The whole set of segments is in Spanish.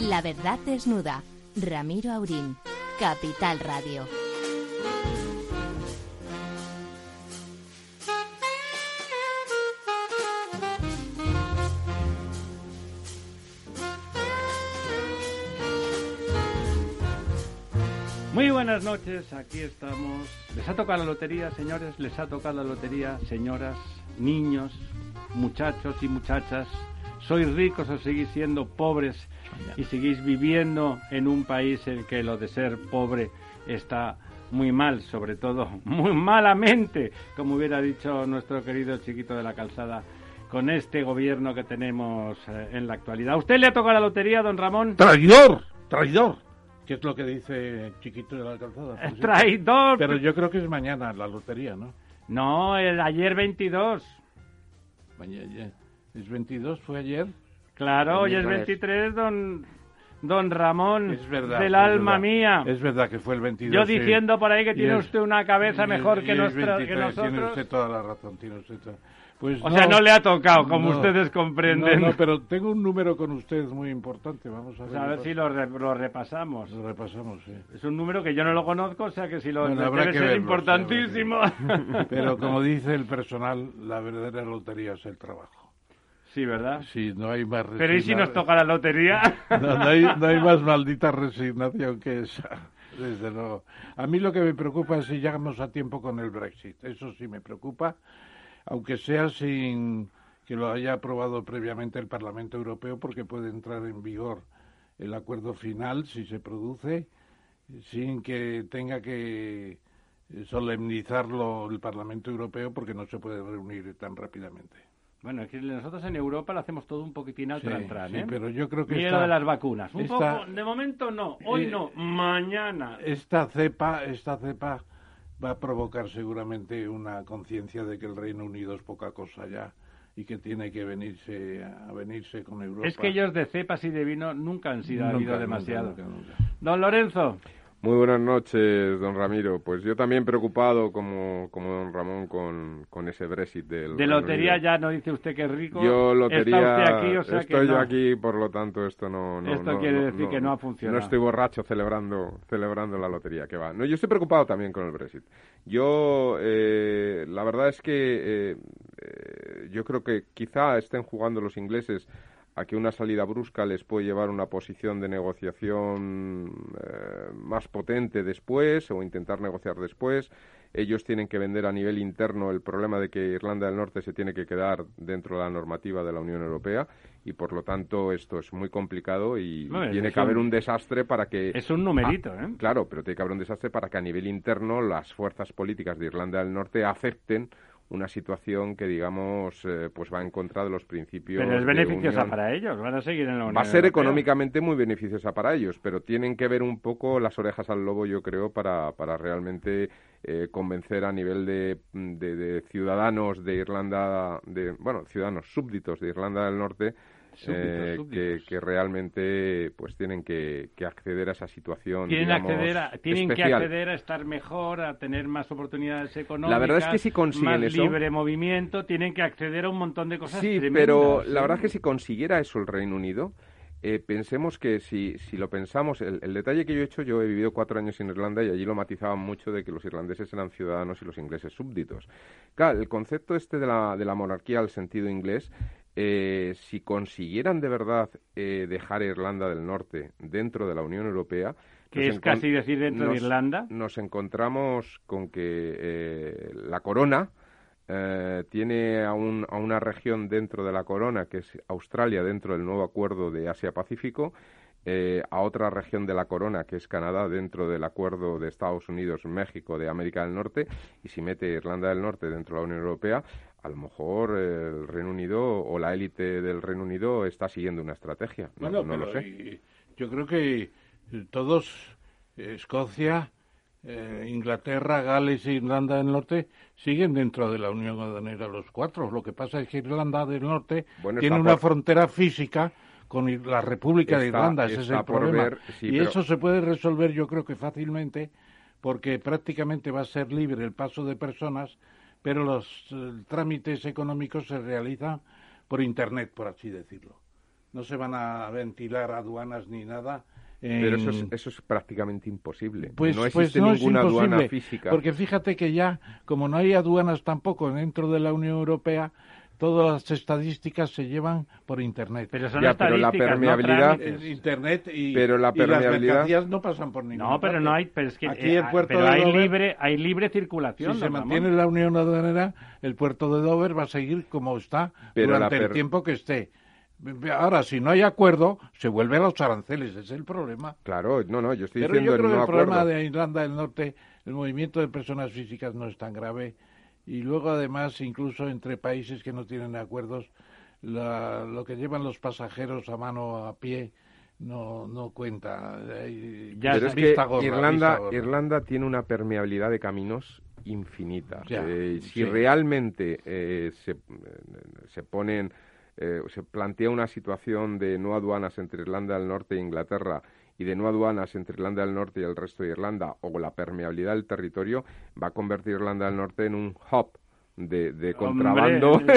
La verdad desnuda. Ramiro Aurín. Capital Radio. Muy buenas noches, aquí estamos. ¿Les ha tocado la lotería, señores? ¿Les ha tocado la lotería, señoras, niños, muchachos y muchachas? ¿Sois ricos o seguís siendo pobres y seguís viviendo en un país en que lo de ser pobre está muy mal, sobre todo muy malamente, como hubiera dicho nuestro querido chiquito de la calzada, con este gobierno que tenemos eh, en la actualidad? ¿A usted le ha tocado la lotería, don Ramón? ¡Traidor! ¡Traidor! ¿Qué es lo que dice Chiquito de la Calzada? ¡Traidor! Pero yo creo que es mañana la lotería, ¿no? No, el ayer 22. Mañana. ¿Es 22? ¿Fue ayer? Claro, hoy es Miércoles. 23, don, don Ramón, Es verdad. del es alma verdad. mía. Es verdad que fue el 22. Yo diciendo por ahí que tiene es- usted una cabeza mejor que, y nuestra, que 23, Tiene nosotros. usted toda la razón, tiene usted toda- Pues O sea, no le ha tocado, como No. ustedes comprenden. No, no, pero tengo un número con usted muy importante. Vamos a ver. Pues a ver si lo, re- lo repasamos. Lo repasamos, sí. Es un número que yo no lo conozco, o sea que si lo Bueno, habrá debe que ser verlo, importantísimo. habrá que. Pero como dice el personal, la verdadera lotería es el trabajo. Sí, ¿verdad? Si no hay más Pero ¿y si nos toca la lotería? No, no hay, no hay más maldita resignación que esa, desde luego. A mí lo que me preocupa es si llegamos a tiempo con el Brexit. Eso sí me preocupa, aunque sea sin que lo haya aprobado previamente el Parlamento Europeo, porque puede entrar en vigor el acuerdo final si se produce, sin que tenga que solemnizarlo el Parlamento Europeo, porque no se puede reunir tan rápidamente. Bueno, es que nosotros en Europa lo hacemos todo un poquitín al Sí, tran sí, ¿eh? pero yo creo que Mira esta- lo de las vacunas. Un esta- poco, de momento no, hoy Eh, no, mañana. esta cepa, esta cepa va a provocar seguramente una conciencia de que el Reino Unido es poca cosa ya y que tiene que venirse a venirse con Europa. Es que ellos de cepas y de vino nunca han sido Nunca, habido demasiado. nunca, nunca. Don Lorenzo, Muy buenas noches, don Ramiro. Pues yo también preocupado, como, como don Ramón, con, con ese Brexit del de lotería Unido. ya no dice usted que es rico. Yo lotería, Está usted aquí, o sea estoy que yo no. aquí, por lo tanto esto no... no Esto no- quiere decir que no ha funcionado. No estoy borracho celebrando, celebrando la lotería, que va. No, yo estoy preocupado también con el Brexit. Yo, eh, la verdad es que eh, eh, yo creo que quizá estén jugando los ingleses a que una salida brusca les puede llevar a una posición de negociación eh, más potente después o intentar negociar después. Ellos tienen que vender a nivel interno el problema de que Irlanda del Norte se tiene que quedar dentro de la normativa de la Unión Europea y por lo tanto esto es muy complicado y tiene que haber un- desastre para que Es un numerito, ¿eh? Claro, pero tiene que haber un desastre para que a nivel interno las fuerzas políticas de Irlanda del Norte acepten una situación que, digamos, eh, pues va en contra de los principios. Pero es beneficiosa para ellos, van a seguir en la Unión Va a ser Europea. económicamente muy beneficiosa para ellos, pero tienen que ver un poco las orejas al lobo, yo creo, para, para realmente eh, convencer a nivel de, de- de ciudadanos de Irlanda, de bueno, ciudadanos súbditos de Irlanda del Norte, Súbditos, eh, súbditos. Que, que realmente pues tienen que, que acceder a esa situación. Tienen, digamos, acceder a- tienen que acceder a estar mejor, a tener más oportunidades económicas. La verdad es que si consiguen más eso- libre movimiento, tienen que acceder a un montón de cosas Sí, tremendas, pero ¿eh? la verdad es que si consiguiera eso el Reino Unido, eh, pensemos que si, si lo pensamos, el, el detalle que yo he hecho, yo he vivido cuatro años en Irlanda y allí lo matizaban mucho de que los irlandeses eran ciudadanos y los ingleses súbditos. Claro, el concepto este de la, de la monarquía al sentido inglés, eh, si consiguieran de verdad eh, dejar Irlanda del Norte dentro de la Unión Europea, Que nos es casi decir dentro de nos- Irlanda. Nos encontramos con que eh, la corona eh, tiene a, un- a una región dentro de la corona, que es Australia, dentro del nuevo acuerdo de Asia-Pacífico, eh, a otra región de la corona, que es Canadá, dentro del acuerdo de Estados Unidos-México de América del Norte, y si mete Irlanda del Norte dentro de la Unión Europea, a lo mejor el Reino Unido o la élite del Reino Unido está siguiendo una estrategia. No, Bueno, no lo sé. y- yo creo que todos, Escocia, eh, Inglaterra, Gales e Irlanda del Norte, siguen dentro de la Unión Aduanera los cuatro. Lo que pasa es que Irlanda del Norte Bueno, tiene una por- frontera física con la República de Irlanda, ese es el problema. ver, sí, y pero- eso se puede resolver yo creo que fácilmente porque prácticamente va a ser libre el paso de personas, pero los eh, trámites económicos se realizan por Internet, por así decirlo. no se van a ventilar aduanas ni nada. Pero eso es, eso es prácticamente imposible. Pues, no pues existe no ninguna aduana física. Porque fíjate que ya, como no hay aduanas tampoco dentro de la Unión Europea, todas las estadísticas se llevan por Internet. Pero son Ya, pero la estadísticas, no permeabilidad-. Eh, Internet y, Pero la y las permeabilidad- mercancías no pasan por ninguna No, pero parte. no hay, pero es que Aquí eh, el puerto pero de hay Dover- libre, hay libre circulación. Si se Ramón. mantiene la unión aduanera, el puerto de Dover va a seguir como está Pero durante la el per- tiempo que esté. Ahora, si no hay acuerdo, se vuelve a los aranceles, ese es el problema. Claro, no, no, yo estoy Pero diciendo yo creo el que no el problema acuerdo. de Irlanda del Norte, el movimiento de personas físicas no es tan grave. Y luego, además, incluso entre países que no tienen acuerdos, la- lo que llevan los pasajeros a mano a pie no, no cuenta. Ya Pero es que Irlanda. Irlanda tiene una permeabilidad de caminos infinita. Ya, Eh, si realmente eh, se, se ponen, eh, se plantea una situación de no aduanas entre Irlanda del Norte e Inglaterra y de no aduanas entre Irlanda del Norte y el resto de Irlanda, o la permeabilidad del territorio, va a convertir Irlanda del Norte en un hub de, de contrabando. Hombre,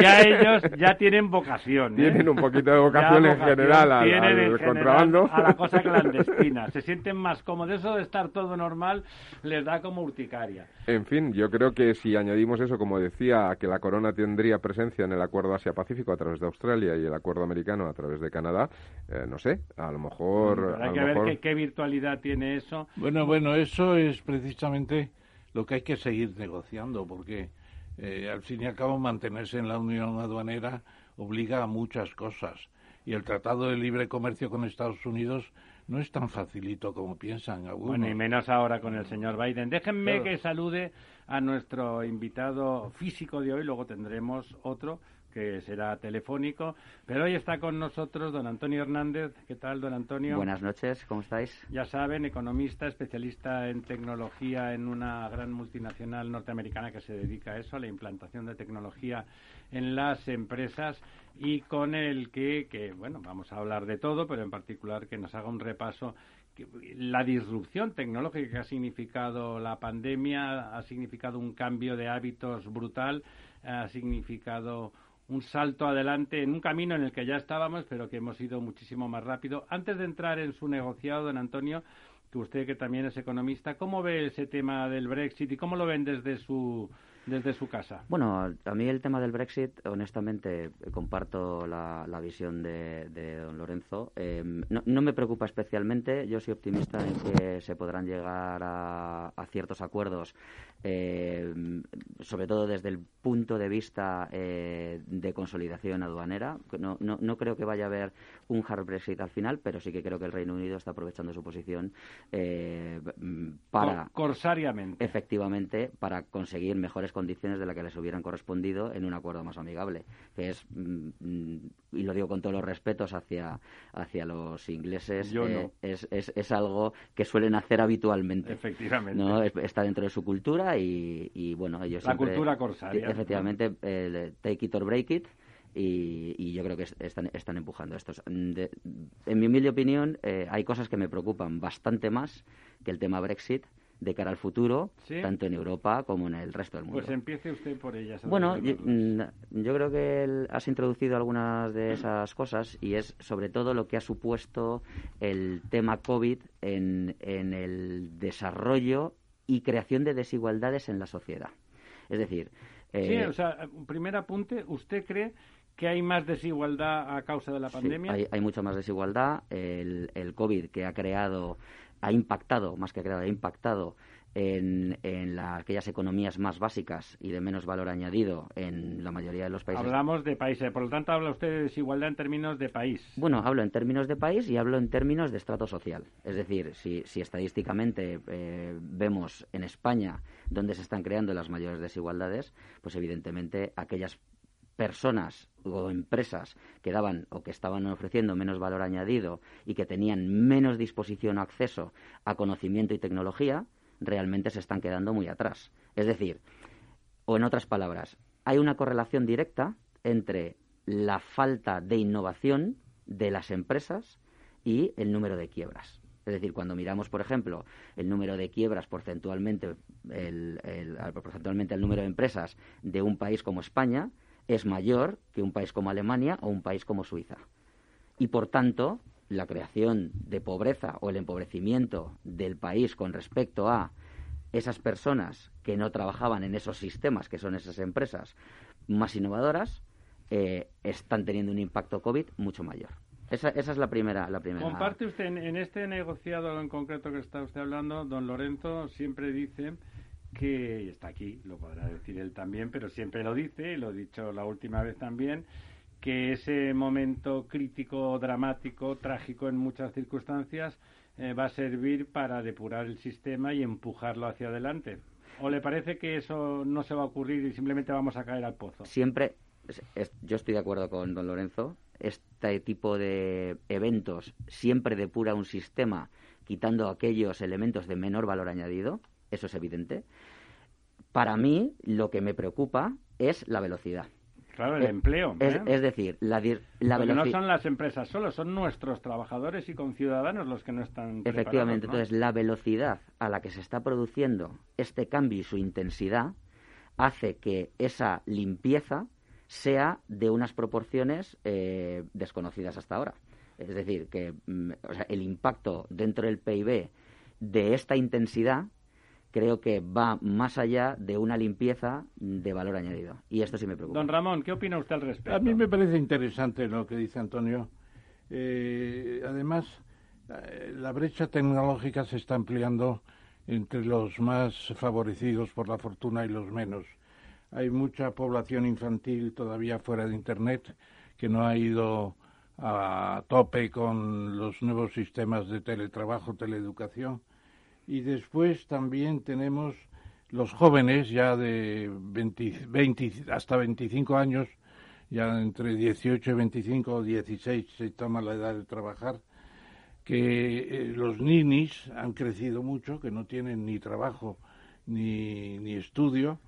ya ellos ya tienen vocación. ¿eh? Tienen un poquito de vocación en general al, tienen al en general contrabando. A la cosa clandestina. Se sienten más cómodos. Eso de estar todo normal les da como urticaria. En fin, yo creo que si añadimos eso, como decía, a que la corona tendría presencia en el acuerdo Asia-Pacífico a través de Australia y el acuerdo americano a través de Canadá, eh, no sé, a lo mejor... Pero hay lo que ver mejor- qué, qué virtualidad tiene eso. Bueno, bueno, eso es precisamente lo que hay que seguir negociando, porque eh, al fin y al cabo mantenerse en la Unión Aduanera obliga a muchas cosas. Y el Tratado de Libre Comercio con Estados Unidos no es tan facilito como piensan algunos. Bueno, y menos ahora con el señor Biden. Déjenme Claro. que salude a nuestro invitado físico de hoy, luego tendremos otro que será telefónico, pero hoy está con nosotros don Antonio Hernández. ¿Qué tal, don Antonio? Buenas noches, ¿cómo estáis? Ya saben, economista, especialista en tecnología en una gran multinacional norteamericana que se dedica a eso, a la implantación de tecnología en las empresas y con el que, que, bueno, vamos a hablar de todo, pero en particular que nos haga un repaso. La disrupción tecnológica que ha significado la pandemia ha significado un cambio de hábitos brutal, ha significado un salto adelante en un camino en el que ya estábamos, pero que hemos ido muchísimo más rápido. Antes de entrar en su negociado, don Antonio, que usted que también es economista, ¿cómo ve ese tema del Brexit y cómo lo ven desde su desde su casa? Bueno, a mí el tema del Brexit, honestamente, comparto la, la visión de, de don Lorenzo. Eh, no, no me preocupa especialmente. Yo soy optimista en que se podrán llegar a ciertos acuerdos, eh, sobre todo desde el punto de vista eh, de consolidación aduanera. No, no, no creo que vaya a haber un hard Brexit al final, pero sí que creo que el Reino Unido está aprovechando su posición eh, para Cor- corsariamente. efectivamente para conseguir mejores condiciones de las que les hubieran correspondido en un acuerdo más amigable que es mm, mm, y lo digo con todos los respetos hacia hacia los ingleses Yo eh, no. es, es, es algo que suelen hacer habitualmente Efectivamente. no Es- está dentro de su cultura y, y, bueno ellos La siempre- cultura corsaria. efectivamente el take it or break it y, y yo creo que es- están, están empujando estos. De- en mi humilde opinión, eh, hay cosas que me preocupan bastante más que el tema Brexit de cara al futuro, ¿Sí? tanto en Europa como en el resto del mundo. Pues empiece usted por ellas. Bueno, yo, mm, yo creo que el- has introducido algunas de esas cosas y es sobre todo lo que ha supuesto el tema COVID en, en el desarrollo y creación de desigualdades en la sociedad. Es decir, Sí, eh, o sea, primer apunte, ¿usted cree que hay más desigualdad a causa de la Sí, pandemia? hay, hay mucha más desigualdad. El, el COVID que ha creado, ha impactado, más que creado, ha impactado en, en la- aquellas economías más básicas y de menos valor añadido en la mayoría de los países. Hablamos de países, por lo tanto habla usted de desigualdad en términos de país. Bueno, hablo en términos de país y hablo en términos de estrato social. Es decir, si, si estadísticamente eh, vemos en España dónde se están creando las mayores desigualdades, pues evidentemente aquellas personas o empresas que daban o que estaban ofreciendo menos valor añadido y que tenían menos disposición o acceso a conocimiento y tecnología, realmente se están quedando muy atrás. Es decir, o en otras palabras, hay una correlación directa entre la falta de innovación de las empresas y el número de quiebras. Es decir, cuando miramos, por ejemplo, el número de quiebras porcentualmente, el, el- al- porcentualmente el número de empresas de un país como España, es mayor que un país como Alemania o un país como Suiza. y por tanto la creación de pobreza o el empobrecimiento del país con respecto a esas personas que no trabajaban en esos sistemas, que son esas empresas más innovadoras, eh, están teniendo un impacto COVID mucho mayor. Esa, esa, es la primera, la primera. Comparte usted en, este negociado en concreto que está usted hablando, don Lorenzo siempre dice que, y está aquí, lo podrá decir él también, pero siempre lo dice, lo he dicho la última vez también, que ese momento crítico, dramático, trágico en muchas circunstancias eh, va a servir para depurar el sistema y empujarlo hacia adelante. ¿O le parece que eso no se va a ocurrir y simplemente vamos a caer al pozo? Siempre, yo estoy de acuerdo con don Lorenzo, este tipo de eventos siempre depura un sistema quitando aquellos elementos de menor valor añadido, eso es evidente. Para mí, lo que me preocupa es la velocidad. Claro, el empleo. Es, decir, la, la velocidad. no son las empresas solo, son nuestros trabajadores y conciudadanos los que no están. Efectivamente, entonces la velocidad a la que se está produciendo este cambio y su intensidad hace que esa limpieza sea de unas proporciones eh, desconocidas hasta ahora. Es decir, que mm, el impacto dentro del PIB de esta intensidad creo que va más allá de una limpieza de valor añadido. Y esto sí me preocupa. Don Ramón, ¿qué opina usted al respecto? A mí me parece interesante lo que dice Antonio. Eh, además, eh, la brecha tecnológica se está ampliando entre los más favorecidos por la fortuna y los menos. Hay mucha población infantil todavía fuera de Internet que no ha ido a tope con los nuevos sistemas de teletrabajo, teleeducación y después también tenemos los jóvenes ya de 20, hasta 25 años, ya entre 18 y 25 o 16 se toma la edad de trabajar, que eh, los ninis han crecido mucho, que no tienen ni trabajo ni, ni estudio,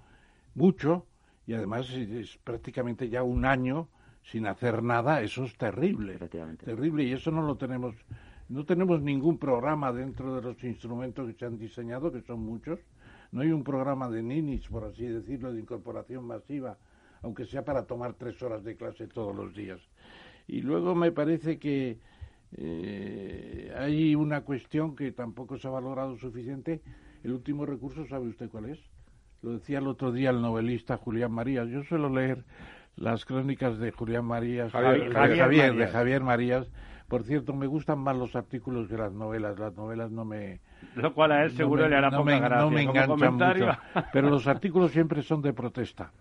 mucho, y además es prácticamente ya un año sin hacer nada, eso es terrible, terrible, y eso no lo tenemos no tenemos ningún programa dentro de los instrumentos que se han diseñado, que son muchos. No hay un programa de ninis, por así decirlo, de incorporación masiva, aunque sea para tomar tres horas de clase todos los días. Y luego me parece que eh, hay una cuestión que tampoco se ha valorado suficiente. El último recurso, ¿sabe usted cuál es? Lo decía el otro día el novelista Julián Marías. Yo suelo leer las crónicas de Julián Marías, Javier, de Javier Marías, por cierto, me gustan más los artículos que las novelas. Las novelas no me... Lo cual a él seguro le hará no poca gracia. No me enganchan mucho. Pero los artículos siempre son de protesta.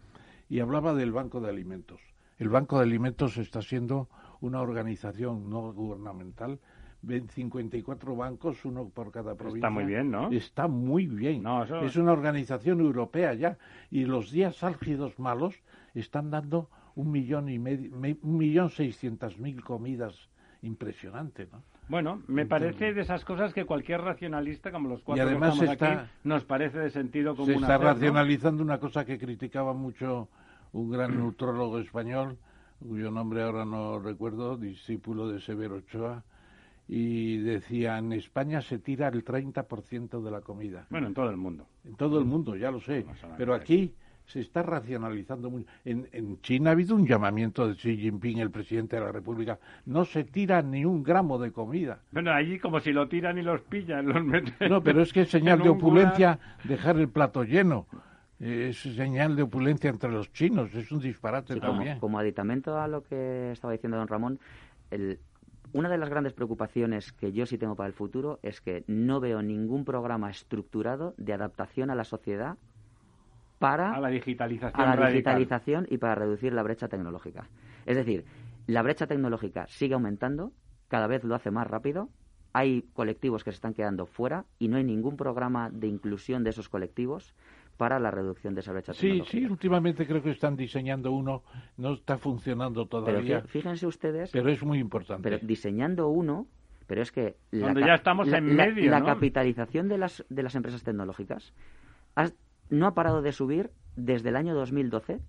Y hablaba del Banco de Alimentos. El Banco de Alimentos está siendo una organización no gubernamental 54 bancos, uno por cada provincia. Está muy bien, ¿no? Está muy bien. Es una organización europea ya. Y los días álgidos malos están dando un millón y medio, un millón seiscientas mil comidas impresionante, ¿no? Bueno, me parece de esas cosas que cualquier racionalista, como los cuatro que estamos aquí, nos parece de sentido común. Se está racionalizando una cosa que criticaba mucho un gran neutrólogo español, cuyo nombre ahora no recuerdo, discípulo de Severo Ochoa, y decía, en España se tira el 30% de la comida. Bueno, en todo el mundo. En todo el mundo, ya lo sé. pero aquí se está racionalizando mucho. En, en, China ha habido un llamamiento de Xi Jinping, el presidente de la República. No se tira ni un gramo de comida. Bueno, allí como si lo tiran y los pillan, los meten. No, pero es que es señal de opulencia dejar el plato lleno. Es señal de opulencia entre los chinos. Es un disparate también. Como, como, aditamento a lo que estaba diciendo don Ramón, una de las grandes preocupaciones que yo sí tengo para el futuro es que no veo ningún programa estructurado de adaptación a la sociedad para la digitalización, a la digitalización y para reducir la brecha tecnológica. Es decir, la brecha tecnológica sigue aumentando, cada vez lo hace más rápido, hay colectivos que se están quedando fuera y no hay ningún programa de inclusión de esos colectivos para la reducción de esa brecha tecnológica. Sí, sí, últimamente creo que están diseñando uno, no está funcionando todavía. Pero fíjense ustedes. Pero es muy importante. Pero diseñando uno, pero es que la, ya estamos en medio, la, capitalización de las, de las empresas tecnológicas no ha parado de subir desde el año 2012.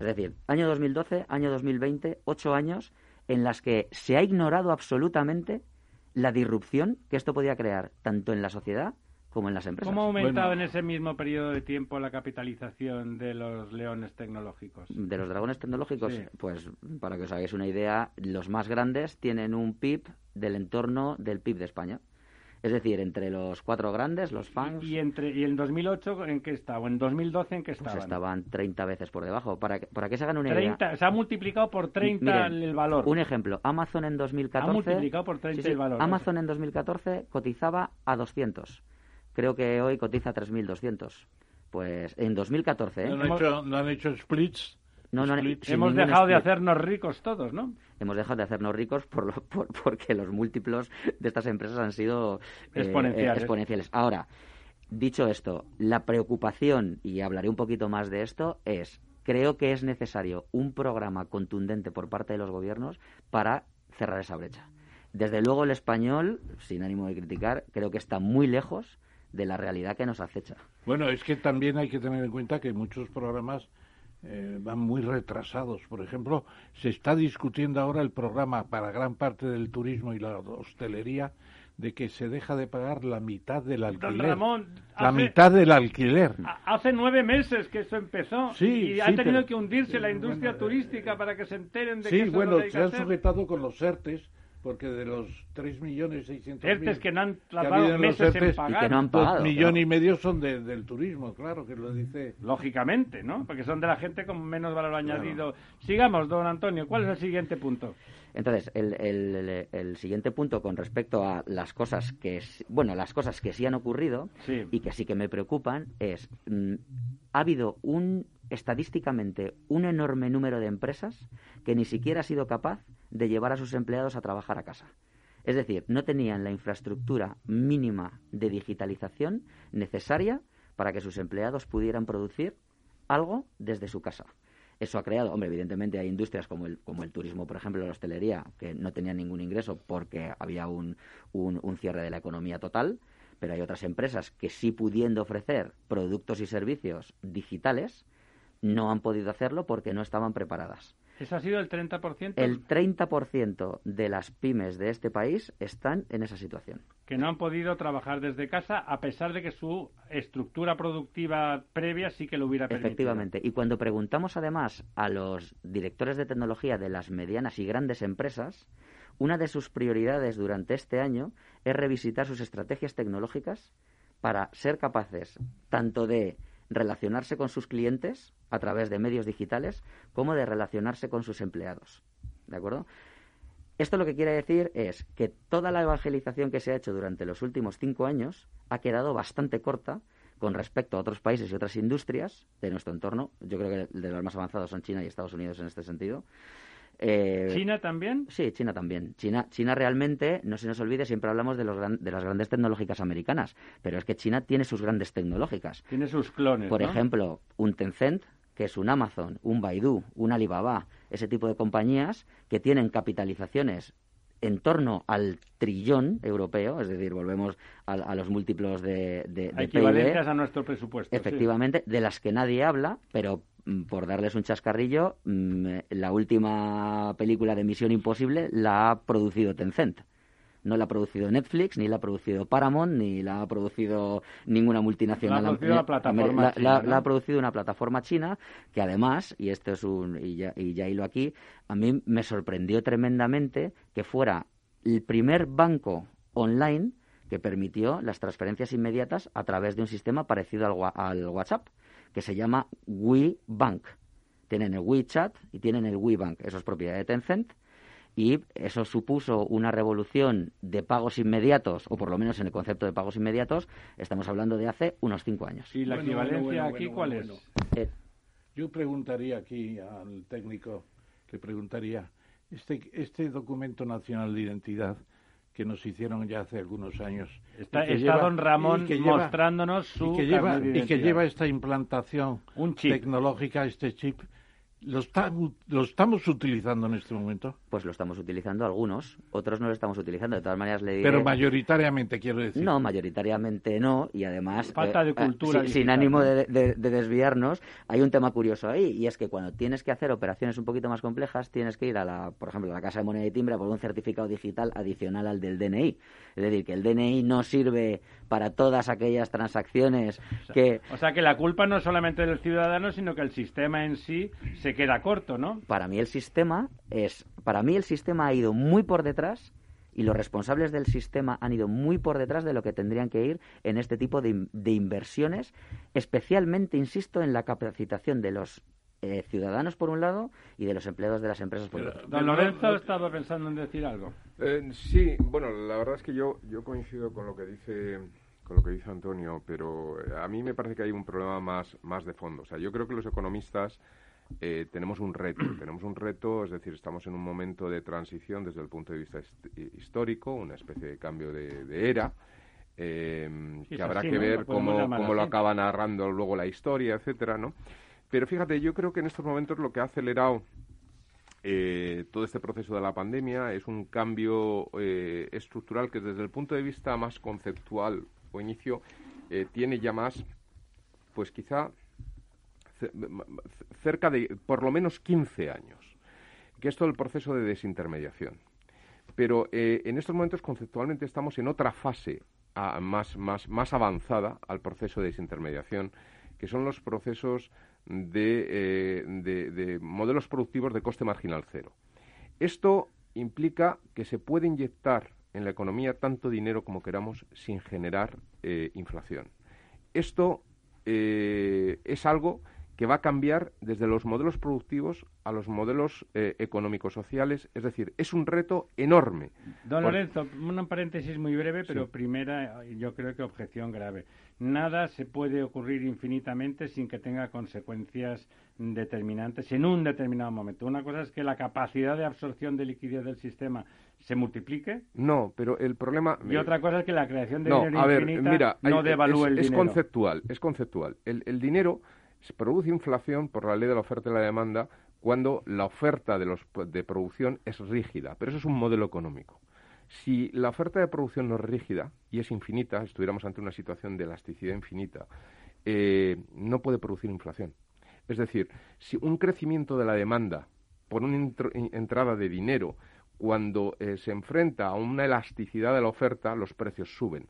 Es decir, año 2012, año 2020, ocho años en las que se ha ignorado absolutamente la disrupción que esto podía crear tanto en la sociedad como en las empresas. ¿Cómo ha aumentado Bueno. en ese mismo periodo de tiempo la capitalización de los leones tecnológicos? De los dragones tecnológicos, Sí. pues para que os hagáis una idea, los más grandes tienen un PIB del entorno del PIB de España. Es decir, entre los cuatro grandes, los FANGs, ¿Y, entre, ¿Y en 2008 en qué estaba? ¿O en 2012 en qué pues estaban? estaban 30 veces por debajo. Para que, para que se hagan una idea. 30, se ha multiplicado por 30 Miren, el valor. Un ejemplo, Amazon en 2014... Ha multiplicado por 30 Sí, sí, el valor. Amazon en 2014 cotizaba a 200. Creo que hoy cotiza a 3.200. Pues en 2014, ¿eh? ¿No han, hecho, no han hecho splits? No, no, Hemos dejado de split. hacernos ricos todos, ¿no? Hemos dejado de hacernos ricos por lo- por- porque los múltiplos de estas empresas han sido eh, Exponenciales. eh, exponenciales. Ahora, dicho esto, la preocupación, y hablaré un poquito más de esto, es, creo que es necesario un programa contundente por parte de los gobiernos para cerrar esa brecha. Desde luego el español, sin ánimo de criticar, creo que está muy lejos de la realidad que nos acecha. Bueno, es que también hay que tener en cuenta que muchos programas eh, van muy retrasados. Por ejemplo, se está discutiendo ahora el programa para gran parte del turismo y la hostelería de que se deja de pagar la mitad del alquiler. Ramón, la hace- mitad del alquiler. Ha- Hace nueve meses que eso empezó Sí, y ha sí, tenido pero- que hundirse la industria turística para que se enteren de que Sí, eso es bueno, que se que han sujetado con los ERTES, porque de los 3.600.000 ERTES que no han tardado en los meses en pagar. que no han pagado. dos millones claro. y medio son de- del turismo, claro, que lo dice. Lógicamente, ¿no? Porque son de la gente con menos valor añadido. Sigamos, don Antonio. ¿Cuál es el siguiente punto? Entonces, el, el- siguiente punto con respecto a las cosas que, bueno, las cosas que sí han ocurrido Sí. y que sí que me preocupan es, mm, ha habido un, estadísticamente, un enorme número de empresas que ni siquiera ha sido capaz de llevar a sus empleados a trabajar a casa. Es decir, no tenían la infraestructura mínima de digitalización necesaria para que sus empleados pudieran producir algo desde su casa. Eso ha creado, hombre, evidentemente hay industrias como el, como el turismo, por ejemplo, la hostelería, que no tenían ningún ingreso porque había un, un, un cierre de la economía total, pero hay otras empresas que sí pudiendo ofrecer productos y servicios digitales, no han podido hacerlo porque no estaban preparadas. ¿Eso ha sido el 30%? El 30% de las pymes de este país están en esa situación. que no han podido trabajar desde casa a pesar de que su estructura productiva previa sí que lo hubiera permitido. Efectivamente. Y cuando preguntamos además a los directores de tecnología de las medianas y grandes empresas, una de sus prioridades durante este año es revisitar sus estrategias tecnológicas para ser capaces tanto de relacionarse con sus clientes a través de medios digitales como de relacionarse con sus empleados. ¿De acuerdo? Esto lo que quiere decir es que toda la evangelización que se ha hecho durante los últimos cinco años ha quedado bastante corta con respecto a otros países y otras industrias de nuestro entorno. Yo creo que de los más avanzados son China y Estados Unidos en este sentido. Eh, ¿China también? Sí, China también. China, China realmente, no se nos olvide, siempre hablamos de, los gran- de las grandes tecnológicas americanas, pero es que China tiene sus grandes tecnológicas. Tiene sus clones, Por ¿no? ejemplo, un Tencent, que es un Amazon, un Baidu, un Alibaba, ese tipo de compañías que tienen capitalizaciones en torno al trillón europeo, es decir, volvemos a, a los múltiplos de, de, de Equivalencias PIB, a nuestro presupuesto. sí. efectivamente, de las que nadie habla, pero por darles un chascarrillo, mm, la última película de Misión Imposible la ha producido Tencent. No la ha producido Netflix, ni la ha producido Paramount, ni la ha producido ninguna multinacional. La ha producido la am- plataforma la- china, la- ¿no? la ha producido una plataforma china que además, y esto es un, y ya, y ya hilo aquí, a mí me sorprendió tremendamente que fuera el primer banco online que permitió las transferencias inmediatas a través de un sistema parecido al WhatsApp, que se llama WeBank. Tienen el WeChat y tienen el WeBank. Eso es propiedad de Tencent. Y eso supuso una revolución de pagos inmediatos, o por lo menos en el concepto de pagos inmediatos, estamos hablando de hace unos cinco años. ¿Y la Bueno, equivalencia bueno, bueno, aquí bueno, cuál bueno, es? Eh, Yo preguntaría aquí al técnico, le preguntaría, este, este documento nacional de identidad que nos hicieron ya hace algunos años. Está, está lleva- don Ramón que lleva- mostrándonos su y que lleva, y que esta implantación Un chip. tecnológica, este chip, ¿Lo, está, ¿Lo estamos utilizando en este momento? Pues lo estamos utilizando algunos, otros no lo estamos utilizando. De todas maneras, le Pero mayoritariamente, quiero decir. No, mayoritariamente no, y además... Falta de eh, cultura. sin ánimo de, desviarnos, hay un tema curioso ahí, y es que cuando tienes que hacer operaciones un poquito más complejas, tienes que ir a la, por ejemplo, a la Casa de Moneda y Timbre por un certificado digital adicional al del DNI. Es decir, que el DNI no sirve para todas aquellas transacciones que... O sea, que la culpa no es solamente del ciudadano, sino que el sistema en sí se queda corto, ¿no? Para mí el sistema es... Para mí el sistema ha ido muy por detrás y los responsables del sistema han ido muy por detrás de lo que tendrían que ir en este tipo de, inversiones, especialmente, insisto, en la capacitación de los eh, ciudadanos por un lado y de los empleados de las empresas por otro. Don Lorenzo estaba pensando en decir algo. Eh, sí, bueno, la verdad es que yo yo coincido con lo que dice con lo que dice Antonio, pero eh, a mí me parece que hay un problema más más de fondo. O sea, yo creo que los economistas tenemos un reto, tenemos un reto, es decir, estamos en un momento de transición desde el punto de vista histórico, una especie de cambio de, era. que habrá que ver cómo, cómo lo acaba narrando luego la historia, etcétera, ¿no? Pero fíjate, yo creo que en estos momentos lo que ha acelerado eh, todo este proceso de la pandemia es un cambio eh, estructural que desde el punto de vista más conceptual o inicio eh, tiene ya más, pues quizá cerca de por lo menos 15 años, que es todo el proceso de desintermediación. Pero en estos momentos conceptualmente estamos en otra fase más, más, más avanzada al proceso de desintermediación, que son los procesos eh, de, modelos productivos de coste marginal cero. Esto implica que se puede inyectar en la economía tanto dinero como queramos sin generar eh, inflación. Esto eh, es algo que va a cambiar desde los modelos productivos a los modelos eh, económicos sociales, es decir, es un reto enorme. Don Lorenzo, un paréntesis muy breve, pero primera, yo creo que objeción grave. Nada se puede ocurrir infinitamente sin que tenga consecuencias determinantes en un determinado momento. Una cosa es que la capacidad de absorción de liquidez del sistema se multiplique. No, pero el problema... Y otra cosa es que la creación de dinero infinita no devalúe el dinero. Es conceptual, es conceptual. El, el dinero se produce inflación por la ley de la oferta y la demanda cuando la oferta de, los, de producción es rígida, pero eso es un modelo económico. Si la oferta de producción no es rígida y es infinita, estuviéramos ante una situación de elasticidad infinita, eh, no puede producir inflación. Es decir, si un crecimiento de la demanda por una entrada de dinero, cuando eh, se enfrenta a una elasticidad de la oferta, los precios suben.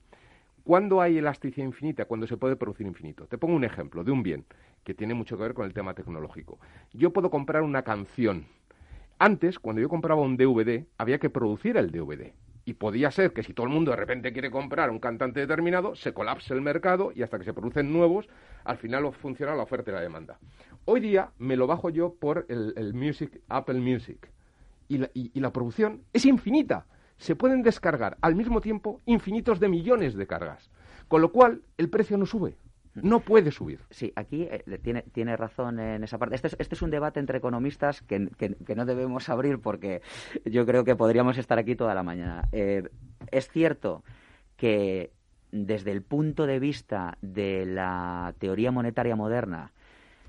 ¿Cuándo hay elasticidad infinita? Cuando se puede producir infinito. Te pongo un ejemplo de un bien que tiene mucho que ver con el tema tecnológico. Yo puedo comprar una canción. Antes, cuando yo compraba un DVD, había que producir el DVD. Y podía ser que si todo el mundo de repente quiere comprar un cantante determinado, se colapse el mercado y hasta que se producen nuevos, al final funciona la oferta y la demanda. Hoy día me lo bajo yo por el, Music, Apple Music. Y la, y la producción es infinita. Se pueden descargar al mismo tiempo infinitos de millones de cargas. Con lo cual, el precio no sube. No puede subir. Sí, aquí eh, tiene, tiene razón en esa parte. Este es, este es un debate entre economistas que, que, no debemos abrir porque yo creo que podríamos estar aquí toda la mañana. Eh, es cierto que desde el punto de vista de la teoría monetaria moderna,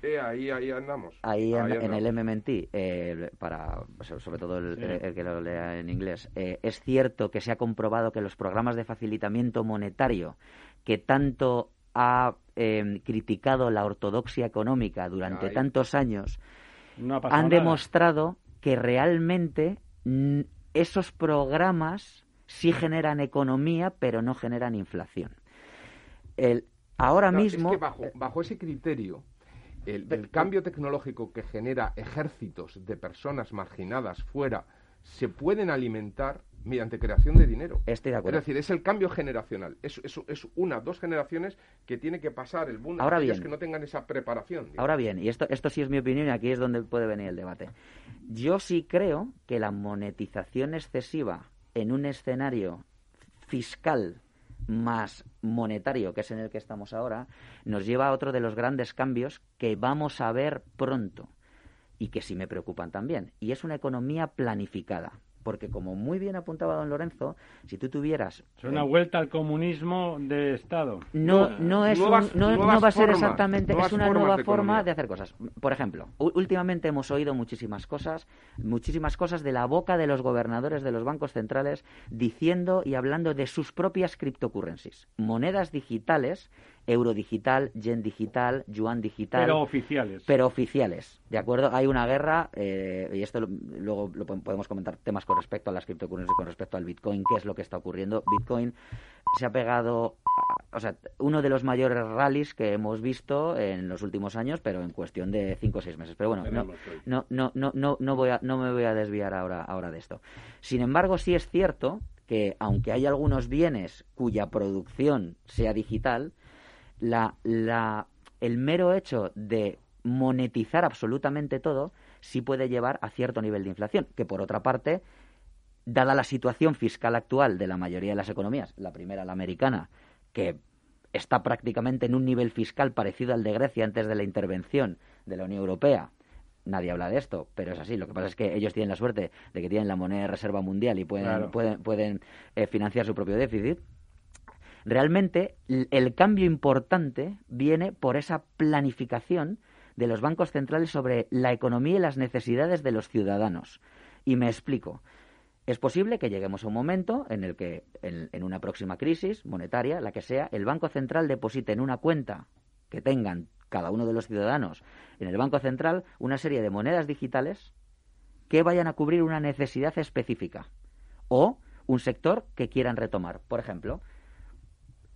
eh, ahí, ahí andamos. Ahí, en, el MMT, para, sobre todo el, que lo lea en inglés, es cierto que se ha comprobado que los programas de facilitamiento monetario que tanto ha em, criticado la ortodoxia económica durante tantos años, han demostrado que realmente esos programas sí generan economía, pero no generan inflación. El, ahora mismo. bajo, ese criterio, el, cambio tecnológico que genera ejércitos de personas marginadas fuera se pueden alimentar mediante creación de dinero. Estoy de acuerdo. Es decir, es el cambio generacional. Es, es, una, dos generaciones que tiene que pasar el boom Ahora que no tengan esa preparación. Ahora bien, y esto, esto sí es mi opinión y aquí es donde puede venir el debate. Yo sí creo que la monetización excesiva en un escenario fiscal más monetario, que es en el que estamos ahora, nos lleva a otro de los grandes cambios que vamos a ver pronto y que sí me preocupan también. Y es una economía planificada. Porque como muy bien apuntaba don Lorenzo, si tú tuvieras... Es una eh, vuelta al comunismo de Estado. no, no, es un- no, va a ser formas, exactamente, es una nueva de forma economía. de hacer cosas. Por ejemplo, últimamente hemos oído muchísimas cosas, muchísimas cosas de la boca de los gobernadores de los bancos centrales diciendo y hablando de sus propias cryptocurrencies, monedas digitales, euro digital, yen digital, yuan digital, Pero oficiales. pero oficiales, ¿de acuerdo? Hay una guerra, eh, y esto lo- luego lo po- podemos comentar temas con respecto a las criptocurrencies, con respecto al Bitcoin, qué es lo que está ocurriendo. Bitcoin se ha pegado, a- o sea, uno de los mayores rallies que hemos visto en los últimos años, pero en cuestión de cinco o seis meses. Pero bueno, no, no, no, no, no, no, voy a, no me voy a desviar ahora, ahora de esto. Sin embargo, sí es cierto que aunque hay algunos bienes cuya producción sea digital, la, la, el mero hecho de monetizar absolutamente todo sí puede llevar a cierto nivel de inflación, que por otra parte, dada la situación fiscal actual de la mayoría de las economías, la primera, la americana, que está prácticamente en un nivel fiscal parecido al de Grecia antes de la intervención de la Unión Europea. Nadie habla de esto, pero es así. Lo que pasa es que ellos tienen la suerte de que tienen la moneda de reserva mundial y pueden, Claro. pueden, pueden eh, financiar su propio déficit. Realmente el cambio importante viene por esa planificación de los bancos centrales sobre la economía y las necesidades de los ciudadanos. Y me explico. Es posible que lleguemos a un momento en el que, en, en una próxima crisis monetaria, la que sea, el Banco Central deposite en una cuenta que tengan cada uno de los ciudadanos en el Banco Central una serie de monedas digitales que vayan a cubrir una necesidad específica o un sector que quieran retomar. Por ejemplo,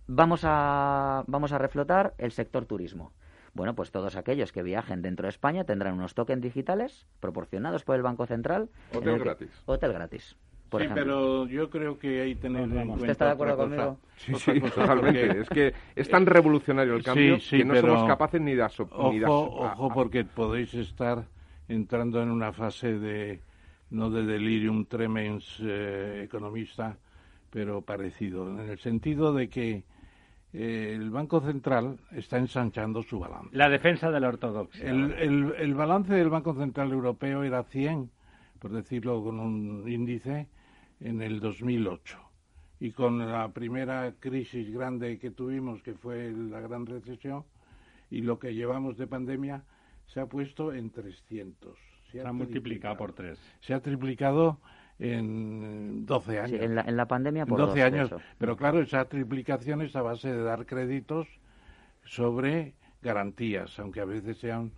vamos a, vamos a reflotar el sector turismo. Bueno, pues todos aquellos que viajen dentro de España tendrán unos tokens digitales proporcionados por el Banco Central. en Hotel que- gratis. Hotel gratis. Por sí, ejemplo. pero yo creo que hay que tener en ¿Usted está de acuerdo conmigo? Sí, sí, cosa, totalmente. porque- Es que es tan revolucionario el cambio Sí, sí, que no pero somos capaces ni de aso- ni de Ojo, ojo, porque podéis estar entrando en una fase de, no de delirium tremens eh, economista, pero parecido, en el sentido de que eh, el Banco Central está ensanchando su balance. La defensa de la ortodoxia. El, el- el balance del Banco Central Europeo era 100, por decirlo con un índice, en el 2008. Y con la primera crisis grande que tuvimos, que fue la gran recesión, y lo que llevamos de pandemia, se ha puesto en 300. Se ha multiplicado por tres. Se ha triplicado en 12 años. Sí, en, la, en la pandemia por 12 dos, de años. hecho. Pero claro, esa triplicación es a base de dar créditos sobre garantías, aunque a veces sean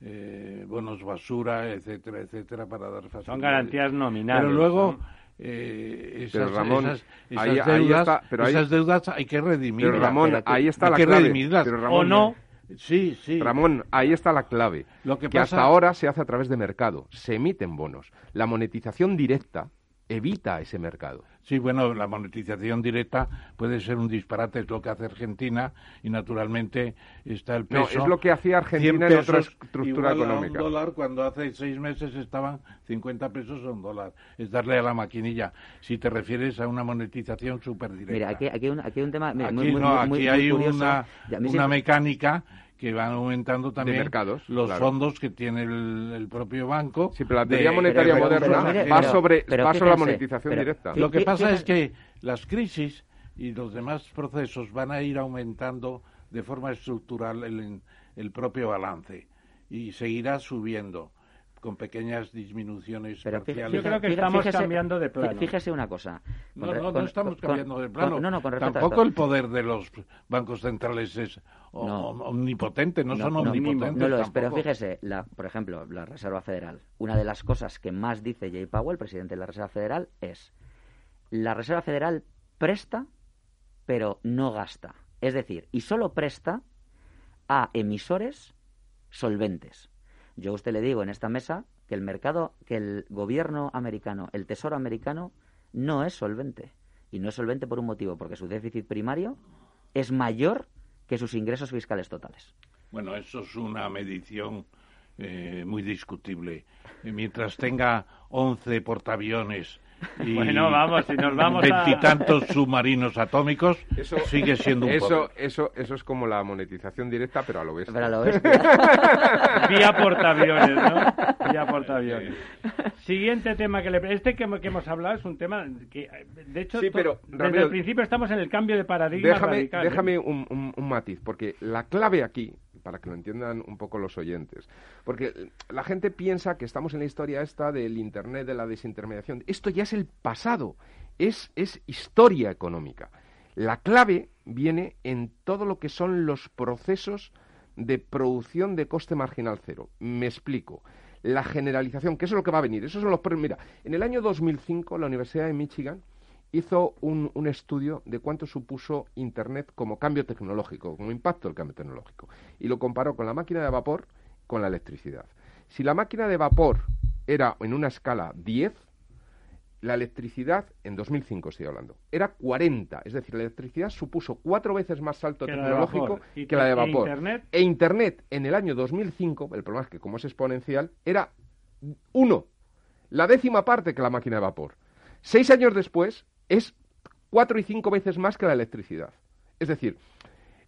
eh, bonos basura, etcétera, etcétera, para dar facilidades. Son garantías nominales. Pero luego, ¿no? eh, Pero, esas, Ramón, esas- esas ahí- ahí deudas, está, pero ahí- esas deudas hay que redimirlas. Pero Ramón, pero ahí está hay la que clave. redimirlas. Pero, O Ramón, no. Sí, sí. Ramón, ahí está la clave. Lo que que pasa- hasta ahora se hace a través de mercado. Se emiten bonos. La monetización directa evita ese mercado. Sí, bueno, la monetización directa puede ser un disparate, es lo que hace Argentina y naturalmente está el No, peso. es lo que hacía 100 Argentina en otra estructura igual a económica. un dólar cuando hace seis meses estaban 50 pesos a un dólar. Es darle a la maquinilla. Si te refieres a una monetización súper directa. Mira, aquí, aquí, hay un, aquí hay un tema mira, Aquí muy, no, muy- aquí muy hay una, una mecánica que van aumentando también mercados, los claro. fondos que tiene el, el propio banco. Sí, pero la de- teoría monetaria pero- moderna pero va pero- sobre, pero va sobre la monetización pero- directa. Lo que pasa es que las crisis y los demás procesos van a ir aumentando de forma estructural el, el propio balance y seguirá subiendo con pequeñas disminuciones Pero parciales. Yo creo que fíjese- estamos fíjese- cambiando de plano. Fíjese una cosa. No, Con no, no con- estamos con- cambiando de con- plano. no, no, con respecto a Tampoco el poder de los bancos centrales es No. omnipotente, no, son no, omnipotentes. no lo es, pero fíjese, la, por ejemplo, la Reserva Federal. Una de las cosas que más dice Jay Powell, presidente de la Reserva Federal, es la Reserva Federal presta, pero no gasta. Es decir, y solo presta a emisores solventes. Yo a usted le digo en esta mesa que el mercado, que el gobierno americano, el tesoro americano, no es solvente. Y no es solvente por un motivo, porque su déficit primario es mayor que sus ingresos fiscales totales. Bueno, eso es una medición eh, muy discutible. Mientras tenga 11 portaaviones y Bueno, vamos, si nos vamos a- veintitantos submarinos atómicos, Eso- sigue siendo un Eso, eso, eso es como la monetización directa, pero a lo bestia. Pero a lo bestia. Vía portaaviones, ¿no? Vía portaaviones. Siguiente tema que le... Este que, que hemos hablado es un tema que, de hecho, Sí, to- pero, desde el principio estamos en el cambio de paradigma Déjame, radical. ¿eh? déjame un, un- un matiz, porque la clave aquí, para que lo entiendan un poco los oyentes, porque la gente piensa que estamos en la historia esta del Internet, de la desintermediación. Esto ya es el pasado, es, es historia económica. La clave viene en todo lo que son los procesos de producción de coste marginal cero. Me explico. La generalización, que eso es lo que va a venir. Esos son los Mira, en el año 2005 la Universidad de Michigan hizo un, un estudio de cuánto supuso Internet como cambio tecnológico, como impacto del cambio tecnológico, y lo comparó con la máquina de vapor con la electricidad. Si la máquina de vapor era en una escala 10, la electricidad, en 2005 estoy hablando, era 40. Es decir, la electricidad supuso cuatro veces más salto Que tecnológico vapor. ¿Y que la de e vapor. Internet? E Internet en el año 2005, el problema es que como es exponencial, era uno, la décima parte que la máquina de vapor. Seis años después es cuatro y cinco veces más que la electricidad. Es decir,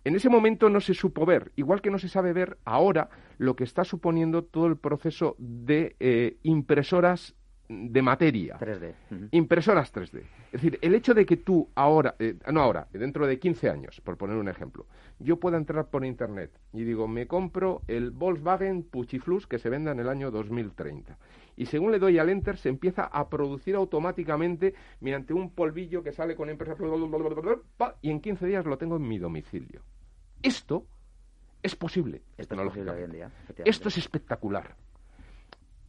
en ese momento no se supo ver, igual que no se sabe ver ahora lo que está suponiendo todo el proceso de eh, impresoras de materia. 3D. Ujú. Impresoras 3D. Es decir, el hecho de que tú ahora, eh, no ahora, dentro de 15 años, por poner un ejemplo, yo pueda entrar por internet y digo, me compro el Volkswagen Puchiflux que se venda en el año 2030. Y según le doy al enter, se empieza a producir automáticamente mediante un polvillo que sale con impresa pa, y en 15 días lo tengo en mi domicilio. Esto es posible Esto es posible hoy en día. Esto es espectacular.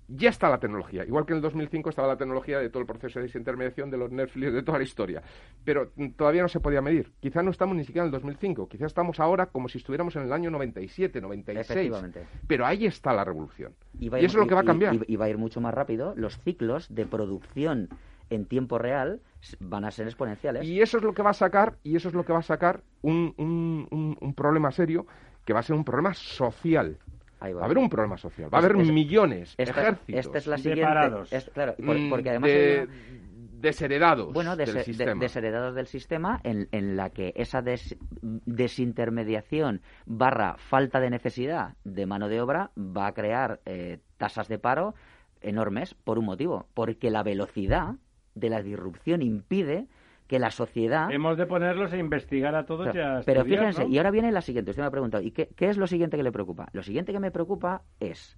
Ya está la tecnología. Igual que en el 2005 estaba la tecnología de todo el proceso de desintermediación de los Netflix, de toda la historia. Pero mm, todavía no se podía medir. Quizás no estamos ni siquiera en el 2005. Quizás estamos ahora como si estuviéramos en el año 97, 96. Efectivamente. Pero ahí está la revolución. Y, va ir- eso es lo que va a cambiar. Y, y va a ir mucho más rápido. Los ciclos de producción en tiempo real van a ser exponenciales. Y eso es lo que va a sacar, y eso es lo que va a sacar un, un- un- un problema serio, que va a ser un problema social. Ahí Va a haber un problema social. Va a haber es- millones, esta, ejércitos. esta es la de siguiente. parados. es- claro, por- mm, porque además de, una- desheredados bueno, del de- sistema. desheredados del sistema, en, en la que esa des- desintermediación barra falta de necesidad de mano de obra va a crear eh, tasas de paro enormes por un motivo, porque la velocidad de la disrupción impide que la sociedad Hemos de ponerlos a investigar a todos y a Claro, Pero estudiar, fíjense, ¿no? y ahora viene la siguiente. Usted me ha preguntado, ¿y qué, qué es lo siguiente que le preocupa? Lo siguiente que me preocupa es,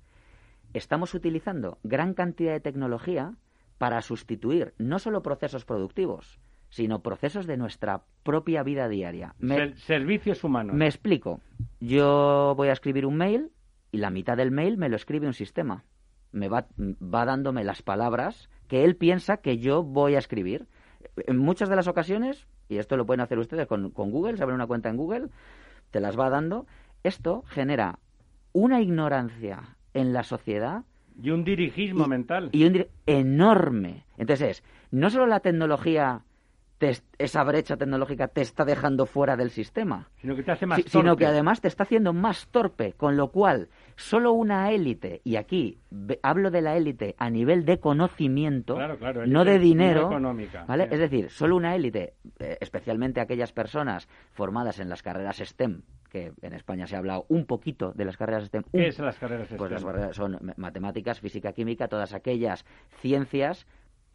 estamos utilizando gran cantidad de tecnología para sustituir no solo procesos productivos, sino procesos de nuestra propia vida diaria. Me, Ser- servicios humanos. me explico. Yo voy a escribir un mail y la mitad del mail me lo escribe un sistema. Me va, va dándome las palabras que él piensa que yo voy a escribir. En muchas de las ocasiones, y esto lo pueden hacer ustedes con, con Google, se abren una cuenta en Google, te las va dando. Esto genera una ignorancia en la sociedad Y un dirigismo y- mental. y un dir- enorme. Entonces, no solo la tecnología, te es- esa brecha tecnológica te está dejando fuera del sistema, Sino que te hace más si- sino torpe. que además te está haciendo más torpe, con lo cual solo una élite, y aquí hablo de la élite a nivel de conocimiento, Claro, claro, no de dinero, económica, ¿vale? Es decir, solo una élite, eh, especialmente aquellas personas formadas en las carreras STEM, que en España se ha hablado un poquito de las carreras STEM, ¿Qué es las carreras pues STEM? las barreras son ma- matemáticas, física, química, todas aquellas ciencias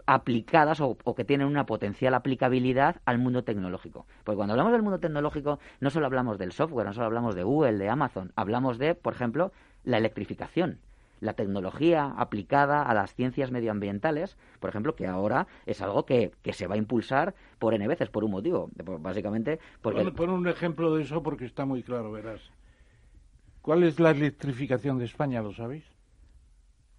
aplicadas o, o que tienen una potencial aplicabilidad al mundo tecnológico. Porque cuando hablamos del mundo tecnológico no solo hablamos del software, no solo hablamos de Google, de Amazon, hablamos de, por ejemplo, la electrificación, la tecnología aplicada a las ciencias medioambientales, por ejemplo, que ahora es algo que, que se va a impulsar por N veces, por un motivo, básicamente porque... Pon, un ejemplo de eso porque está muy claro, verás. ¿Cuál es la electrificación de España, lo sabéis?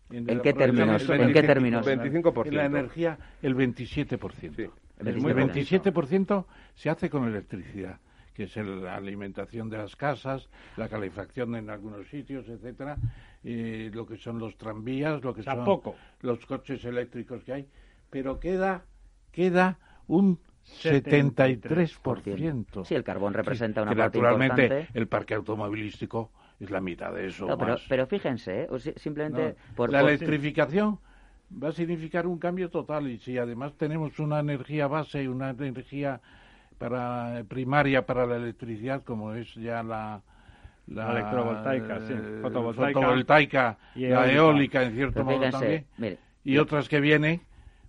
¿En qué términos? El ¿En qué términos? 25%. En la energía, el 27%. Sí. El El 27%. 27% se hace con electricidad, que es el- la alimentación de las casas, la calefacción en algunos sitios, etcétera, eh, lo que son los tranvías, lo que son los coches eléctricos que hay, pero queda queda un 73%. 73%. Sí, el carbón representa una que parte naturalmente importante. el parque automovilístico es la mitad de eso. No, pero, más. pero fíjense, ¿eh? O si- simplemente No, por, la por- electrificación va a significar un cambio total y si además tenemos una energía base y una energía para primaria para la electricidad como es ya la la, electrovoltaica, sí, eh, fotovoltaica, fotovoltaica, y la eólica. eólica en cierto Pero modo fíjense, también mire, y otras que vienen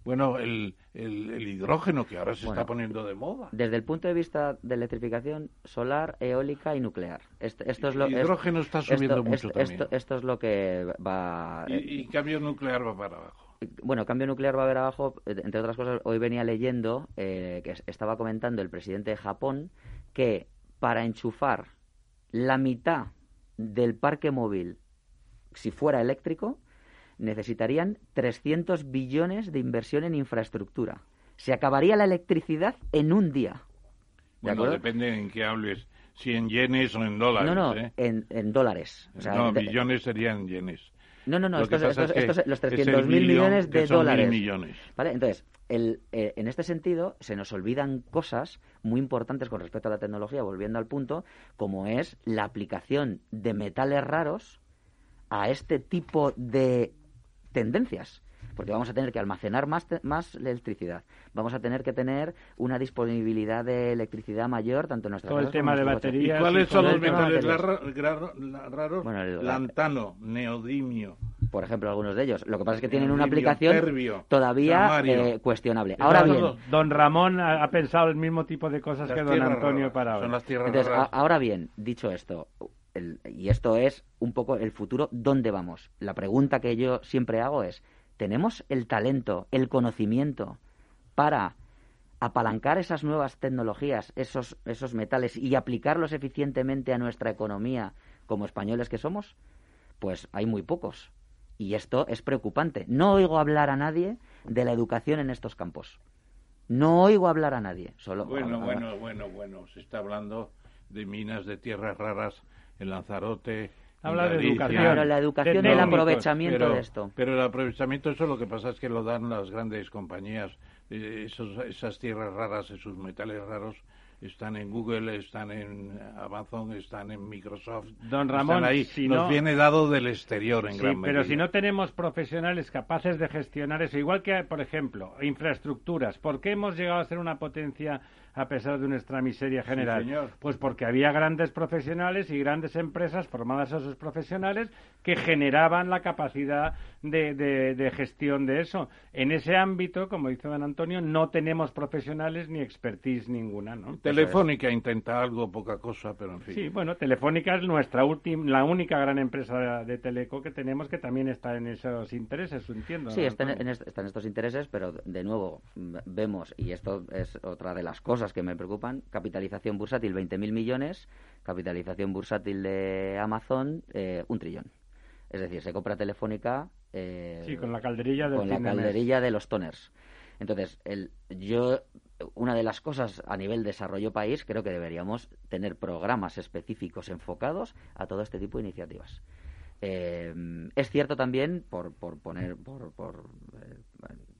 bueno el, el, el hidrógeno que ahora se Bueno. está poniendo de moda desde el punto de vista de electrificación solar, eólica y nuclear. Esto, esto es lo, el es- hidrógeno está subiendo esto, mucho esto- también esto- esto es lo que va... y, y cambio nuclear va para abajo Bueno, cambio nuclear va a haber abajo, eh, entre otras cosas, hoy venía leyendo eh, que es- estaba comentando el presidente de Japón que para enchufar la mitad del parque móvil, si fuera eléctrico, necesitarían 300 billones de inversión en infraestructura. Se acabaría la electricidad en un día. ¿De bueno acuerdo? depende en qué hables si en yenes o en dólares No, no, ¿eh? en, en dólares. O sea, no billones serían yenes no, no, no, estos, estos- estos- los es el 300.000 billón, millones de dólares. millones. ¿Vale? Entonces, el, eh, en este sentido, se nos olvidan cosas muy importantes con respecto a la tecnología, volviendo al punto, como es la aplicación de metales raros a este tipo de tendencias. Porque vamos a tener que almacenar más, más electricidad. Vamos a tener que tener una disponibilidad de electricidad mayor, tanto en nuestras Todo el como tema en de nuestros coches. ¿Y baterías. cuáles son todo los el tema de metales raros? Bueno, el- Lantano, neodimio. Por ejemplo, algunos de ellos. Lo que pasa es que tienen una aplicación terbio, todavía eh, cuestionable. Ahora bien, Don Ramón ha, ha pensado el mismo tipo de cosas las que don Antonio para Son las tierras Entonces, a- raras. ahora bien, dicho esto, el- y esto es un poco el futuro, ¿dónde vamos? La pregunta que yo siempre hago es, ¿tenemos el talento, el conocimiento para apalancar esas nuevas tecnologías, esos, esos metales y aplicarlos eficientemente a nuestra economía como españoles que somos? Pues hay muy pocos. Y esto es preocupante. No oigo hablar a nadie de la educación en estos campos. No oigo hablar a nadie. Solo, Bueno, a- a- bueno, bueno, bueno. Se está hablando de minas de tierras raras en Lanzarote. Habla de educación. Claro, la educación De y el técnicos, aprovechamiento pero, de esto. Pero el aprovechamiento, eso lo que pasa es que lo dan las grandes compañías. Eh, esos, esas tierras raras, esos metales raros, están en Google, están en Amazon, están en Microsoft. Don Ramón, están ahí. si Nos no- viene dado del exterior en Sí, gran pero medida. si no tenemos profesionales capaces de gestionar eso, igual que, por ejemplo, infraestructuras, ¿por qué hemos llegado a ser una potencia a pesar de nuestra miseria general? señor. Pues porque había grandes profesionales y grandes empresas formadas a esos profesionales que generaban la capacidad de, de- de gestión de eso. En ese ámbito, como dice don Antonio, no tenemos profesionales ni expertise ninguna, ¿no? Telefónica intenta algo, poca cosa, pero en fin. Sí, bueno, Telefónica es nuestra última, la única gran empresa de teleco que tenemos que también está en esos intereses, entiendo. Sí, ¿no, están en, están estos intereses, pero de nuevo vemos, y esto es otra de las cosas que me preocupan, capitalización bursátil 20.000 millones, capitalización bursátil de Amazon eh, un trillón. Es decir, se compra Telefónica eh, Sí, con la calderilla del con la fin de mes. calderilla de los toners. Entonces, el, yo, una de las cosas a nivel desarrollo país, creo que deberíamos tener programas específicos enfocados a todo este tipo de iniciativas. Eh, es cierto también, por, por poner, por, por, eh,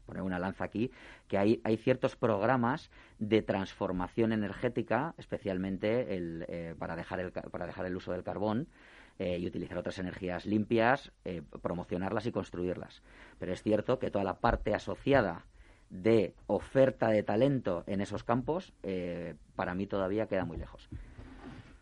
poner una lanza aquí, que hay, hay ciertos programas de transformación energética, especialmente el, eh, para, dejar el, para dejar el uso del carbón, eh, y utilizar otras energías limpias, eh, promocionarlas y construirlas. Pero es cierto que toda la parte asociada de oferta de talento en esos campos, eh, para mí todavía queda muy lejos.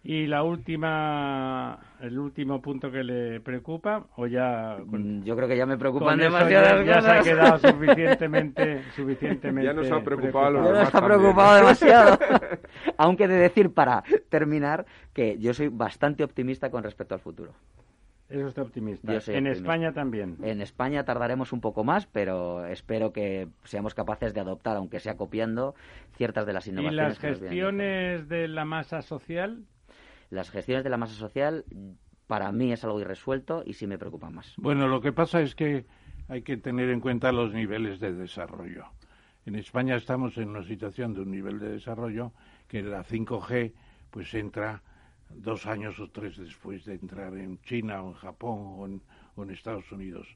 Y la última, el último punto que le preocupa, o ya con, Mm, Yo creo que ya me preocupan eso demasiadas ya, ya se ha quedado suficientemente, suficientemente Ya nos ha preocupado a los Ya demás nos ha preocupado demasiado. Aunque he de decir, para terminar, que yo soy bastante optimista con respecto al futuro. Es usted optimista. Yo soy en optimista. España también. En España tardaremos un poco más, pero espero que seamos capaces de adoptar, aunque sea copiando, ciertas de las ¿Y innovaciones. las que de fuera. gestiones de la masa social? Las gestiones de la masa social, para mí es algo irresuelto y sí me preocupan más. Bueno, lo que pasa es que hay que tener en cuenta los niveles de desarrollo. En España estamos en una situación de un nivel de desarrollo que la 5G pues entra dos años o tres después de entrar en China o en Japón o en, o en Estados Unidos.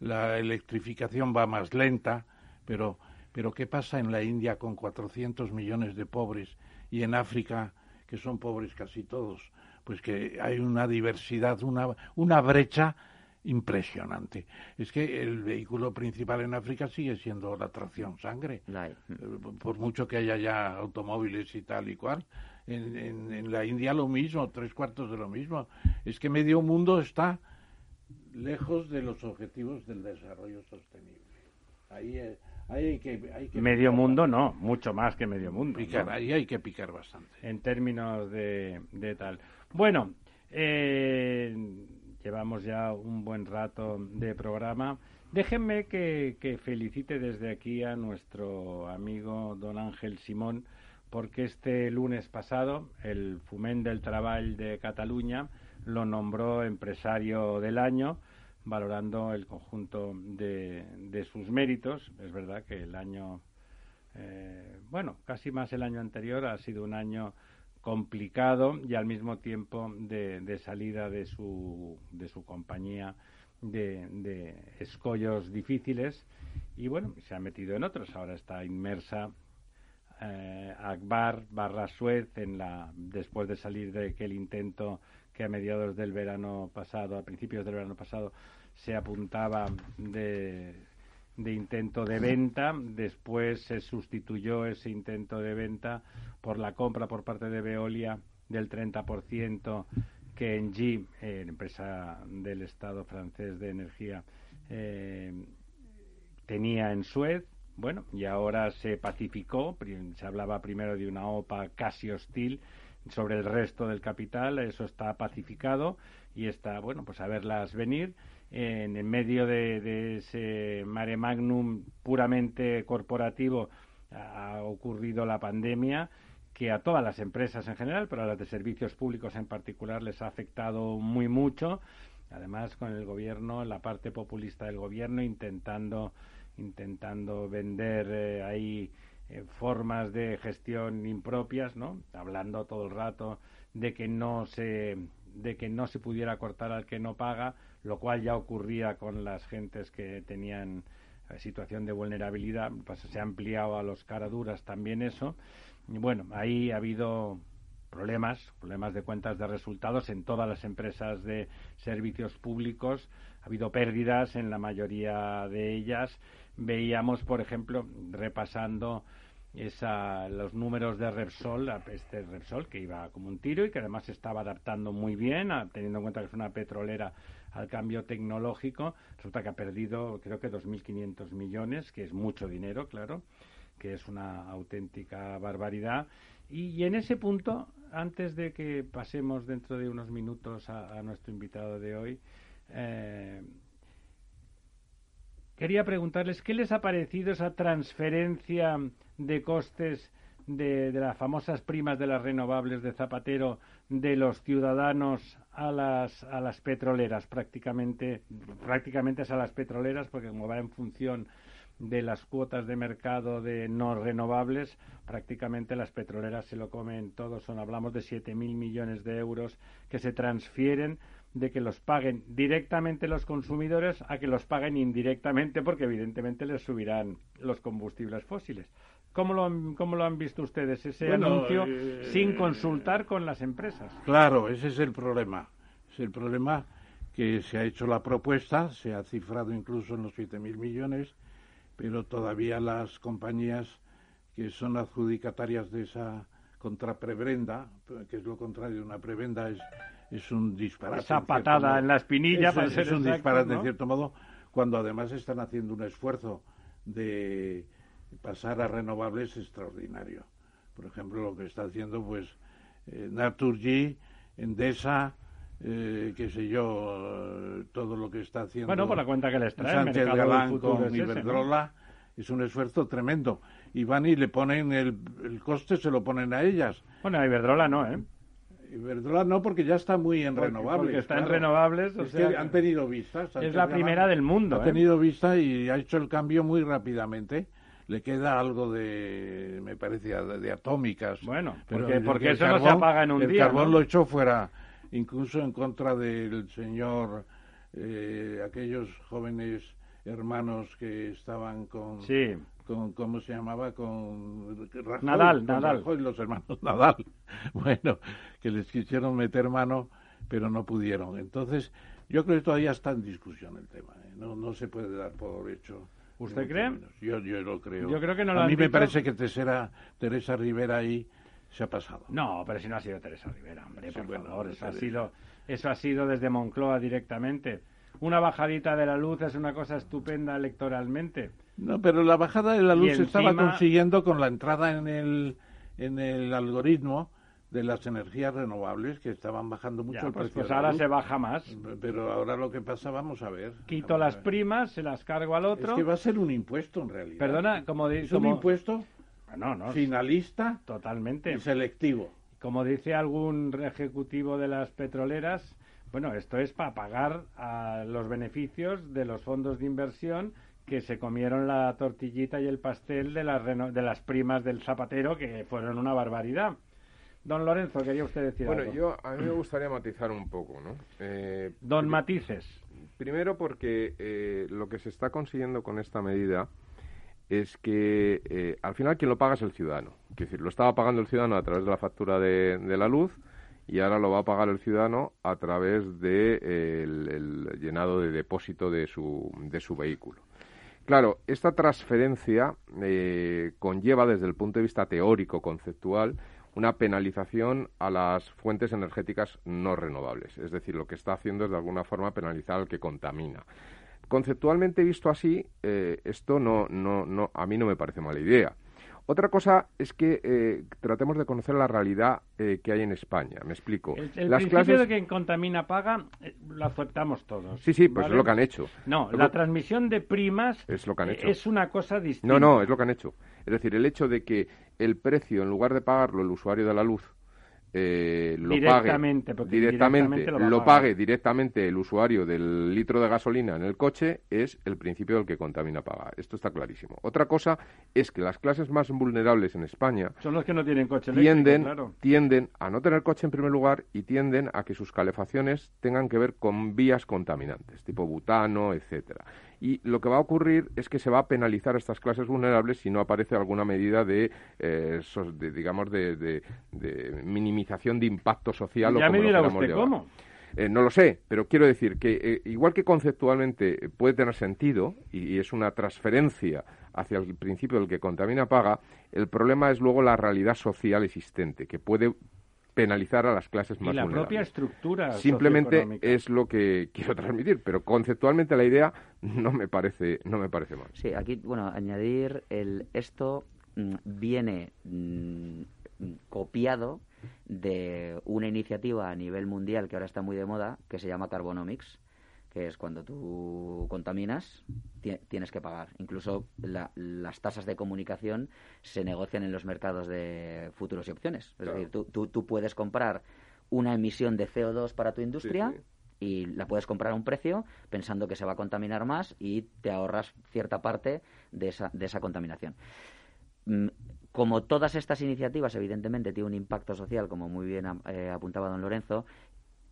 La electrificación va más lenta, pero, pero ¿qué pasa en la India con 400 millones de pobres y en África, que son pobres casi todos? Pues que hay una diversidad, una, una brecha impresionante. Es que el vehículo principal en África sigue siendo la tracción sangre. Eh, Por mucho que haya ya automóviles y tal y cual. En, en- en la India lo mismo, tres cuartos de lo mismo. Es que medio mundo está lejos de los objetivos del desarrollo sostenible. Ahí, eh, ahí hay que... Hay que Medio picar mundo no, mucho más que medio mundo. picar, ¿no? ahí hay que picar bastante. en términos de, de tal. Bueno, eh, llevamos ya un buen rato de programa. Déjenme que, que felicite desde aquí a nuestro amigo don Ángel Simón, porque este lunes pasado el Fument del Treball de Cataluña lo nombró empresario del año, valorando el conjunto de, de sus méritos. Es verdad que el año eh, bueno, casi más el año anterior ha sido un año complicado y al mismo tiempo de, de salida de su, de su compañía de, de escollos difíciles y bueno, se ha metido en otros. Ahora está inmersa eh, Akbar barra Suez en la, después de salir de aquel intento que a mediados del verano pasado, a principios del verano pasado, se apuntaba de, intento de venta. Después se sustituyó ese intento de venta por la compra por parte de Veolia del 30% que Engie, eh, empresa del Estado francés de energía, eh, tenía en Suez. Bueno, y ahora se pacificó. Se hablaba primero de una OPA casi hostil sobre el resto del capital. Eso está pacificado y está, bueno, pues a verlas venir. En, medio de, de ese mare magnum puramente corporativo ha ocurrido la pandemia que a todas las empresas en general, pero a las de servicios públicos en particular les ha afectado muy mucho. Además, con el gobierno, la parte populista del gobierno intentando intentando vender eh, ahí eh, formas de gestión impropias, ¿no? Hablando todo el rato de que no se de que no se pudiera cortar al que no paga, lo cual ya ocurría con las gentes que tenían eh, situación de vulnerabilidad, pues se ha ampliado a los caraduras también eso. Bueno, ahí ha habido problemas, problemas de cuentas de resultados en todas las empresas de servicios públicos. Ha habido pérdidas en la mayoría de ellas. Veíamos, por ejemplo, repasando esa, los números de Repsol, este Repsol que iba como un tiro y que además se estaba adaptando muy bien, a- teniendo en cuenta que es una petrolera al cambio tecnológico. Resulta que ha perdido, creo que 2.500 millones, que es mucho dinero, claro, que es una auténtica barbaridad. Y, y en ese punto, antes de que pasemos dentro de unos minutos a, a nuestro invitado de hoy, eh, quería preguntarles qué les ha parecido esa transferencia de costes de, las famosas primas de las renovables de Zapatero de los ciudadanos a las a las petroleras prácticamente prácticamente es a las petroleras porque como va en función de las cuotas de mercado de no renovables, prácticamente las petroleras se lo comen todo. Son, hablamos de 7.000 millones de euros que se transfieren de que los paguen directamente los consumidores a que los paguen indirectamente porque evidentemente les subirán los combustibles fósiles. ¿Cómo lo han, cómo lo han visto ustedes ese Bueno, anuncio eh, sin consultar con las empresas? Claro, ese es el problema. Es el problema que se ha hecho la propuesta, se ha cifrado incluso en los 7.000 millones, pero todavía las compañías que son adjudicatarias de esa contraprebrenda, que es lo contrario de una prebenda, es, es un disparate. Esa en patada modo. en la espinilla, Es- para es, ser un disparate, ¿no? en cierto modo, cuando además están haciendo un esfuerzo de pasar a renovables extraordinario. Por ejemplo, lo que está haciendo, pues, eh, Naturgy, Endesa, eh, qué sé yo, todo lo que está haciendo. Bueno, por la cuenta que les trae Sánchez Galán con es ese, ¿no? Iberdrola, es un esfuerzo tremendo. Y van y le ponen el, el coste, se lo ponen a ellas. Bueno, a Iberdrola no, ¿eh? Iberdrola no, porque ya está muy en Porque- renovables. porque está en renovables, o Es sea que han tenido vistas. Es la primera del mundo, Ha ¿eh? tenido vista y ha hecho el cambio muy rápidamente. Le queda algo de, me parece, de, atómicas. Bueno, porque- el- porque el eso no se apaga en un el día, carbón ¿no? lo echó fuera, incluso en contra del señor, eh, aquellos jóvenes hermanos que estaban con, Sí. Con ¿cómo se llamaba? Con Rajoy, Nadal, con Nadal. Rajoy, los hermanos Nadal. Bueno, que les quisieron meter mano, pero no pudieron. Entonces, yo creo que todavía está en discusión el tema. ¿eh? No, no se puede dar por hecho. ¿Usted cree? Yo, yo lo creo. Yo creo que no lo A mí me parece que Teresa, Teresa Rivera ahí se ha pasado. No, pero si no ha sido Teresa Rivera, hombre, Sí, por bueno, favor, eso ha sido, eso ha sido desde Moncloa directamente. Una bajadita de la luz es una cosa estupenda electoralmente. No, pero la bajada de la luz se estaba consiguiendo con la entrada en el, en el algoritmo de las energías renovables que estaban bajando mucho Ya, el pues, precio pues la ahora luz. se baja más. Pero ahora lo que pasa, vamos a ver. Quito las primas, se las cargo al Es otro. que va a ser un impuesto en realidad. Perdona, como di- Es un impuesto No, no, finalista totalmente. y selectivo. Como dice algún ejecutivo de las petroleras, bueno, esto es para pagar a los beneficios de los fondos de inversión que se comieron la tortillita y el pastel de las, reno- de las primas del zapatero, que fueron una barbaridad. Don Lorenzo, quería usted decir Bueno, algo. yo a mí me gustaría matizar un poco, ¿no? Eh, Don Matices. Primero porque eh, lo que se está consiguiendo con esta medida es que eh, al final quien lo paga es el ciudadano. Es decir, lo estaba pagando el ciudadano a través de la factura de, de la luz y ahora lo va a pagar el ciudadano a través de, eh, el, el llenado de depósito de su, de su vehículo. Claro, esta transferencia eh, conlleva desde el punto de vista teórico, conceptual, una penalización a las fuentes energéticas no renovables. Es decir, lo que está haciendo es de alguna forma penalizar al que contamina. Conceptualmente visto así, eh, esto no, no, no, a mí no me parece mala idea. Otra cosa es que eh, tratemos de conocer la realidad eh, que hay en España. Me explico. El, el Las principio clases... de quien contamina paga eh, lo aceptamos todos. Sí, sí, pues ¿vale? es lo que han hecho. No, Lo- la transmisión de primas Es lo que han eh, hecho. es una cosa distinta. No, no, es lo que han hecho. Es decir, el hecho de que el precio, en lugar de pagarlo el usuario de la luz, eh, lo Directamente, pague directamente, directamente lo pague directamente el usuario del litro de gasolina en el coche, es el principio del que contamina paga. Esto está clarísimo. Otra cosa es que las clases más vulnerables en España Son los que no tienen coche tienden, claro. tienden a no tener coche en primer lugar y tienden a que sus calefacciones tengan que ver con vías contaminantes, tipo butano, etcétera. Y lo que va a ocurrir es que se va a penalizar a estas clases vulnerables si no aparece alguna medida de, eh, sos- de, digamos, de, de- de minimización de impacto social o como me lo dirá queramos usted llevar. cómo. Eh, no lo sé, pero quiero decir que eh, igual que conceptualmente puede tener sentido y, y es una transferencia hacia el principio del que contamina paga, el problema es luego la realidad social existente, que puede penalizar a las clases Y más la vulnerables. propia estructura Simplemente es lo que quiero transmitir, pero conceptualmente la idea no me parece no me parece mal. Sí, aquí, bueno, añadir el esto mm, viene mm, copiado de una iniciativa a nivel mundial que ahora está muy de moda, que se llama Carbonomics, que es cuando tú contaminas, ti- tienes que pagar. Incluso la- las tasas de comunicación se negocian en los mercados de futuros y opciones. Es decir, tú, tú, tú puedes comprar una emisión de CO2 para tu industria sí. y la puedes comprar a un precio pensando que se va a contaminar más y te ahorras cierta parte de esa, de esa contaminación. Mm, Como todas estas iniciativas, evidentemente, tiene un impacto social, como muy bien eh, apuntaba don Lorenzo,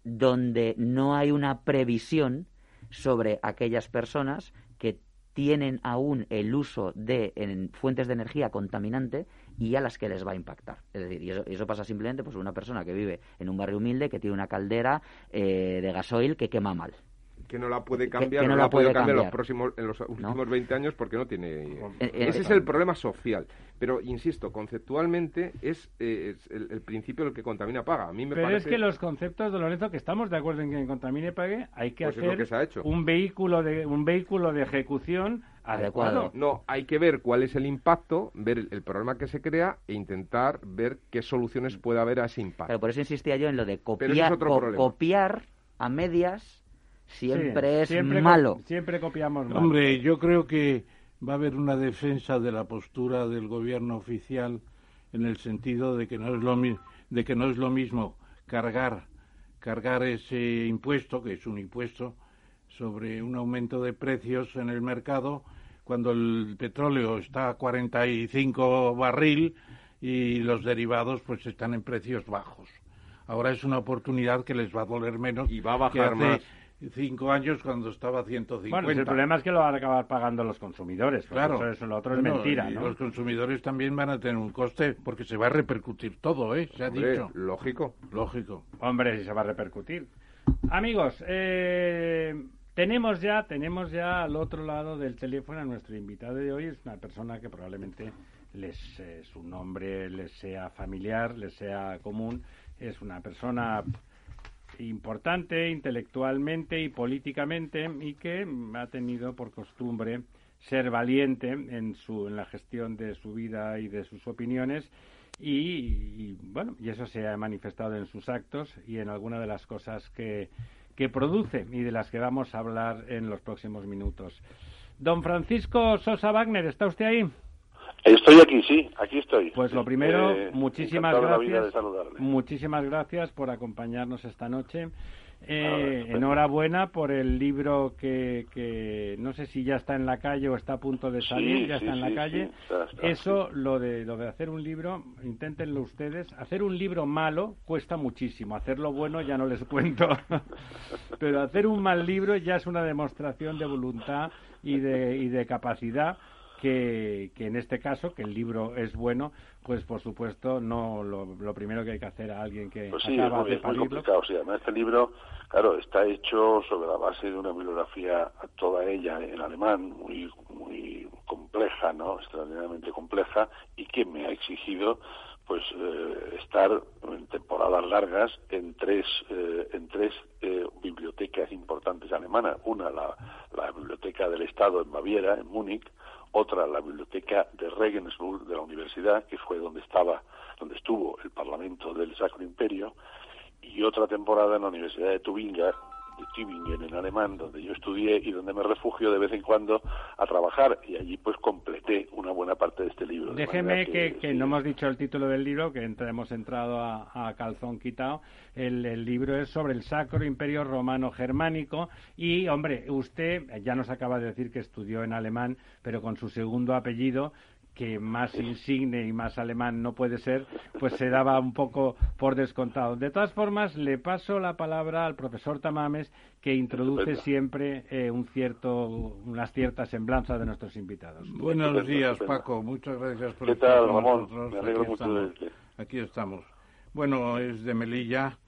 donde no hay una previsión sobre aquellas personas que tienen aún el uso de en, fuentes de energía contaminante y a las que les va a impactar. Es decir, y eso, y eso pasa simplemente pues una persona que vive en un barrio humilde que tiene una caldera eh, de gasoil que quema mal. Que no la puede cambiar, que no no, la la puede cambiar en los cambiar. próximos en los últimos 20 años porque no tiene Eh, eh, Ese es el problema social. Pero, insisto, conceptualmente es, eh, es el, el principio del que contamina paga. A mí me Pero parece... es que los conceptos de Lorenzo, que estamos de acuerdo en que contamine pague, hay que Pues es hacer lo que se ha hecho. un vehículo de un vehículo de ejecución adecuado. No, hay que ver cuál es el impacto, ver el, el problema que se crea e intentar ver qué soluciones puede haber a ese impacto. Claro, por eso insistía yo en lo de Pero copiar, es otro co- problema. copiar a medias siempre Sí, es siempre co- malo. siempre copiamos mal. Hombre, yo creo que va a haber una defensa de la postura del gobierno oficial en el sentido de que no es lo mi- de que no es lo mismo cargar cargar ese impuesto, que es un impuesto sobre un aumento de precios en el mercado cuando el petróleo está a 45 barril y los derivados pues están en precios bajos. Ahora es una oportunidad que les va a doler menos Y va a que bajar hace más. Cinco años cuando estaba a 150. Bueno, el problema es que lo van a acabar pagando los consumidores. Claro. Eso, lo otro es mentira, y ¿no? los consumidores también van a tener un coste porque se va a repercutir todo, ¿eh? Se ha Hombre, dicho. Lógico. Lógico. Hombre, si se va a repercutir. Amigos, eh, tenemos ya, tenemos ya al otro lado del teléfono a nuestro invitado de hoy. Es una persona que probablemente les, eh, su nombre les sea familiar, les sea común. Es una persona importante intelectualmente y políticamente y que ha tenido por costumbre ser valiente en su en la gestión de su vida y de sus opiniones y, bueno y eso se ha manifestado en sus actos y en alguna de las cosas que que produce y de las que vamos a hablar en los próximos minutos. Don Francisco Sosa Wagner, ¿está usted ahí? Estoy aquí, sí, aquí estoy. Pues lo primero, Eh, muchísimas gracias. Muchísimas gracias por acompañarnos esta noche. Eh, Ah, enhorabuena por el libro que, que no sé si ya está en la calle o está a punto de salir, Sí, ya sí, está en la calle. sí, está, está, Eso, lo de lo de hacer un libro, inténtenlo ustedes. Hacer un libro malo cuesta muchísimo. Hacerlo bueno ya no les cuento. Pero hacer un mal libro ya es una demostración de voluntad y de, y de capacidad que, que en este caso, que el libro es bueno, pues por supuesto no lo, lo primero que hay que hacer a alguien que Pues sí, es acaba muy, de es muy complicado. Sí, además este libro, claro, está hecho sobre la base de una bibliografía, toda ella en alemán, muy, muy compleja, ¿no? Extraordinariamente compleja, y que me ha exigido pues eh, estar en temporadas largas en tres eh, en tres eh, bibliotecas importantes alemanas una la, la biblioteca del estado en Baviera en Múnich otra la biblioteca de Regensburg de la universidad que fue donde estaba donde estuvo el parlamento del Sacro Imperio y otra temporada en la universidad de Tubinga de Tübingen en alemán, donde yo estudié y donde me refugio de vez en cuando a trabajar y allí pues completé una buena parte de este libro. Déjeme que, que sí, no hemos dicho el título del libro, que hemos entrado a, a calzón quitado. El, el libro es sobre el Sacro Imperio Romano Germánico y, hombre, usted ya nos acaba de decir que estudió en alemán, pero con su segundo apellido que más insigne y más alemán no puede ser, pues se daba un poco por descontado. De todas formas, le paso la palabra al profesor Tamames, que introduce siempre eh, un cierto, unas ciertas semblanzas de nuestros invitados. Buenos Estupendo, días, estupendo. Paco. Muchas gracias por ¿Qué estar tal, con Ramón? nosotros. Me alegro Aquí mucho de estamos. Aquí estamos. Bueno, es de Melilla,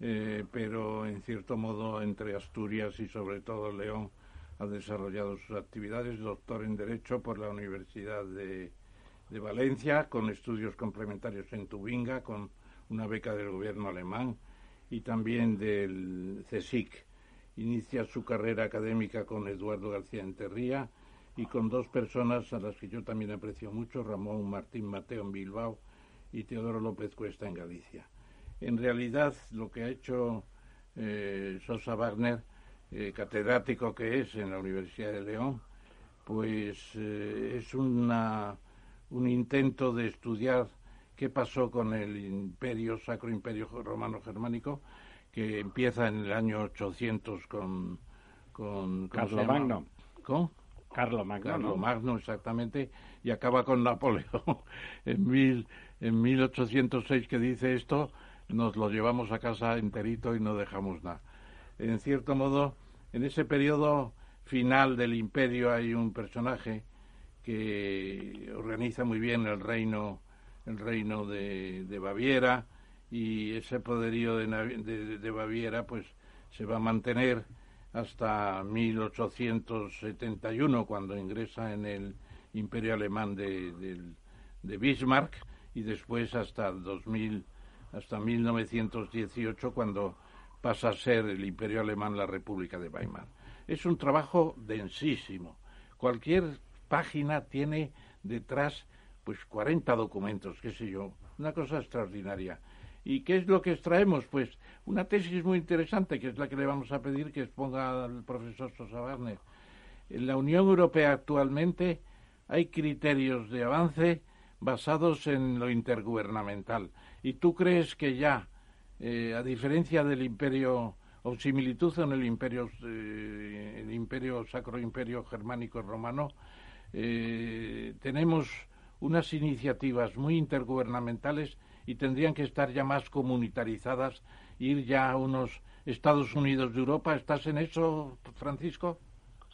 eh, pero en cierto modo entre Asturias y sobre todo León ha desarrollado sus actividades. Doctor en Derecho por la Universidad de, de Valencia, con estudios complementarios en Tubinga, con una beca del gobierno alemán y también del CSIC. Inicia su carrera académica con Eduardo García Enterría y con dos personas a las que yo también aprecio mucho, Ramón Martín Mateo en Bilbao y Teodoro López Cuesta en Galicia. En realidad, lo que ha hecho eh, Sosa Wagner, eh, catedrático que es en la Universidad de León, pues eh, es una, un intento de estudiar qué pasó con el imperio, Sacro Imperio Romano Germánico, que empieza en el año 800 con... con ¿cómo se llama? Carlomagno. ¿Con? Carlos Magno, Magno, exactamente, y acaba con Napoleón. en, mil, en 1806 que dice esto, nos lo llevamos a casa enterito y no dejamos nada. En cierto modo, en ese periodo final del imperio hay un personaje que organiza muy bien el reino, el reino de, Baviera y ese poderío de, de- Baviera pues se va a mantener hasta 1871 cuando ingresa en el imperio alemán de Bismarck y después hasta 2000 hasta 1918 cuando pasa a ser el imperio alemán la República de Weimar. Es un trabajo densísimo. Cualquier página tiene detrás pues 40 documentos, qué sé yo, una cosa extraordinaria. ¿Y qué es lo que extraemos? Pues una tesis muy interesante, que es la que le vamos a pedir que exponga al profesor Sosa Wagner. En la Unión Europea actualmente hay criterios de avance basados en lo intergubernamental. ¿Y tú crees que ya, eh, a diferencia del imperio, o similitud en el imperio, eh, el imperio sacro imperio germánico romano, eh, tenemos unas iniciativas muy intergubernamentales y tendrían que estar ya más comunitarizadas, ir ya a unos Estados Unidos de Europa. ¿Estás en eso, Francisco?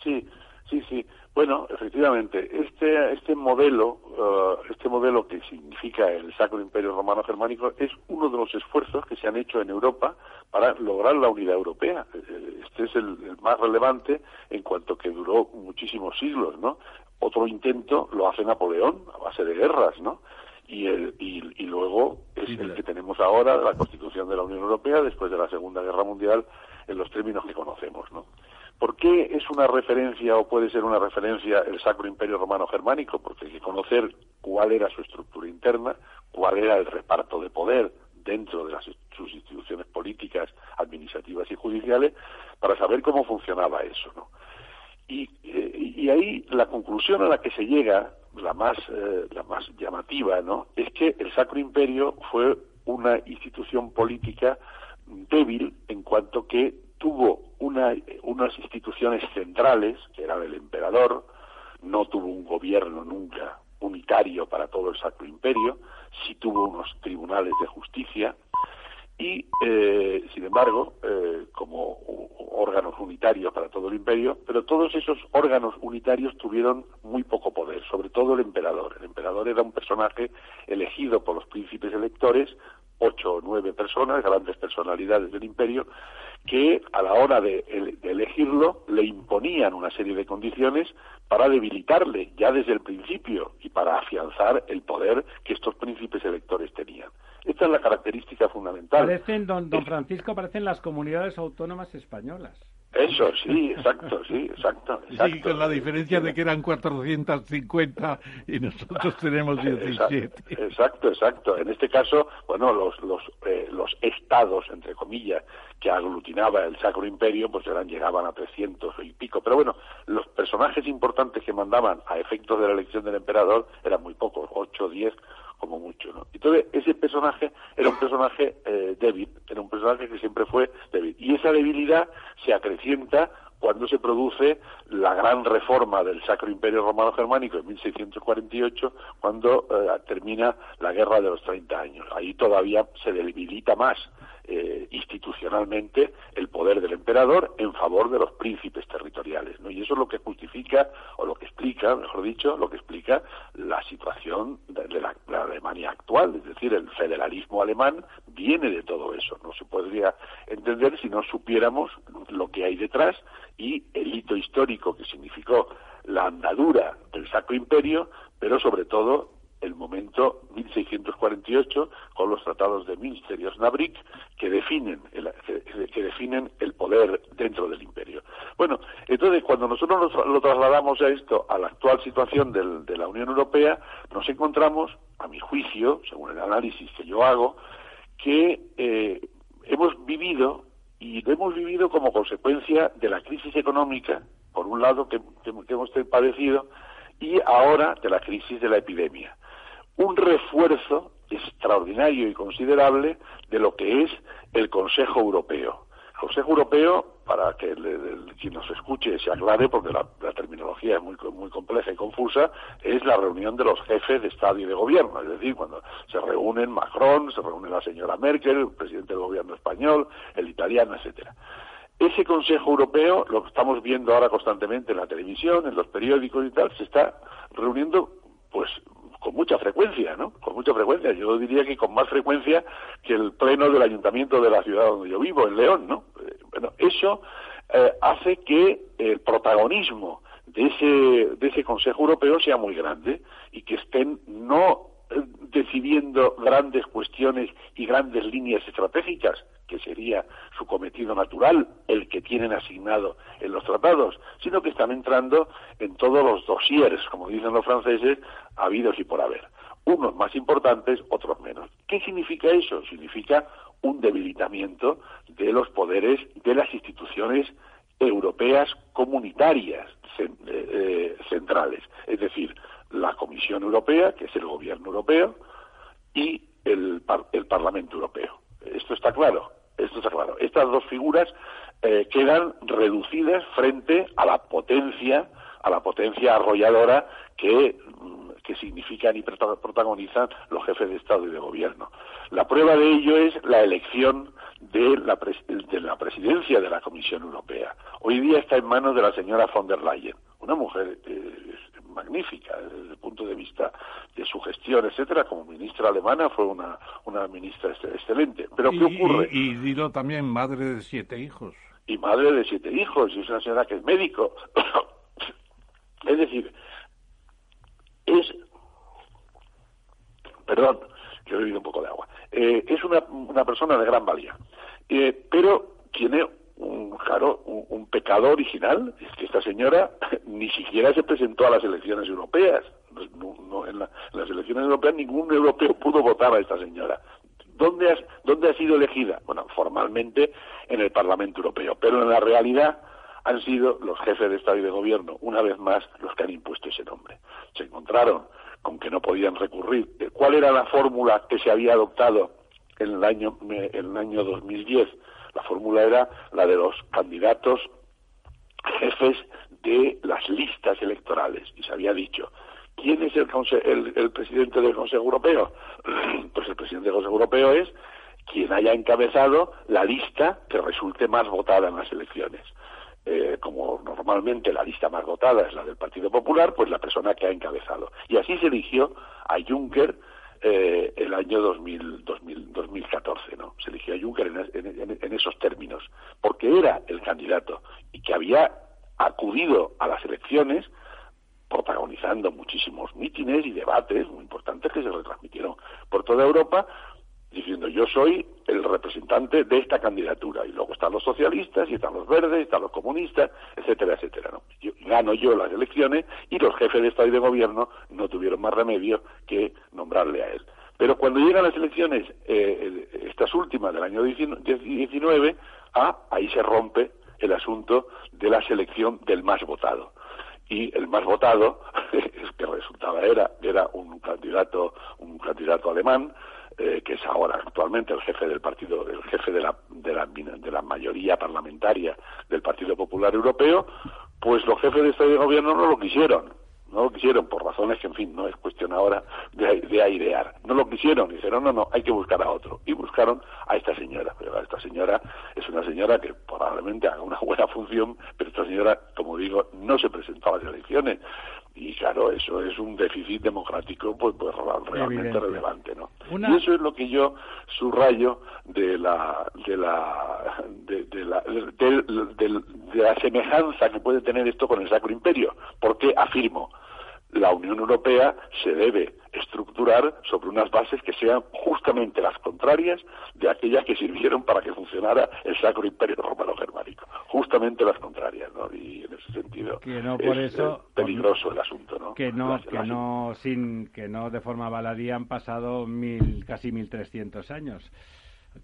Sí, sí, sí. Bueno, efectivamente, este este modelo, uh, este modelo que significa el Sacro Imperio Romano Germánico es uno de los esfuerzos que se han hecho en Europa para lograr la unidad europea. Eh, este es el, más relevante en cuanto que duró muchísimos siglos, ¿no? Otro intento lo hace Napoleón a base de guerras, ¿no? Y, el, y, y luego es el que tenemos ahora, la Constitución de la Unión Europea, después de la Segunda Guerra Mundial, en los términos que conocemos, ¿no? ¿Por qué es una referencia o puede ser una referencia el Sacro Imperio Romano Germánico? Porque hay que conocer cuál era su estructura interna, cuál era el reparto de poder dentro de sus instituciones políticas, administrativas y judiciales, para saber cómo funcionaba eso. ¿no? Y, eh, ahí la conclusión a la que se llega, la más, eh, la más llamativa, ¿no? es que el Sacro Imperio fue una institución política débil en cuanto que tuvo una, unas instituciones centrales, que era el emperador, no tuvo un gobierno nunca unitario para todo el Sacro Imperio, sí tuvo unos tribunales de justicia y, eh, sin embargo, eh, como órganos unitarios para todo el imperio, pero todos esos órganos unitarios tuvieron muy poco poder, sobre todo el emperador. El emperador era un personaje elegido por los príncipes electores, ocho o nueve personas, grandes personalidades del imperio, que a la hora de, elegirlo le imponían una serie de condiciones para debilitarle ya desde el principio y para afianzar el poder que estos príncipes electores tenían. Esta es la característica fundamental. Parecen, don, don Francisco, parecen las comunidades autónomas españolas. Eso, sí, exacto, sí, exacto. exacto. Sí, con la diferencia de que eran 450 y nosotros tenemos 17. Exacto, exacto. En este caso, bueno, los, los, eh, los estados, entre comillas, que aglutinaba el Sacro Imperio, pues eran, llegaban a 300 y pico. Pero bueno, los personajes importantes que mandaban a efectos de la elección del emperador eran muy pocos, 8 o 10 como mucho, ¿no? Entonces, ese personaje era un personaje eh, débil, era un personaje que siempre fue débil. Y esa debilidad se acrecienta cuando se produce la gran reforma del Sacro Imperio Romano Germánico en 1648, cuando eh, termina la Guerra de los 30 años. Ahí todavía se debilita más eh, institucionalmente el poder del emperador en favor de los príncipes territoriales. ¿no? Y eso es lo que justifica, o lo que explica, mejor dicho, lo que explica la situación de, la, Alemania actual. Es decir, el federalismo alemán viene de todo eso. No se podría entender si no supiéramos lo que hay detrás y el hito histórico que significó la andadura del Sacro Imperio, pero sobre todo el momento 1648 con los tratados de Münster y Osnabrück que definen el, que, definen el poder dentro del imperio. Bueno, entonces cuando nosotros lo, trasladamos a esto a la actual situación de la Unión Europea, nos encontramos, a mi juicio, según el análisis que yo hago, que eh, hemos vivido y lo hemos vivido como consecuencia de la crisis económica, por un lado que hemos padecido, y ahora de la crisis de la epidemia un refuerzo extraordinario y considerable de lo que es el Consejo Europeo. El Consejo Europeo, para que quien nos escuche se aclare, porque la, terminología es muy, muy compleja y confusa, es la reunión de los jefes de Estado y de Gobierno, es decir, cuando se reúnen Macron, se reúne la señora Merkel, el presidente del Gobierno español, el italiano, etcétera. Ese Consejo Europeo, lo que estamos viendo ahora constantemente en la televisión, en los periódicos y tal, se está reuniendo pues con mucha frecuencia, ¿no? Con mucha frecuencia. Yo diría que con más frecuencia que el pleno del ayuntamiento de la ciudad donde yo vivo, en León, ¿no? Eh, bueno, eso eh, hace que el protagonismo de ese, de ese Consejo Europeo sea muy grande y que estén no eh, decidiendo grandes cuestiones y grandes líneas estratégicas, que sería su cometido natural, el que tienen asignado en los tratados, sino que están entrando en todos los dossiers, como dicen los franceses, habidos y por haber. Unos más importantes, otros menos. ¿Qué significa eso? Significa un debilitamiento de los poderes de las instituciones europeas comunitarias eh, eh, centrales, es decir, la Comisión Europea, que es el gobierno europeo, y el, el Parlamento Europeo. Esto está claro. Esto está claro. Estas dos figuras eh, quedan reducidas frente a la potencia, a la potencia arrolladora que, mm, que significan y protagonizan los jefes de Estado y de Gobierno. La prueba de ello es la elección de la, de la presidencia de la Comisión Europea. Hoy día está en manos de la señora von der Leyen, una mujer eh, magnífica desde el punto de vista de su gestión, etcétera. Como ministra alemana fue una, una ministra excelente. Pero ¿qué ocurre? Y, y también madre de siete hijos. Y madre de siete hijos, y es una señora que es médico. es decir, es perdón, que he bebido un poco de agua, eh, es una, una, persona de gran valía, eh, pero tiene claro, un, pecado original, es que esta señora ni siquiera se presentó a las elecciones europeas. en, las elecciones europeas ningún europeo pudo votar a esta señora. ¿Dónde, ¿Dónde ha sido elegida? Bueno, formalmente en el Parlamento Europeo, pero en la realidad han sido los jefes de Estado y de Gobierno, una vez más, los que han impuesto ese nombre. Se encontraron con que no podían recurrir. ¿Cuál era la fórmula que se había adoptado en el año, en el año 2010? La fórmula era la de los candidatos jefes de las listas electorales. Y se había dicho, ¿quién es el, el, presidente del Consejo Europeo? Pues el presidente del Consejo Europeo es quien haya encabezado la lista que resulte más votada en las elecciones. Eh, como normalmente la lista más votada es la del Partido Popular, pues la persona que ha encabezado. Y así se eligió a Juncker eh, el año 2000, 2014, ¿no? Se eligió a Juncker en, esos términos, porque era el candidato y que había acudido a las elecciones protagonizando muchísimos mítines y debates muy importantes que se retransmitieron por toda Europa, diciendo yo soy el representante de esta candidatura y luego están los socialistas y están los verdes, y están los comunistas, etcétera, etcétera. ¿no? gano yo las elecciones y los jefes de Estado y de Gobierno no tuvieron más remedio que nombrarle a él. Pero cuando llegan las elecciones, eh, estas últimas del año 19, ah, ahí se rompe el asunto de la selección del más votado y el más votado que resultaba era era un candidato un candidato alemán eh, que es ahora actualmente el jefe del partido, el jefe de la, de la, mayoría parlamentaria del Partido Popular Europeo, pues los jefes de de Gobierno no lo quisieron. No lo quisieron por razones que, en fin, no es cuestión ahora de, de airear. No lo quisieron. Dijeron, no, no, hay que buscar a otro. Y buscaron a esta señora. Pero esta señora es una señora que probablemente haga una buena función, pero esta señora, como digo, no se presentó a las elecciones y claro eso es un déficit democrático pues, pues realmente relevante no y eso es lo que yo subrayo de la de la de, la de, la semejanza que puede tener esto con el Sacro Imperio porque afirmo la Unión Europea se debe estructurar sobre unas bases que sean justamente las contrarias de aquellas que sirvieron para que funcionara el Sacro Imperio Romano Germánico. Justamente las contrarias, ¿no? Y en ese sentido que no por es eso, peligroso el asunto, ¿no? Que no, que no, sin, que no de forma baladí han pasado mil, casi 1300 años.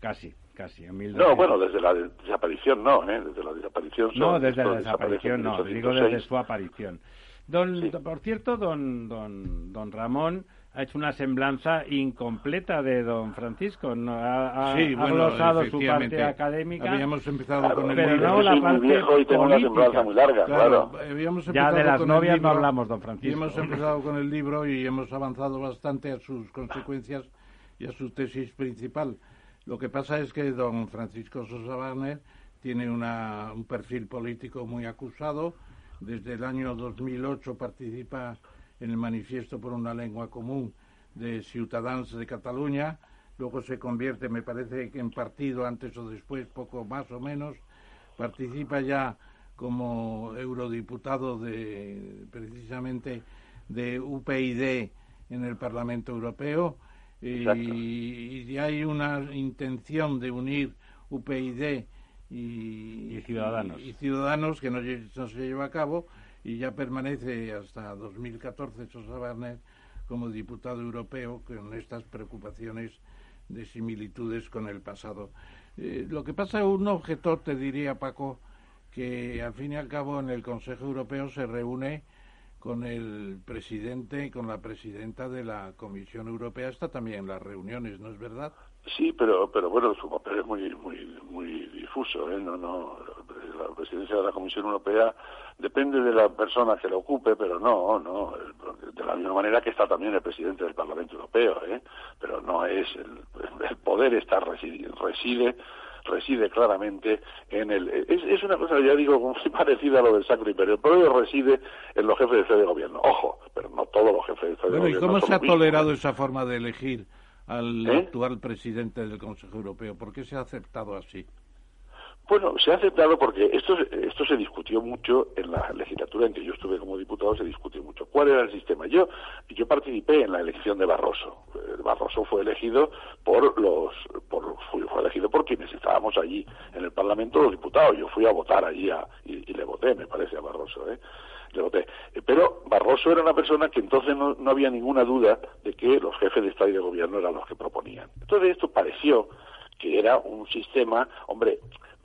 Casi, casi. no, bueno, desde la desaparición no, ¿eh? Desde la desaparición. no, desde la desaparición no, digo desde su aparición. Don, Por cierto, don, don, don Ramón ha hecho una semblanza incompleta de don Francisco. Ha, sí, glosado su parte académica. Habíamos empezado con el pero libro. no la parte viejo y tengo una semblanza muy larga, claro. ya de las novias no hablamos, don Francisco. hemos empezado con el libro y hemos avanzado bastante a sus consecuencias y a su tesis principal. Lo que pasa es que don Francisco Sosa Wagner tiene una, un perfil político muy acusado desde el año 2008 participa en el Manifiesto por una Lengua Común de Ciudadanos de Cataluña. Luego se convierte, me parece que en partido antes o después, poco más o menos. Participa ya como eurodiputado de precisamente de UPyD en el Parlamento Europeo y, hay una intención de unir UPyD y, Ciudadanos. Y, Ciudadanos que no, se lleva a cabo y ya permanece hasta 2014 Sosa Barner como diputado europeo con estas preocupaciones de similitudes con el pasado. Eh, lo que pasa es un objetor, te diría Paco, que al fin y al cabo en el Consejo Europeo se reúne con el presidente y con la presidenta de la Comisión Europea. Está también en las reuniones, ¿no es verdad? Sí, pero pero bueno, su papel es muy muy muy difuso, ¿eh? No no la presidencia de la Comisión Europea depende de la persona que la ocupe, pero no, no, de la misma manera que está también el presidente del Parlamento Europeo, ¿eh? Pero no es el, el poder está reside, reside reside claramente en el... Es, es una cosa, ya digo, muy parecida a lo del Sacro Imperio. El poder reside en los jefes de Estado de Gobierno. Ojo, pero no todos los jefes de Estado de Bueno, ¿y Gobierno. cómo se ha tolerado esa forma de elegir al ¿Eh? actual presidente del Consejo Europeo? ¿Por qué se ha aceptado así? Bueno, se ha aceptado porque esto, esto se discutió mucho en la legislatura en que yo estuve como diputado, se discutió mucho. ¿Cuál era el sistema? Yo, yo participé en la elección de Barroso. Barroso fue elegido por los, por, fue, fue elegido por quienes estábamos allí en el Parlamento, los diputados. Yo fui a votar allí a- y, y le voté, me parece, a Barroso, ¿eh? Voté. Eh, Pero Barroso era una persona que entonces no, no había ninguna duda de que los jefes de Estado y de Gobierno eran los que proponían. Entonces esto pareció que era un sistema, hombre,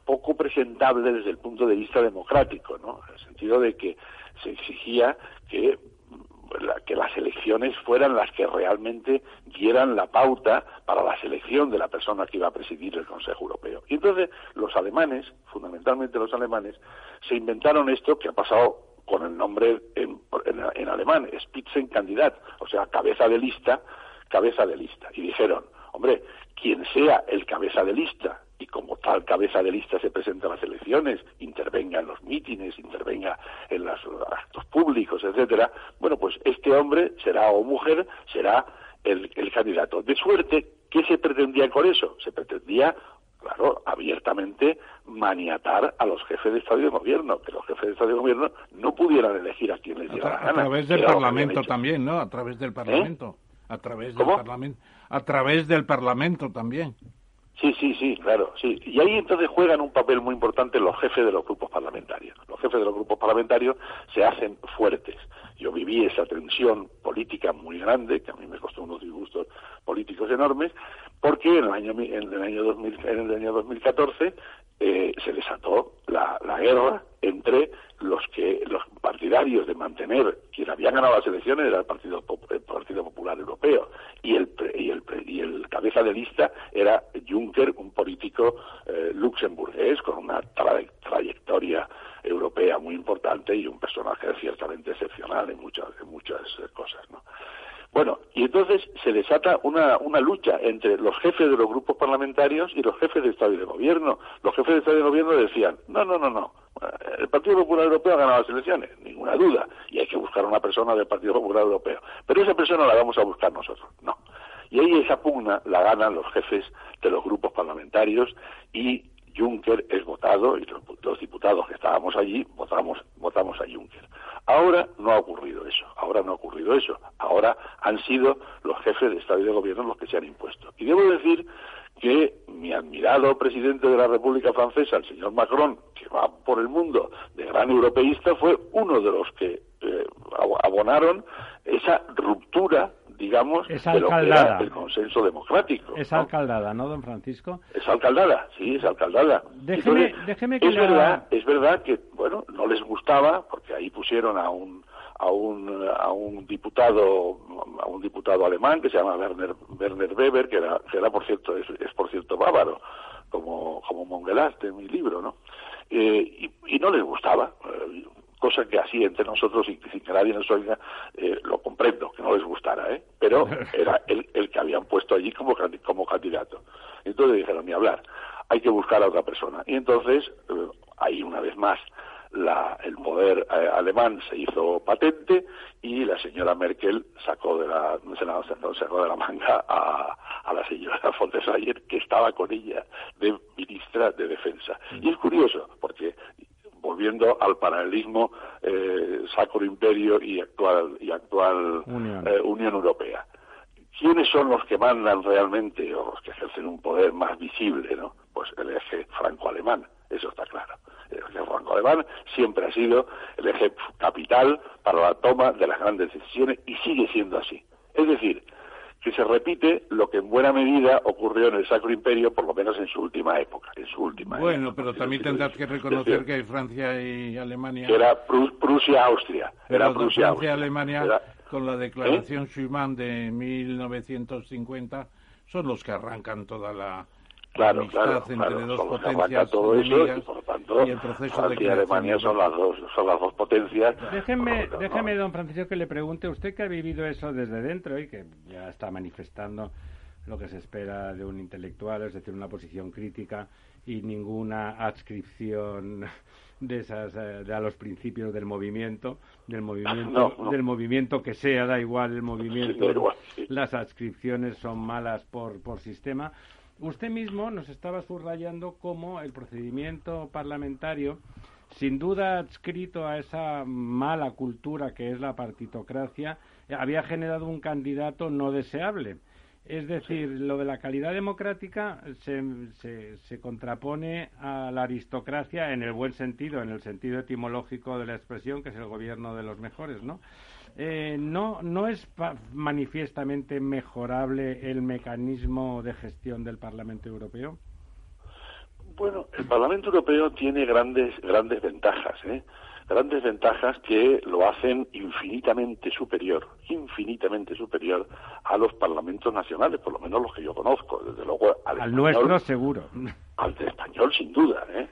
poco presentable desde el punto de vista democrático, ¿no? En el sentido de que se exigía que, mm, que las elecciones fueran las que realmente dieran la pauta para la selección de la persona que iba a presidir el Consejo Europeo. Y entonces los alemanes, fundamentalmente los alemanes, se inventaron esto que ha pasado con el nombre en, en, en alemán, Spitzenkandidat, o sea, cabeza de lista, cabeza de lista. Y dijeron, hombre, quien sea el cabeza de lista y como tal cabeza de lista se presenta a las elecciones, intervenga en los mítines, intervenga en los actos públicos, etcétera, bueno, pues este hombre será o mujer será el, el candidato. De suerte, ¿qué se pretendía con eso? Se pretendía claro, abiertamente maniatar a los jefes de Estado y de Gobierno, que los jefes de Estado y de Gobierno no pudieran elegir a quien les A, diera la a gana. través del era lo que habían Parlamento también, ¿no? A través del Parlamento. A través del ¿Cómo? Parlamento. A través del Parlamento también. Sí, sí, sí, claro, sí. Y ahí entonces juegan un papel muy importante los jefes de los grupos parlamentarios. Los jefes de los grupos parlamentarios se hacen fuertes. Yo viví esa tensión política muy grande, que a mí me costó unos disgustos políticos enormes, porque en el año, mi- en el año, 2000 en el año 2014 eh, se desató la, la guerra entre los que los partidarios de mantener quien había ganado las elecciones era el Partido, el Partido Popular Europeo y el, y el, y el cabeza de lista era Juncker, un político eh, luxemburgués con una tra- trayectoria europea muy importante y un personaje ciertamente excepcional en muchas, en muchas eh, cosas. ¿no? Bueno, y entonces se desata una, una lucha entre los jefes de los grupos parlamentarios y los jefes de Estado y de Gobierno. Los jefes de Estado y de Gobierno decían, no, no, no, no, el Partido Popular Europeo ha ganado las elecciones, ninguna duda, y hay que buscar una persona del Partido Popular Europeo. Pero esa persona la vamos a buscar nosotros, no. Y ahí esa pugna la ganan los jefes de los grupos parlamentarios y Juncker es votado y los, los diputados que estábamos allí votamos, votamos a Juncker. Ahora no ha ocurrido eso, ahora no ha ocurrido eso, ahora han sido los jefes de Estado y de Gobierno los que se han impuesto. Y debo decir que mi admirado presidente de la República Francesa, el señor Macron, que va por el mundo de gran europeísta, fue uno de los que eh, abo- abonaron esa ruptura, digamos, Esa de lo que alcaldada. era el consenso democrático. Es alcaldada, ¿no, don Francisco? Es alcaldada, sí, es alcaldada. Déjeme- Entonces, déjeme que es verdad, es verdad que bueno, no les gustaba porque ahí pusieron a un a un a un diputado a un diputado alemán que se llama Werner Werner Weber que era que era por cierto es, es por cierto bávaro como como Mongelast en mi libro, ¿no? Eh, y, y no les gustaba. eh, cosa que así entre nosotros y sin que nadie nos oiga, eh, lo comprendo, que no les gustara, ¿eh? pero era el, el que habían puesto allí como, como candidato. Entonces dijeron, ni hablar, hay que buscar a otra persona. Y entonces, eh, ahí una vez más, la- el poder eh, alemán se hizo patente y la señora Merkel sacó de la, la- sacó- sacó de la manga a, a la señora von der Leyen, que estaba con ella de ministra de Defensa. Y es curioso, porque volviendo al paralelismo eh, Sacro Imperio y actual y actual Unión. eh, Unión Europea. ¿Quiénes son los que mandan realmente o los que ejercen un poder más visible? ¿no? Pues el eje franco-alemán, eso está claro. El eje franco-alemán siempre ha sido el eje capital para la toma de las grandes decisiones y sigue siendo así. Es decir, que se repite lo que en buena medida ocurrió en el Sacro Imperio, por lo menos en su última época. En su última Bueno, época, pero también tendrás que reconocer que Francia y Alemania... que era Prus- Prusia-Austria. Era Prusia-Austria. Era- con la declaración Schuman de 1950, son los que arrancan toda la Claro, amistad claro, entre claro, dos potencias todo eso enemigas y por tanto y el proceso de Francia y creación Alemania son las dos son las dos potencias. Déjeme, No, no, déjeme, don Francisco, que le pregunte, usted que ha vivido eso desde dentro y que ya está manifestando lo que se espera de un intelectual, es decir, una posición crítica y ninguna adscripción de esas eh, de a los principios del movimiento del movimiento del movimiento que sea da igual el movimiento las adscripciones son malas por por sistema usted mismo nos estaba subrayando cómo el procedimiento parlamentario sin duda adscrito a esa mala cultura que es la partitocracia había generado un candidato no deseable es decir, lo de la calidad democrática se, se, contrapone a la aristocracia en el buen sentido, en el sentido etimológico de la expresión, que es el gobierno de los mejores, ¿no? Eh, no, no es manifiestamente mejorable el mecanismo de gestión del Parlamento Europeo. Bueno, el Parlamento Europeo tiene grandes grandes ventajas, ¿eh? grandes ventajas que lo hacen infinitamente superior, infinitamente superior a los parlamentos nacionales, por lo menos los que yo conozco, desde luego al, nuestro seguro. Al de español sin duda, ¿eh?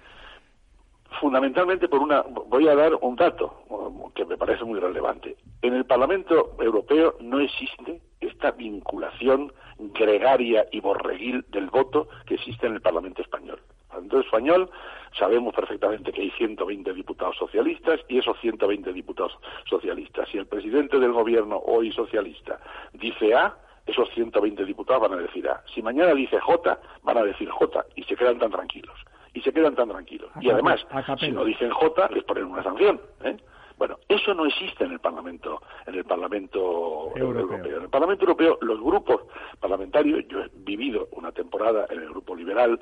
Fundamentalmente por una voy a dar un dato que me parece muy relevante. En el Parlamento Europeo no existe esta vinculación gregaria y borreguil del voto que existe en el Parlamento español. El Parlamento español sabemos perfectamente que hay 120 diputados socialistas y esos 120 diputados socialistas, si el presidente del gobierno hoy socialista dice A, esos 120 diputados van a decir A. Si mañana dice J, van a decir J y se quedan tan tranquilos. Y se quedan tan tranquilos. y además, si no dicen J, les ponen una sanción. ¿eh? Bueno, eso no existe en el Parlamento, en el Parlamento Europeo. En el Parlamento Europeo, los grupos parlamentarios, yo he vivido una temporada en el grupo liberal,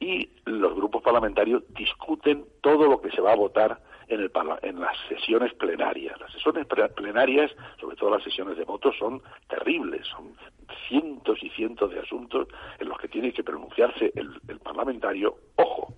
y los grupos parlamentarios discuten todo lo que se va a votar en, el, en las sesiones plenarias. Las sesiones plenarias, sobre todo las sesiones de votos, son terribles, son cientos y cientos de asuntos en los que tiene que pronunciarse el, el parlamentario, ojo,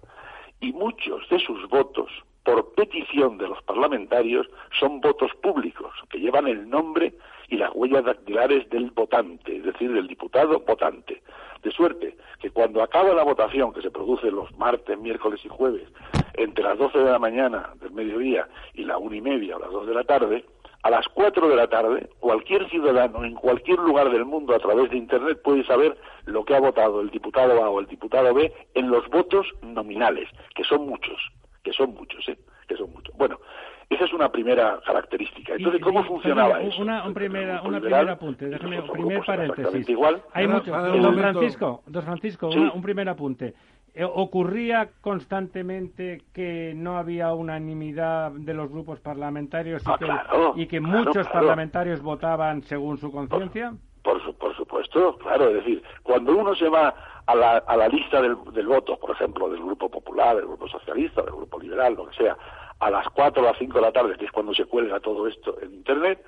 y muchos de sus votos, por petición de los parlamentarios, son votos públicos, que llevan el nombre y las huellas dactilares del votante, es decir, del diputado votante. De suerte que cuando acaba la votación, que se produce los martes, miércoles y jueves, entre las 12 de la mañana del mediodía y la una y media o las dos de la tarde, a las 4 de la tarde, cualquier ciudadano en cualquier lugar del mundo a través de Internet puede saber lo que ha votado el diputado A o el diputado B en los votos nominales, que son muchos, que son muchos, ¿eh? que son muchos. Bueno, esa es una primera característica. Entonces, ¿cómo funcionaba eso? Una, un primera, una primera apunte, déjame un primer paréntesis. Igual. Hay mucho, don Francisco, don Francisco un primer apunte. Eh, ¿Ocurría constantemente que no había unanimidad de los grupos parlamentarios y ah, que, y que muchos parlamentarios votaban según su conciencia? Por, por, supuesto, claro. Es decir, cuando uno se va a la, a la lista del, del voto, por ejemplo, del Grupo Popular, del Grupo Socialista, del Grupo Liberal, lo que sea, a las 4 o las 5 de la tarde, que es cuando se cuelga todo esto en Internet,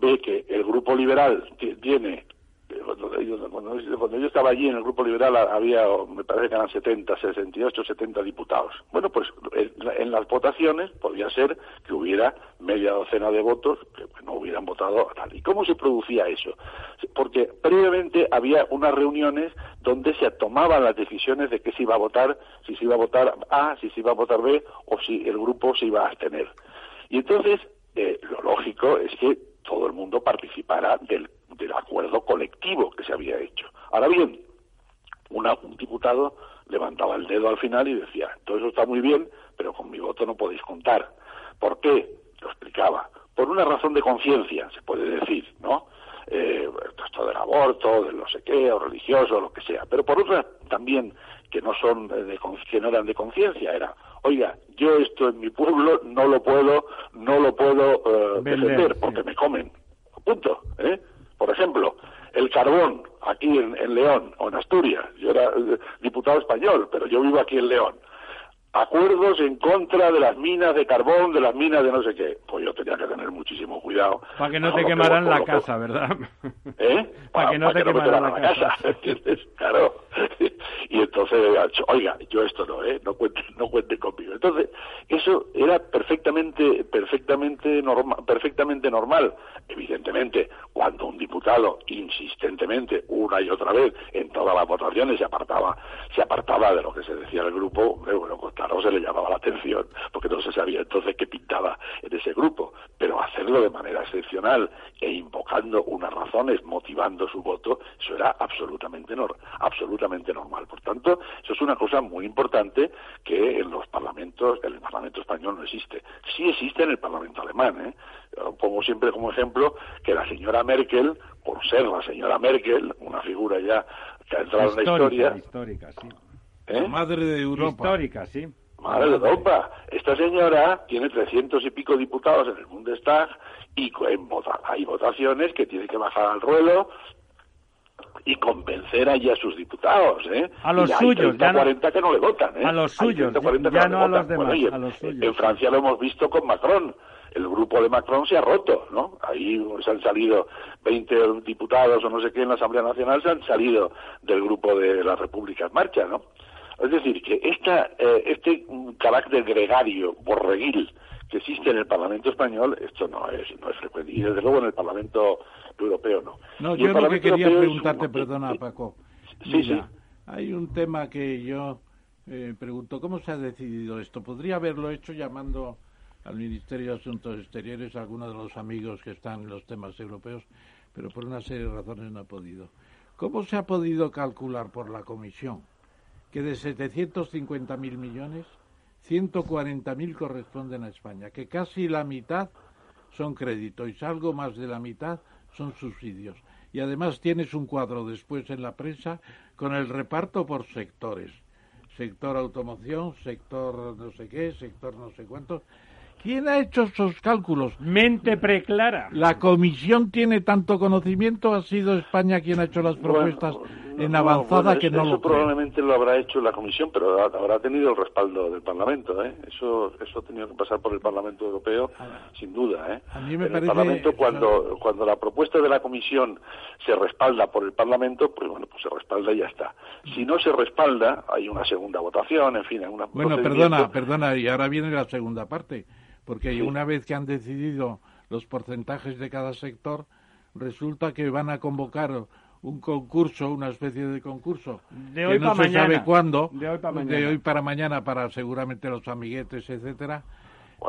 ve que el Grupo Liberal tiene cuando, yo estaba allí en el Grupo Liberal había, me parece que eran 70, 68, 70 diputados. Bueno, pues en las votaciones podía ser que hubiera media docena de votos que hubieran votado a tal. ¿Y cómo se producía eso? Porque previamente había unas reuniones donde se tomaban las decisiones de qué se iba a votar, si se iba a votar A, si se iba a votar B o si el grupo se iba a abstener. Y entonces, eh, lo lógico es que todo el mundo participara del del acuerdo colectivo que se había hecho. Ahora bien, un diputado levantaba el dedo al final y decía, todo eso está muy bien, pero con mi voto no podéis contar. ¿Por qué? Lo explicaba. Por una razón de conciencia, se puede decir, ¿no? Eh, esto del aborto, del no sé qué, o religioso, lo que sea. Pero por otra también que no son de, que no eran de conciencia, era, oiga, yo esto en mi pueblo no lo puedo, no lo puedo eh, defender porque me comen. Punto. ¿eh? Por ejemplo, el carbón aquí en, León o en Asturias. Yo era eh, diputado español, pero yo vivo aquí en León. Acuerdos en contra de las minas de carbón, de las minas de no sé qué. Pues yo tenía que tener muchísimo cuidado. Para que no te quemaran la casa, ¿verdad? ¿Eh? Para, que no te quemaran la, casa. Claro. Y entonces, oiga, yo esto no, ¿eh? No cuente, no cuente conmigo. Entonces, eso era perfectamente, perfectamente normal, perfectamente normal. Evidentemente, cuando un diputado diputado insistentemente una y otra vez en todas las votaciones se apartaba se apartaba de lo que se decía el grupo bueno pues claro se le llamaba la atención porque no se sabía entonces qué pintaba en ese grupo pero hacerlo de manera excepcional e invocando unas razones motivando su voto eso era absolutamente absolutamente normal por tanto eso es una cosa muy importante que en los parlamentos en el parlamento español no existe sí existe en el parlamento alemán ¿eh? pongo siempre como ejemplo que la señora Merkel, por ser la señora Merkel, una figura ya que ha entrado en la historia. Histórica, sí. ¿Eh? madre de Europa. Histórica, sí. Madre de Europa. Esta señora tiene trescientos y pico diputados en el Bundestag y en vota hay votaciones que tiene que bajar al ruelo y convencer allí a sus diputados, ¿eh? A los suyos, ya 40 que no le votan, ¿eh? A los suyos, ya, no, a los demás, a los suyos. En Francia lo hemos visto con Macron el grupo de Macron se ha roto, ¿no? Ahí se han salido 20 diputados o no sé qué en la Asamblea Nacional, se han salido del grupo de la República en Marcha, ¿no? Es decir, que esta, eh, este carácter gregario, borreguil, que existe en el Parlamento español, esto no es, no es frecuente. Y desde luego en el Parlamento europeo no. No, yo lo que quería preguntarte, perdona Paco. Sí, sí. Hay un tema que yo eh, pregunto, ¿cómo se ha decidido esto? ¿Podría haberlo hecho llamando al Ministerio de Asuntos Exteriores algunos de los amigos que están en los temas europeos, pero por una serie de razones no ha podido. ¿Cómo se ha podido calcular por la Comisión que de 750.000 millones, 140.000 corresponden a España, que casi la mitad son créditos y algo más de la mitad son subsidios? Y además tienes un cuadro después en la prensa con el reparto por sectores. Sector automoción, sector no sé qué, sector no sé cuánto ¿Quién ha hecho esos cálculos? Mente preclara. La comisión tiene tanto conocimiento, ha sido España quien ha hecho las propuestas en avanzada que no eso probablemente lo habrá hecho la comisión, pero habrá tenido el respaldo del Parlamento, ¿eh? Eso eso ha tenido que pasar por el Parlamento Europeo sin duda, ¿eh? A mí me parece... el Parlamento cuando cuando la propuesta de la comisión se respalda por el Parlamento, pues bueno, pues se respalda y ya está. Si no se respalda, hay una segunda votación, en fin, hay una Bueno, perdona, perdona, y ahora viene la segunda parte porque una vez que han decidido los porcentajes de cada sector, resulta que van a convocar un concurso, una especie de concurso, de hoy que no se sabe cuándo, de hoy, para de hoy, para mañana, para seguramente los amiguetes, etcétera,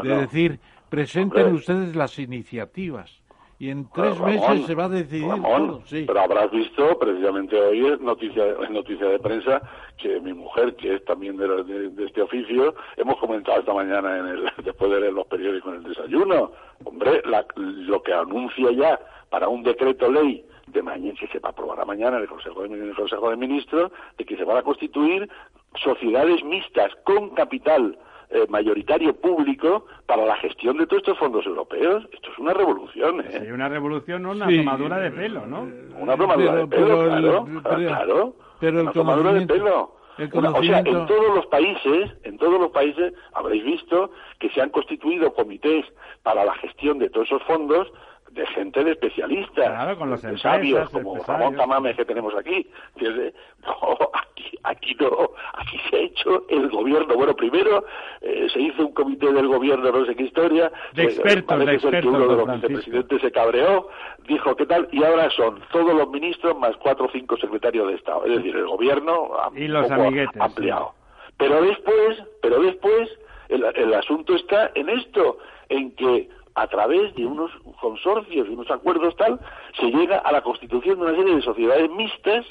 de decir, presenten ustedes las iniciativas y en tres meses se va a decidir todo. Sí. Pero habrás visto, precisamente hoy es noticia, es noticia de prensa, que mi mujer, que es también de, este oficio, hemos comentado esta mañana en el, después de leer los periódicos en el desayuno. Hombre, lo que anuncia ya para un decreto ley de mañana que se va a aprobar mañana en el Consejo de, en el Consejo de Ministros, de que se van a constituir sociedades mixtas con capital eh, mayoritario público para la gestión de todos estos fondos europeos. Esto es una revolución, ¿eh? Sí, una revolución, no una tomadura de pelo, ¿no? Una tomadura de pelo, claro, claro. Pero una tomadura de pelo. o sea, en todos los países, en todos los países habréis visto que se han constituido comités para la gestión de todos esos fondos de gente de especialistas, claro, con los de sabios, como Ramón Tamames que tenemos aquí. No, aquí, aquí no, aquí se ha hecho el gobierno. Bueno, primero eh, se hizo un comité del gobierno, no sé qué historia. De expertos, de expertos. Que uno de los vicepresidentes se cabreó, dijo qué tal, y ahora son todos los ministros más cuatro o cinco secretarios de Estado. Es decir, el gobierno y los amiguetes, ampliado. Pero después, pero después, el, el asunto está en esto, en que a través de unos consorcios y unos acuerdos tal, se llega a la constitución de una serie de sociedades mixtas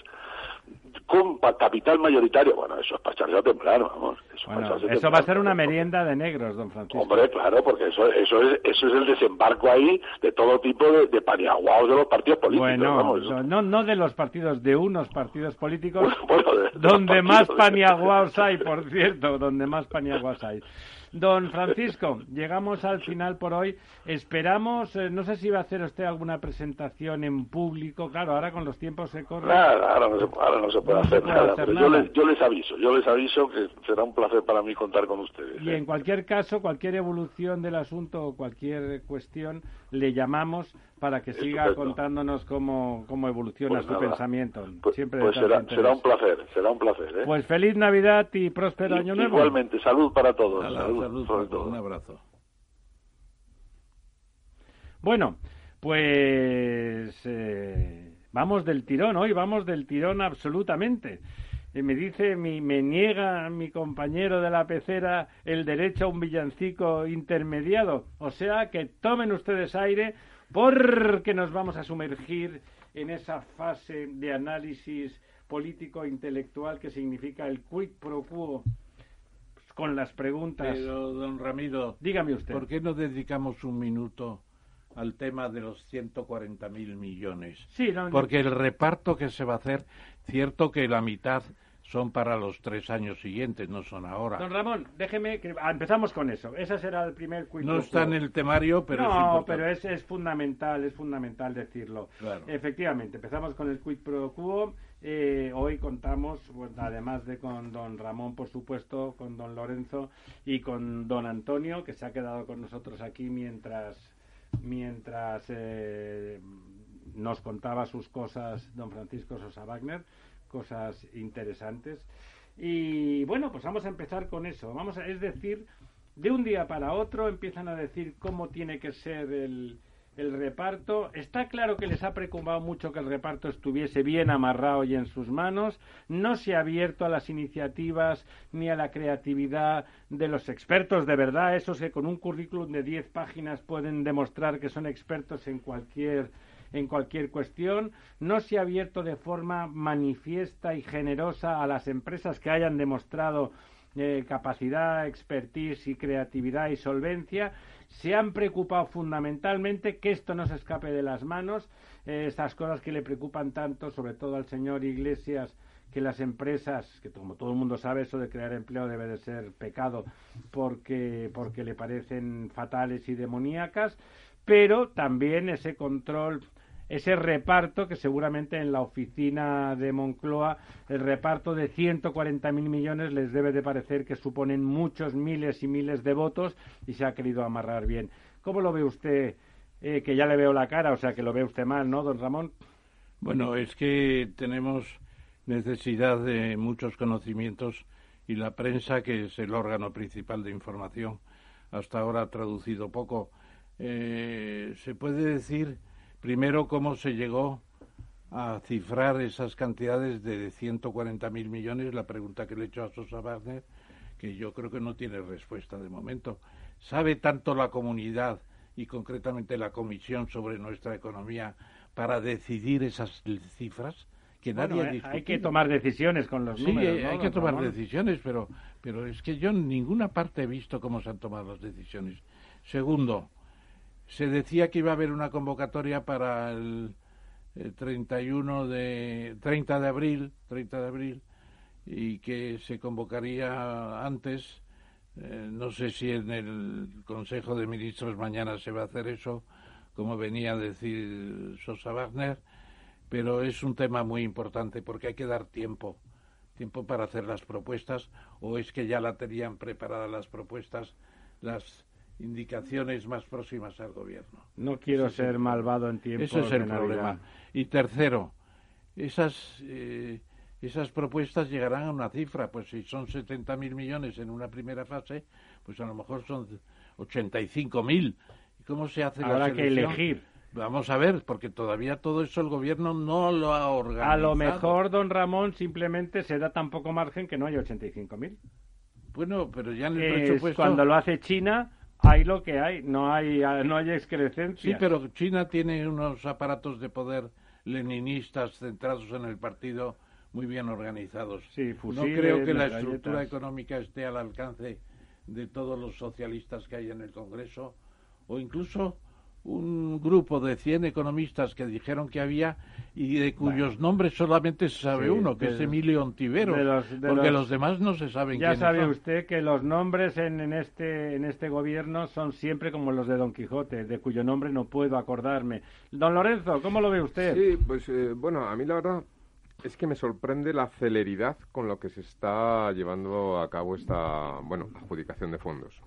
con capital mayoritario. Bueno, eso es para echarse a temblar, vamos. Eso, va a ser una merienda de negros, don Francisco. Hombre, claro, porque eso, eso, es, eso es el desembarco ahí de todo tipo de, de paniaguaos de los partidos políticos. Bueno, no, no de los partidos, de unos partidos políticos, donde más paniaguaos hay, por cierto, donde más paniaguaos hay. Don Francisco, llegamos al final por hoy. Esperamos, eh, no sé si va a hacer usted alguna presentación en público. Claro, ahora con los tiempos se corren. Nada, ahora no se, ahora no se puede hacer, nada, Yo, les, yo les aviso, yo les aviso que será un placer para mí contar con ustedes. Y ¿eh? en cualquier caso, cualquier evolución del asunto o cualquier cuestión, le llamamos para que siga contándonos cómo, cómo evoluciona pues su pensamiento. Pues, Siempre pues será, será, un placer, será un placer. ¿eh? Pues feliz Navidad y próspero año nuevo. Igualmente, salud para todos. salud, salud, Un abrazo. Bueno, Pues eh, vamos del tirón, hoy vamos del tirón absolutamente. Eh, me dice, mi, me niega mi compañero de la pecera el derecho a un villancico intermediado. O sea que tomen ustedes aire porque nos vamos a sumergir en esa fase de análisis político-intelectual que significa el quid pro quo con las preguntas. Pero, don Ramiro, dígame usted. ¿Por qué no dedicamos un minuto al tema de los 140 mil millones? Sí, no, Porque el reparto que se va a hacer, cierto que la mitad son para los tres años siguientes, no son ahora. Don Ramón, déjeme que ah, empezamos con eso. Ese será el primer No está en el temario, pero es no, importante. pero es, es fundamental, es fundamental decirlo. Claro. Efectivamente, empezamos con el quid pro quo. Eh, hoy contamos, además de con don Ramón, por supuesto, con don Lorenzo y con don Antonio, que se ha quedado con nosotros aquí mientras, mientras eh, nos contaba sus cosas don Francisco Sosa Wagner, cosas interesantes. Y bueno, pues vamos a empezar con eso. Vamos a, es decir, de un día para otro empiezan a decir cómo tiene que ser el, el reparto. Está claro que les ha preocupado mucho que el reparto estuviese bien amarrado y en sus manos. No se ha abierto a las iniciativas ni a la creatividad de los expertos de verdad, esos que con un currículum de 10 páginas pueden demostrar que son expertos en cualquier en cualquier cuestión, no se ha abierto de forma manifiesta y generosa a las empresas que hayan demostrado eh, capacidad, expertise y creatividad y solvencia, se han preocupado fundamentalmente que esto no se escape de las manos, eh, estas cosas que le preocupan tanto, sobre todo al señor Iglesias, que las empresas, que como todo el mundo sabe, eso de crear empleo debe de ser pecado porque, porque le parecen fatales y demoníacas, pero también ese control ese reparto que seguramente en la oficina de Moncloa el reparto de 140.000 millones les debe de parecer que suponen muchos miles y miles de votos y se ha querido amarrar bien. ¿Cómo lo ve usted? Eh, que ya le veo la cara, o sea que lo ve usted mal, ¿no, don Ramón? Bueno, es que tenemos necesidad de muchos conocimientos y la prensa, que es el órgano principal de información, hasta ahora ha traducido poco. Eh, se puede decir primero cómo se llegó a cifrar esas cantidades de 140.000 millones, la pregunta que le he hecho a Sosa Wagner, que yo creo que no tiene respuesta de momento. ¿Sabe tanto la comunidad y concretamente la Comisión sobre nuestra economía para decidir esas cifras? Que nadie Bueno, eh, hay que tomar decisiones con los Sí, números. hay ¿no, hay que tomar decisiones, pero, pero es que yo en ninguna parte he visto cómo se han tomado las decisiones. Segundo, se decía que iba a haber una convocatoria para el, el 31 de 30 de abril, 30 de abril y que se convocaría antes. Eh, no sé si en el Consejo de Ministros mañana se va a hacer eso, como venía a decir Sosa Wagner, pero es un tema muy importante porque hay que dar tiempo, tiempo para hacer las propuestas, o es que ya la tenían preparadas las propuestas, las indicaciones más próximas al gobierno. No quiero ser malvado en tiempos Ese es el problema. Y tercero, esas, eh, esas propuestas llegarán a una cifra, pues si son 70.000 millones en una primera fase, pues a lo mejor son 85.000. ¿Y cómo se hace la Habrá que selección? elegir. Vamos a ver, porque todavía todo eso el gobierno no lo ha organizado. A lo mejor, don Ramón, simplemente se da tan poco margen que no hay 85.000. Bueno, pero ya en el Es presupuesto... cuando lo hace China, hay lo que hay, no hay, no hay excrecencia. Sí, pero China tiene unos aparatos de poder leninistas centrados en el partido muy bien organizados. Sí, no fusiles, creo que la estructura económica esté al alcance de todos los socialistas que hay en el Congreso o incluso un grupo de 100 economistas que dijeron que había y de cuyos nombres solamente se sabe Sí, uno, que de- es Emilio Ontiveros, de los- de porque los- los demás no se saben Ya sabe son. usted que los nombres en, en este en este gobierno son siempre como los de Don Quijote, de cuyo nombre no puedo acordarme. Don Lorenzo, ¿cómo lo ve usted? Sí, pues eh, bueno, a mí la verdad es que me sorprende la celeridad con lo que se está llevando a cabo esta, bueno, adjudicación de fondos.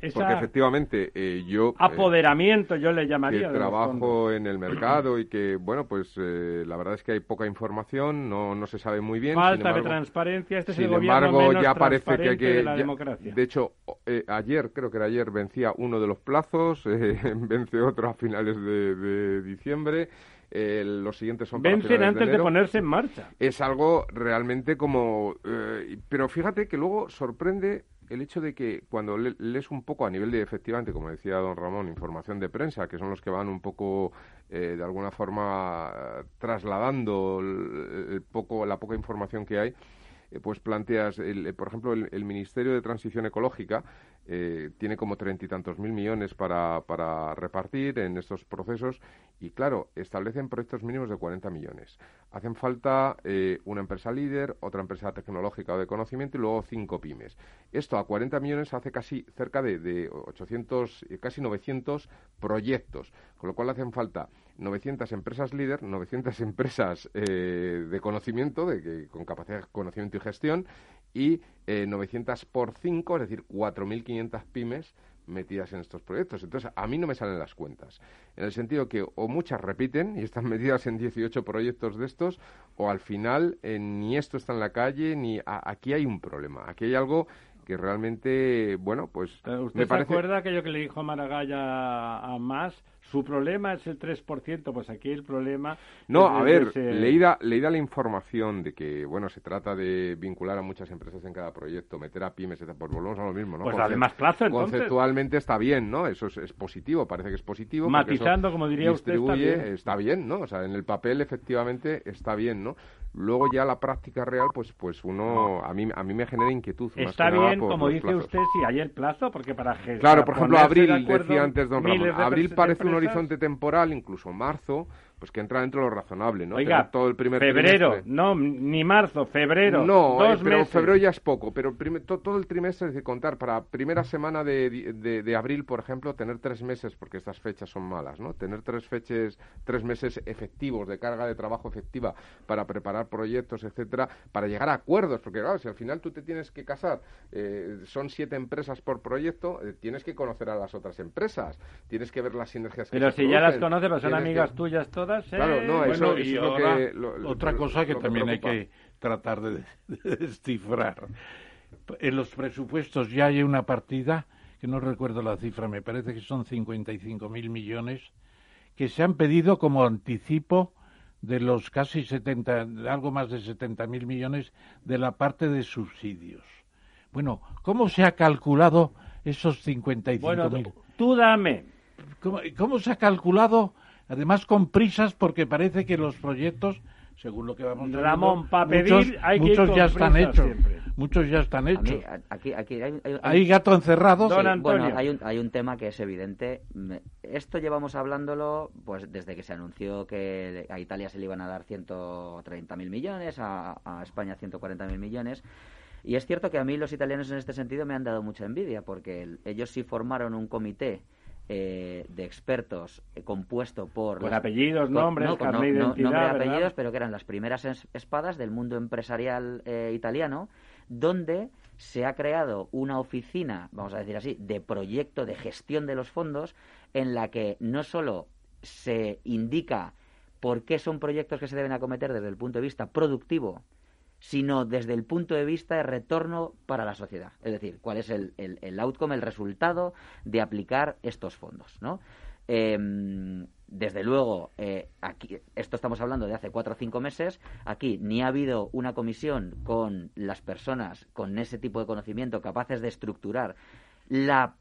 Esa Porque efectivamente eh, yo... eh, apoderamiento yo le que llamaría. de los trabajo en el mercado y que, bueno, pues eh, la verdad es que hay poca información, no, no se sabe muy bien. sin Falta de embargo- transparencia. Este es el gobierno embargo, menos ya parece que hay que... de la ya- democracia. de hecho, eh, ayer, creo que era ayer, vencía uno de los plazos, eh, vence otro a finales de, de diciembre, eh, los siguientes son Vencen antes de enero. ponerse en marcha. Es algo realmente como... eh, pero fíjate que luego sorprende el hecho de que cuando le- lees un poco a nivel de, efectivamente, como decía don Ramón, información de prensa, que son los que van un poco, eh, de alguna forma, trasladando el, el poco, la poca información que hay, eh, pues planteas, el- eh, por ejemplo, el, el Ministerio de Transición Ecológica eh, tiene como treinta y tantos mil millones para, para repartir en estos procesos y, claro, establecen proyectos mínimos de 40 millones. Hacen falta eh, una empresa líder, otra empresa tecnológica o de conocimiento y luego cinco pymes. Esto a 40 millones hace casi cerca de, de 800, eh, casi 900 proyectos, con lo cual hacen falta 900 empresas líder, 900 empresas eh, de conocimiento, de que, con capacidad de conocimiento y gestión, y eh, 900 por 5, es decir, 4.500 pymes metidas en estos proyectos. Entonces, a mí no me salen las cuentas. En el sentido que o muchas repiten y están metidas en 18 proyectos de estos, o al final eh, ni esto está en la calle, ni a- aquí hay un problema. Aquí hay algo que realmente, bueno, pues Eh, ¿Usted me se parece... acuerda aquello que le dijo Maragalla a Más? Su problema es el 3%, pues aquí el problema... No, a ver, ese- leída, leída la información de que, bueno, se trata de vincular a muchas empresas en cada proyecto, meter a pymes, etc., pues volvemos a lo mismo, ¿no? Pues Conce- dale más plazo, entonces. Conceptualmente está bien, ¿no? Eso es, es positivo, parece que es positivo. Matizando, como diría usted, está distribuye, bien. está bien, ¿no? O sea, en el papel efectivamente está bien, ¿no? Luego ya la práctica real, pues pues uno, a mí, a mí me genera inquietud. Está bien, como dice plazos. usted, si hay el plazo, porque para Claro, para por ejemplo, ponerse de abril, acuerdo decía antes don Ramón. Abril parece un empresas. Horizonte temporal, incluso marzo, pues que entra dentro de lo razonable, ¿no? Oiga, Tener todo el primer febrero, trimestre. no, ni marzo, febrero, No, eh, dos pero meses. febrero ya es poco, pero to- todo el trimestre, es decir, contar para primera semana de, de- de abril, por ejemplo, tener tres meses, porque estas fechas son malas, ¿no? Tener tres fechas, tres meses efectivos de carga de trabajo efectiva para preparar proyectos, etcétera, para llegar a acuerdos, porque claro, si al final tú te tienes que casar, eh, son siete empresas por proyecto, eh, tienes que conocer a las otras empresas, tienes que ver las sinergias que Pero se si ya las conoces, pues son tienes que- amigas tuyas todas, ¿eh? Claro, no, eso- Bueno, eso y es lo ahora, que- lo- lo- otra lo- cosa que también hay que tratar de, de descifrar. En los presupuestos ya hay una partida, que no recuerdo la cifra, me parece que son 55.000 millones, que se han pedido como anticipo de los casi 70, algo más de 70.000 millones de la parte de subsidios. Bueno, ¿cómo se ha calculado esos 55.000? Bueno, tú, tú dame. ¿Cómo, cómo se ha calculado? Además con prisas porque parece que los proyectos, según lo que vamos viendo, Ramón, pa' pedir muchos, hay que ir muchos con ya están hechos. siempre. Muchos ya están A mí, hechos. a- aquí, aquí hay, hay- Hay gato encerrado. Don Sí, Antonio. Bueno, hay un, hay un tema que es evidente. Esto llevamos hablándolo pues desde que se anunció que a Italia se le iban a dar 130.000 millones, a, a España 140.000 millones. Y es cierto que a mí los italianos en este sentido me han dado mucha envidia, porque el- ellos sí formaron un comité eh, de expertos eh, compuesto por... Con las- apellidos, con- nombres, no, con apellidos, pero que eran las primeras es- espadas del mundo empresarial eh, italiano, donde se ha creado una oficina, vamos a decir así, de proyecto de gestión de los fondos, en la que no solo se indica por qué son proyectos que se deben acometer desde el punto de vista productivo, sino desde el punto de vista de retorno para la sociedad. Es decir, cuál es el, el, el outcome, el resultado de aplicar estos fondos, ¿no? Em, desde luego, eh, aquí, esto estamos hablando de hace cuatro o cinco meses. Aquí ni ha habido una comisión con las personas con ese tipo de conocimiento capaces de estructurar la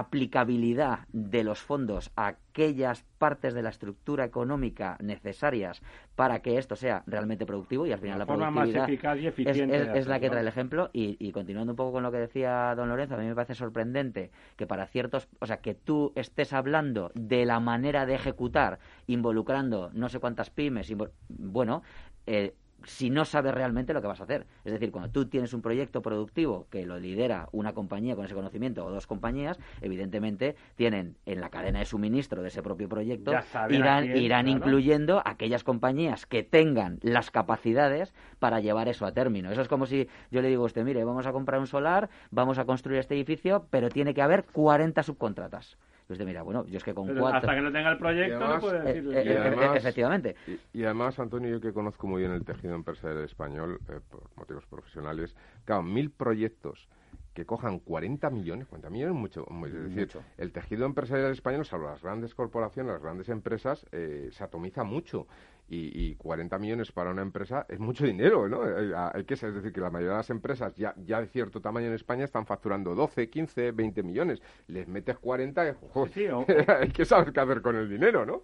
aplicabilidad de los fondos a aquellas partes de la estructura económica necesarias para que esto sea realmente productivo y al final la, La forma más eficaz y eficiente es- la que trae el ejemplo. Y, y continuando un poco con lo que decía don Lorenzo, a mí me parece sorprendente que para ciertos, o sea, que tú estés hablando de la manera de ejecutar involucrando no sé cuántas pymes, bueno, eh, si no sabes realmente lo que vas a hacer. Es decir, cuando tú tienes un proyecto productivo que lo lidera una compañía con ese conocimiento o dos compañías, evidentemente tienen en la cadena de suministro de ese propio proyecto, irán, irán incluyendo aquellas compañías que tengan las capacidades para llevar eso a término. Eso es como si yo le digo a usted, mire, vamos a comprar un solar, vamos a construir este edificio, pero tiene que haber 40 subcontratas. Pues mira, bueno, yo es que con cuatro... Hasta que no tenga el proyecto no puede decirle. Eh, eh, efectivamente. Y, además, Antonio, yo que conozco muy bien el tejido empresarial español, eh, por motivos profesionales, claro, mil proyectos que cojan 40 millones, 40 millones mucho, es decir, el tejido empresarial español, salvo las grandes corporaciones, las grandes empresas, se atomiza mucho y, y, 40 millones para una empresa es mucho dinero, ¿no? Eh, eh, hay que es decir que la mayoría de las empresas ya, ya de cierto tamaño en España están facturando 12, 15, 20 millones. Les metes 40, y, hay que saber qué hacer con el dinero, ¿no?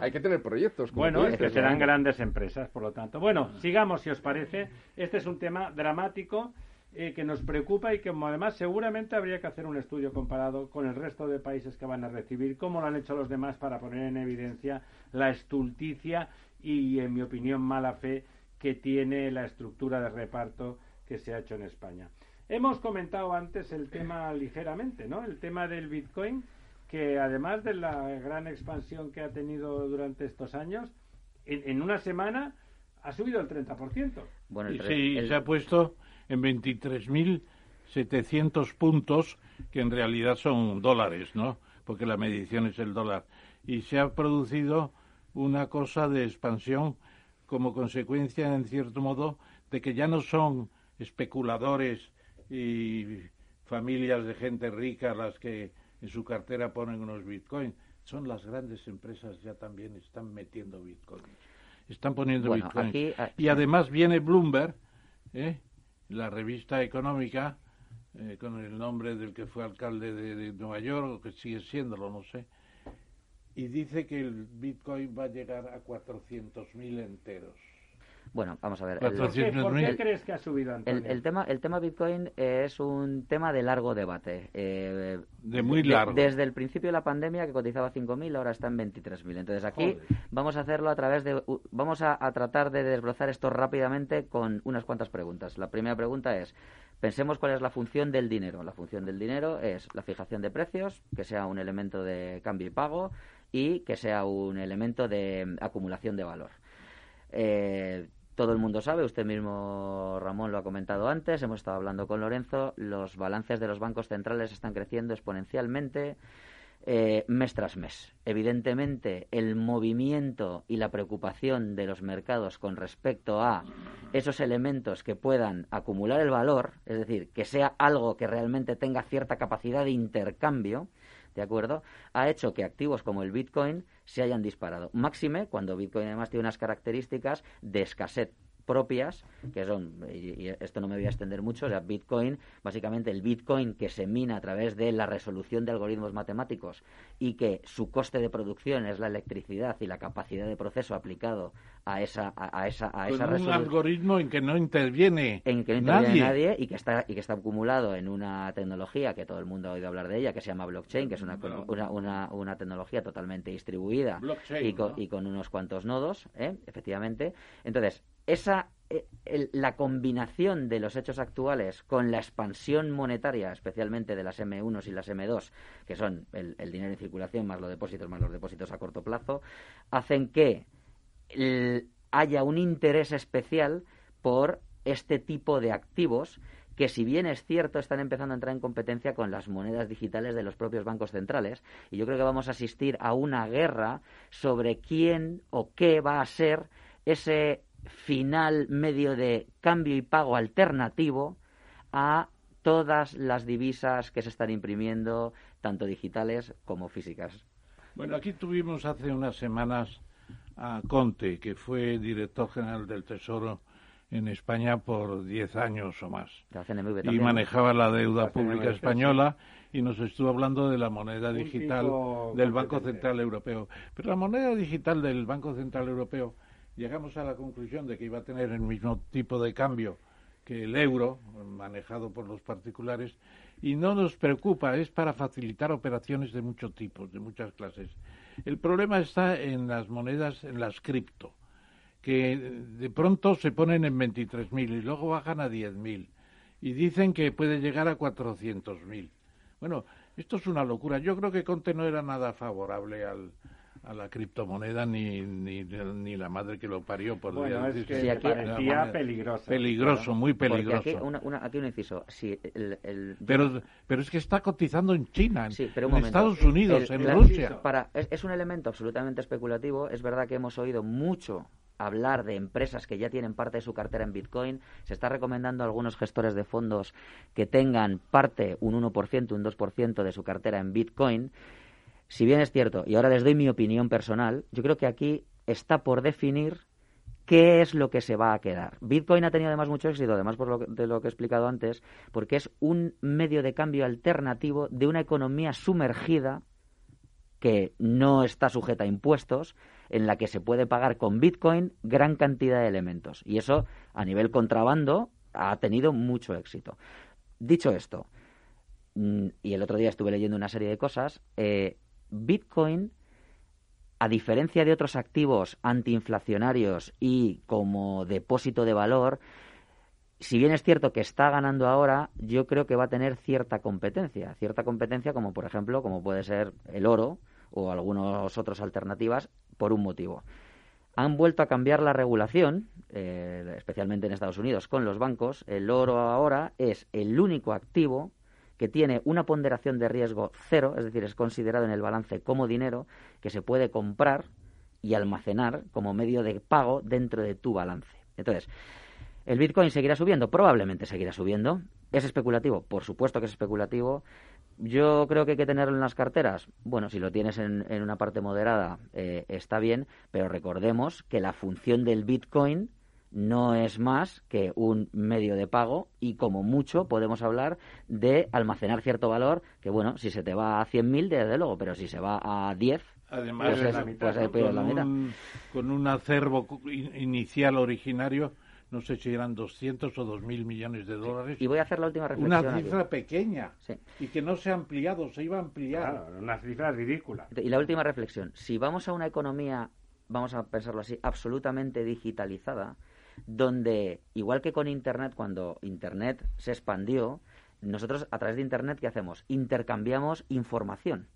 Hay que tener proyectos. bueno, es que serán grandes empresas, por lo tanto. Bueno, sigamos si os parece. Este es un tema dramático. Eh, que nos preocupa y que además seguramente habría que hacer un estudio comparado con el resto de países que van a recibir, cómo lo han hecho los demás para poner en evidencia la estulticia y, en mi opinión, mala fe que tiene la estructura de reparto que se ha hecho en España. Hemos comentado antes el tema ligeramente, ¿no? El tema del Bitcoin, que además de la gran expansión que ha tenido durante estos años, en, una semana ha subido el 30%. Bueno, el, sí, se ha puesto en 23.700 puntos, que en realidad son dólares, ¿no? Porque la medición es el dólar. Y se ha producido una cosa de expansión como consecuencia, en cierto modo, de que ya no son especuladores y familias de gente rica las que en su cartera ponen unos bitcoins. Son las grandes empresas ya también están metiendo bitcoins. Están poniendo bitcoins. Ah, y además viene Bloomberg, ¿eh? la revista económica, eh, con el nombre del que fue alcalde de, de Nueva York, o que sigue siéndolo, no sé, y dice que el Bitcoin va a llegar a 400.000 enteros. Bueno, vamos a ver. ¿Por qué, crees que ha subido, Antonio? El, tema, el tema Bitcoin es un tema de largo debate. Eh, de muy largo. desde el principio de la pandemia, que cotizaba 5.000, ahora está en 23.000. Entonces aquí vamos a hacerlo a través de... Vamos a, a tratar de desbrozar esto rápidamente con unas cuantas preguntas. La primera pregunta es, Pensemos cuál es la función del dinero. La función del dinero es la fijación de precios, que sea un elemento de cambio y pago, y que sea un elemento de acumulación de valor. Eh, todo el mundo sabe, usted mismo, Ramón, lo ha comentado antes, hemos estado hablando con Lorenzo, los balances de los bancos centrales están creciendo exponencialmente eh, mes tras mes. Evidentemente, el movimiento y la preocupación de los mercados con respecto a esos elementos que puedan acumular el valor, es decir, que sea algo que realmente tenga cierta capacidad de intercambio, ¿de acuerdo? Ha hecho que activos como el Bitcoin se hayan disparado. Máxime cuando Bitcoin además tiene unas características de escasez propias, que son, y, esto no me voy a extender mucho, o sea, Bitcoin, básicamente el Bitcoin que se mina a través de la resolución de algoritmos matemáticos y que su coste de producción es la electricidad y la capacidad de proceso aplicado a esa a, esa a esa un algoritmo en que no interviene en que no interviene nadie. y que está y que está acumulado en una tecnología que todo el mundo ha oído hablar de ella que se llama blockchain que es una una, una, tecnología totalmente distribuida y con, y con unos cuantos nodos ¿eh? efectivamente entonces esa eh, la combinación de los hechos actuales con la expansión monetaria, especialmente de las M1 y las M2, que son el, dinero en circulación más los depósitos más los depósitos a corto plazo, hacen que haya un interés especial por este tipo de activos que si bien es cierto están empezando a entrar en competencia con las monedas digitales de los propios bancos centrales y yo creo que vamos a asistir a una guerra sobre quién o qué va a ser ese final medio de cambio y pago alternativo a todas las divisas que se están imprimiendo, tanto digitales como físicas. Bueno, aquí tuvimos hace unas semanas a Conte, que fue director general del Tesoro en España por diez años o más. Y manejaba la deuda pública española y nos estuvo hablando de la moneda digital del Banco Central Europeo. Pero la moneda digital del Banco Central Europeo llegamos a la conclusión de que iba a tener el mismo tipo de cambio que el euro, manejado por los particulares, y no nos preocupa, es para facilitar operaciones de muchos tipos, de muchas clases. El problema está en las monedas, en las cripto, que de pronto se ponen en 23.000 y luego bajan a 10.000 y dicen que puede llegar a 400.000. Bueno, esto es una locura. Yo creo que Conte no era nada favorable al, a la criptomoneda ni, ni, ni, la madre que lo parió. por bueno, es que sí, parecía peligroso. Peligroso, muy peligroso. Aquí, aquí, un inciso. el, pero, pero es que está cotizando en China, en, Estados Unidos, en Rusia. Para, es un elemento absolutamente especulativo. Es verdad que hemos oído mucho hablar de empresas que ya tienen parte de su cartera en Bitcoin. Se está recomendando a algunos gestores de fondos que tengan parte, un 1%, un 2% de su cartera en Bitcoin. Si bien es cierto, y ahora les doy mi opinión personal, yo creo que aquí está por definir qué es lo que se va a quedar. Bitcoin ha tenido además mucho éxito, además por lo de lo que he explicado antes, porque es un medio de cambio alternativo de una economía sumergida que no está sujeta a impuestos, en la que se puede pagar con Bitcoin gran cantidad de elementos. Y eso, a nivel contrabando, ha tenido mucho éxito. Dicho esto, mm, y el otro día estuve leyendo una serie de cosas, eh, Bitcoin, a diferencia de otros activos antiinflacionarios y como depósito de valor, si bien es cierto que está ganando ahora, yo creo que va a tener cierta competencia. Cierta competencia como, por ejemplo, como puede ser el oro o algunas otras alternativas, por un motivo. Han vuelto a cambiar la regulación, eh, especialmente en Estados Unidos, con los bancos. El oro ahora es el único activo que tiene una ponderación de riesgo cero, es decir, es considerado en el balance como dinero que se puede comprar y almacenar como medio de pago dentro de tu balance. Entonces, ¿el Bitcoin seguirá subiendo? Probablemente seguirá subiendo. ¿Es especulativo? Por supuesto que es especulativo. Yo creo que hay que tenerlo en las carteras. Bueno, si lo tienes en, una parte moderada, eh, está bien, pero recordemos que la función del Bitcoin no es más que un medio de pago y como mucho podemos hablar de almacenar cierto valor que bueno, si se te va a 100.000 desde luego, pero si se va a 10 Además, pues es, la mitad, con, con un acervo inicial originario no sé si eran 200 o 2.000 millones de dólares. Y voy a hacer la última reflexión. Una cifra pequeña y que no se ha ampliado, se iba a ampliar. Claro, una cifra ridícula. Y la última reflexión. Si vamos a una economía, vamos a pensarlo así, absolutamente digitalizada, donde, igual que con Internet, cuando Internet se expandió, nosotros a través de Internet, ¿qué hacemos? Intercambiamos información.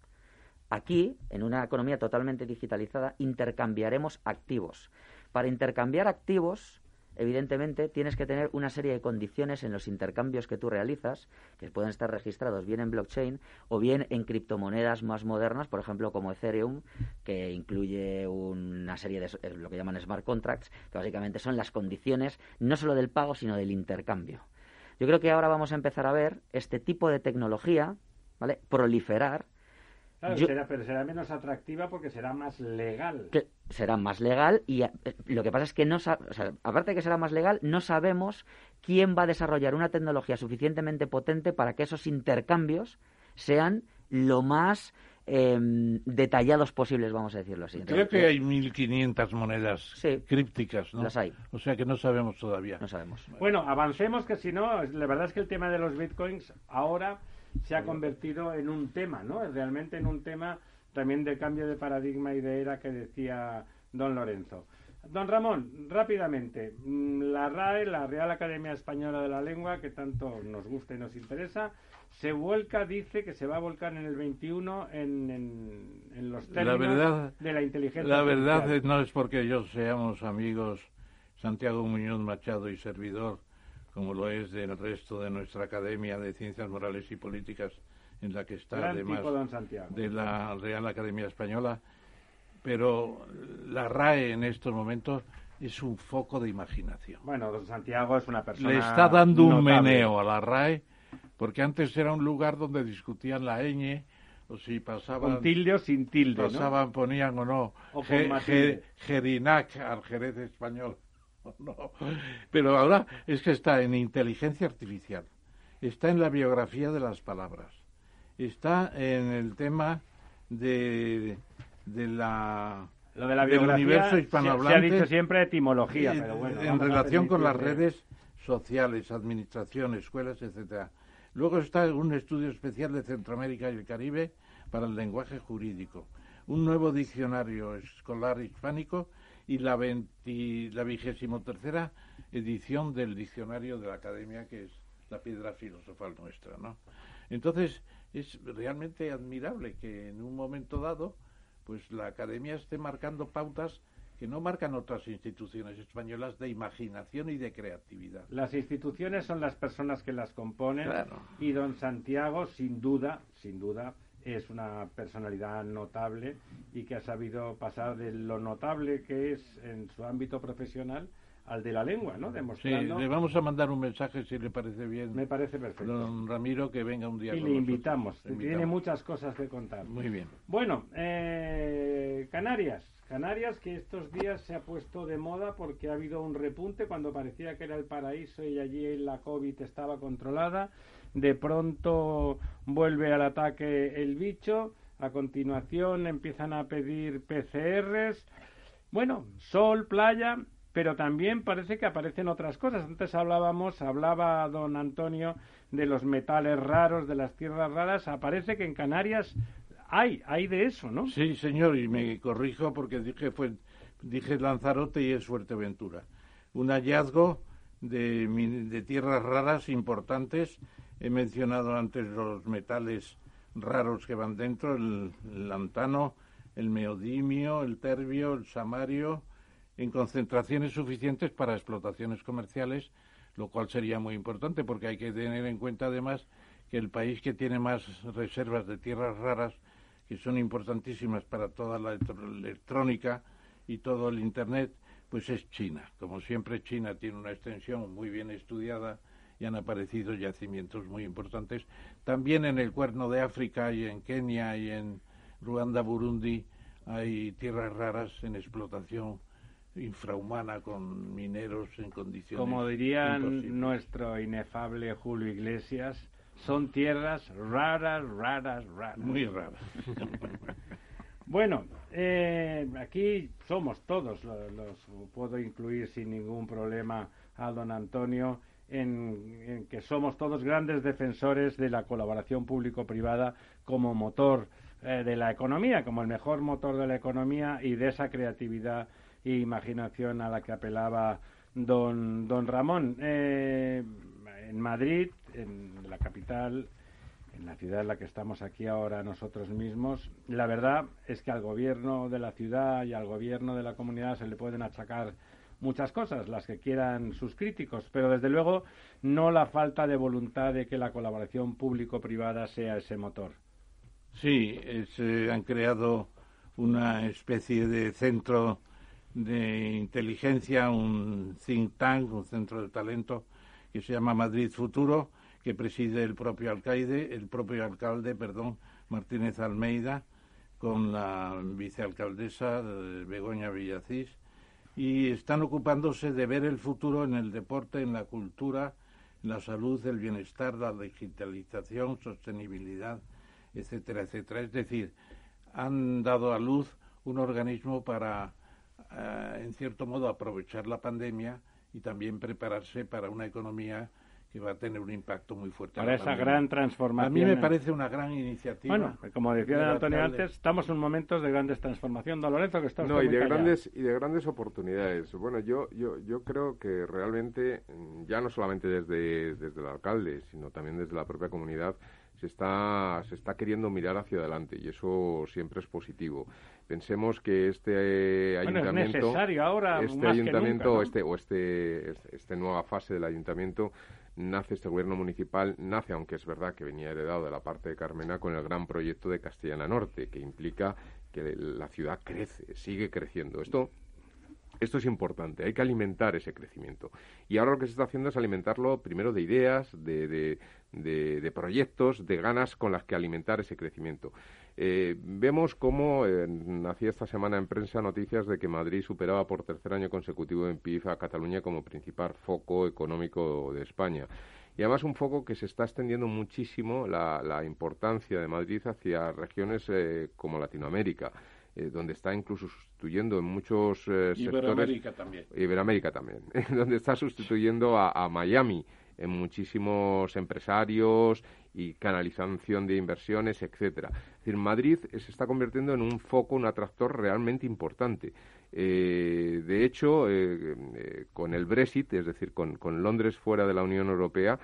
Aquí, en una economía totalmente digitalizada, intercambiaremos activos. Para intercambiar activos, evidentemente tienes que tener una serie de condiciones en los intercambios que tú realizas, que pueden estar registrados bien en blockchain o bien en criptomonedas más modernas, por ejemplo como Ethereum, que incluye una serie de lo que llaman smart contracts, que básicamente son las condiciones no solo del pago, sino del intercambio. Yo creo que ahora vamos a empezar a ver este tipo de tecnología, proliferar será, pero será menos atractiva porque será más legal. será más legal y eh, lo que pasa es que no, aparte de que será más legal, no sabemos quién va a desarrollar una tecnología suficientemente potente para que esos intercambios sean lo más em, detallados posibles, vamos a decirlo así. Creo que hay 1.500 monedas crípticas, ¿no? Las hay. O sea que no sabemos todavía. No sabemos. Bueno, avancemos que si no, la verdad es que el tema de los bitcoins ahora se ha convertido en un tema, ¿no? Realmente en un tema también de cambio de paradigma y de era que decía don Lorenzo. Don Ramón, rápidamente, mm, la RAE, la Real Academia Española de la Lengua, que tanto nos gusta y nos interesa, se vuelca, dice que se va a volcar en el 21 en, en, los términos de la inteligencia La verdad no es porque yo seamos amigos, Santiago Muñoz Machado y servidor, como lo es del resto de nuestra Academia de Ciencias Morales y Políticas, en la que está además de la Real Academia Española. Pero la RAE en estos momentos es un foco de imaginación. Bueno, don Santiago es una persona. Le está dando un meneo a la RAE, porque antes era un lugar donde discutían la ñ, o si pasaban. Con tilde o sin tilde. Pasaban, ponían o no. O Gerinac al Jerez español. no. Pero ahora es que está en inteligencia artificial, está en la biografía de las palabras, está en el tema de, de la lo de la del universo hispanohablante. Se, ha dicho siempre etimología, eh, pero bueno. En relación con las redes sociales, administración, escuelas, etcétera. Luego está un estudio especial de Centroamérica y el Caribe para el lenguaje jurídico, un nuevo diccionario escolar hispánico y la, la vigésimo tercera edición del diccionario de la Academia, que es la piedra filosofal nuestra, ¿no? Entonces, es realmente admirable que en un momento dado, pues la Academia esté marcando pautas que no marcan otras instituciones españolas de imaginación y de creatividad. Las instituciones son las personas que las componen y don Santiago, sin duda, sin duda, es una personalidad notable y que ha sabido pasar de lo notable que es en su ámbito profesional al de la lengua, ¿no? Demostrando... Sí, le vamos a mandar un mensaje si le parece bien. Me parece perfecto. Don Ramiro, que venga un día y le invitamos. Tiene muchas cosas que contar. Muy bien. Bueno, eh, Canarias. Canarias que estos días se ha puesto de moda porque ha habido un repunte cuando parecía que era el paraíso y allí la COVID estaba controlada. De pronto vuelve al ataque el bicho. A continuación empiezan a pedir PCRs. Bueno, sol, playa, pero también parece que aparecen otras cosas. Antes hablábamos, hablaba don Antonio de los metales raros, de las tierras raras. Aparece que en Canarias hay, hay de eso, ¿no? Sí, señor, y me corrijo porque dije, fue, dije Lanzarote y es Fuerteventura. Un hallazgo de, de tierras raras importantes. He mencionado antes los metales raros que van dentro, el, lantano, el meodimio, el terbio, el samario, en concentraciones suficientes para explotaciones comerciales, lo cual sería muy importante porque hay que tener en cuenta además que el país que tiene más reservas de tierras raras, que son importantísimas para toda la electrónica y todo el Internet, pues es China. Como siempre, China tiene una extensión muy bien estudiada y han aparecido yacimientos muy importantes. También en el Cuerno de África y en Kenia y en Ruanda, Burundi, hay tierras raras en explotación infrahumana con mineros en condiciones. Como dirían nuestro inefable Julio Iglesias, son tierras raras, raras, raras. Muy raras. bueno, eh, aquí somos todos, los, puedo incluir sin ningún problema a don Antonio, en, que somos todos grandes defensores de la colaboración público-privada como motor eh, de la economía, como el mejor motor de la economía y de esa creatividad imaginación a la que apelaba don, don Ramón. Eh, en Madrid, en la capital, en la ciudad en la que estamos aquí ahora nosotros mismos, la verdad es que al gobierno de la ciudad y al gobierno de la comunidad se le pueden achacar muchas cosas, las que quieran sus críticos, pero desde luego no la falta de voluntad de que la colaboración público-privada sea ese motor. Sí, se han creado una especie de centro de inteligencia, un think tank, un centro de talento que se llama Madrid Futuro, que preside el propio alcalde, el propio alcalde, perdón, Martínez Almeida, con la vicealcaldesa Begoña Villacís, y están ocupándose de ver el futuro en el deporte, en la cultura, en la salud, el bienestar, la digitalización, sostenibilidad, etcétera, etcétera. Es decir, han dado a luz un organismo para eh, en cierto modo, aprovechar la pandemia y también prepararse para una economía que va a tener un impacto muy fuerte. Para esa gran transformación. A mí me parece una gran iniciativa. Bueno, como decía Antonio antes, estamos en momentos de grandes transformación. Don Lorenzo, que está No, y de, grandes, y de grandes oportunidades. Bueno, yo, yo, yo creo que realmente, ya no solamente desde, desde el alcalde, sino también desde la propia comunidad, se está, se está queriendo mirar hacia adelante y eso siempre es positivo. Pensemos que este ayuntamiento, ahora este ayuntamiento, este o este, este, esta nueva fase del ayuntamiento nace este gobierno municipal nace, aunque es verdad que venía heredado de la parte de Carmena con el gran proyecto de Castellana Norte que implica que la ciudad crece, sigue creciendo. Esto esto es importante, hay que alimentar ese crecimiento. Y ahora lo que se está haciendo es alimentarlo primero de ideas, de, de, proyectos, de ganas con las que alimentar ese crecimiento. Eh, vemos cómo eh, nacía esta semana en prensa noticias de que Madrid superaba por tercer año consecutivo en PIB a Cataluña como principal foco económico de España. Y además un foco que se está extendiendo muchísimo la, importancia de Madrid hacia regiones eh, como Latinoamérica. donde está incluso sustituyendo en muchos Iberoamérica también. Iberoamérica también, donde está sustituyendo a Miami en muchísimos empresarios y canalización de inversiones, etcétera. Es decir, Madrid se está convirtiendo en un foco, un atractor realmente importante. Eh, de hecho, eh, eh, con el Brexit, es decir, con, con, Londres fuera de la Unión Europea,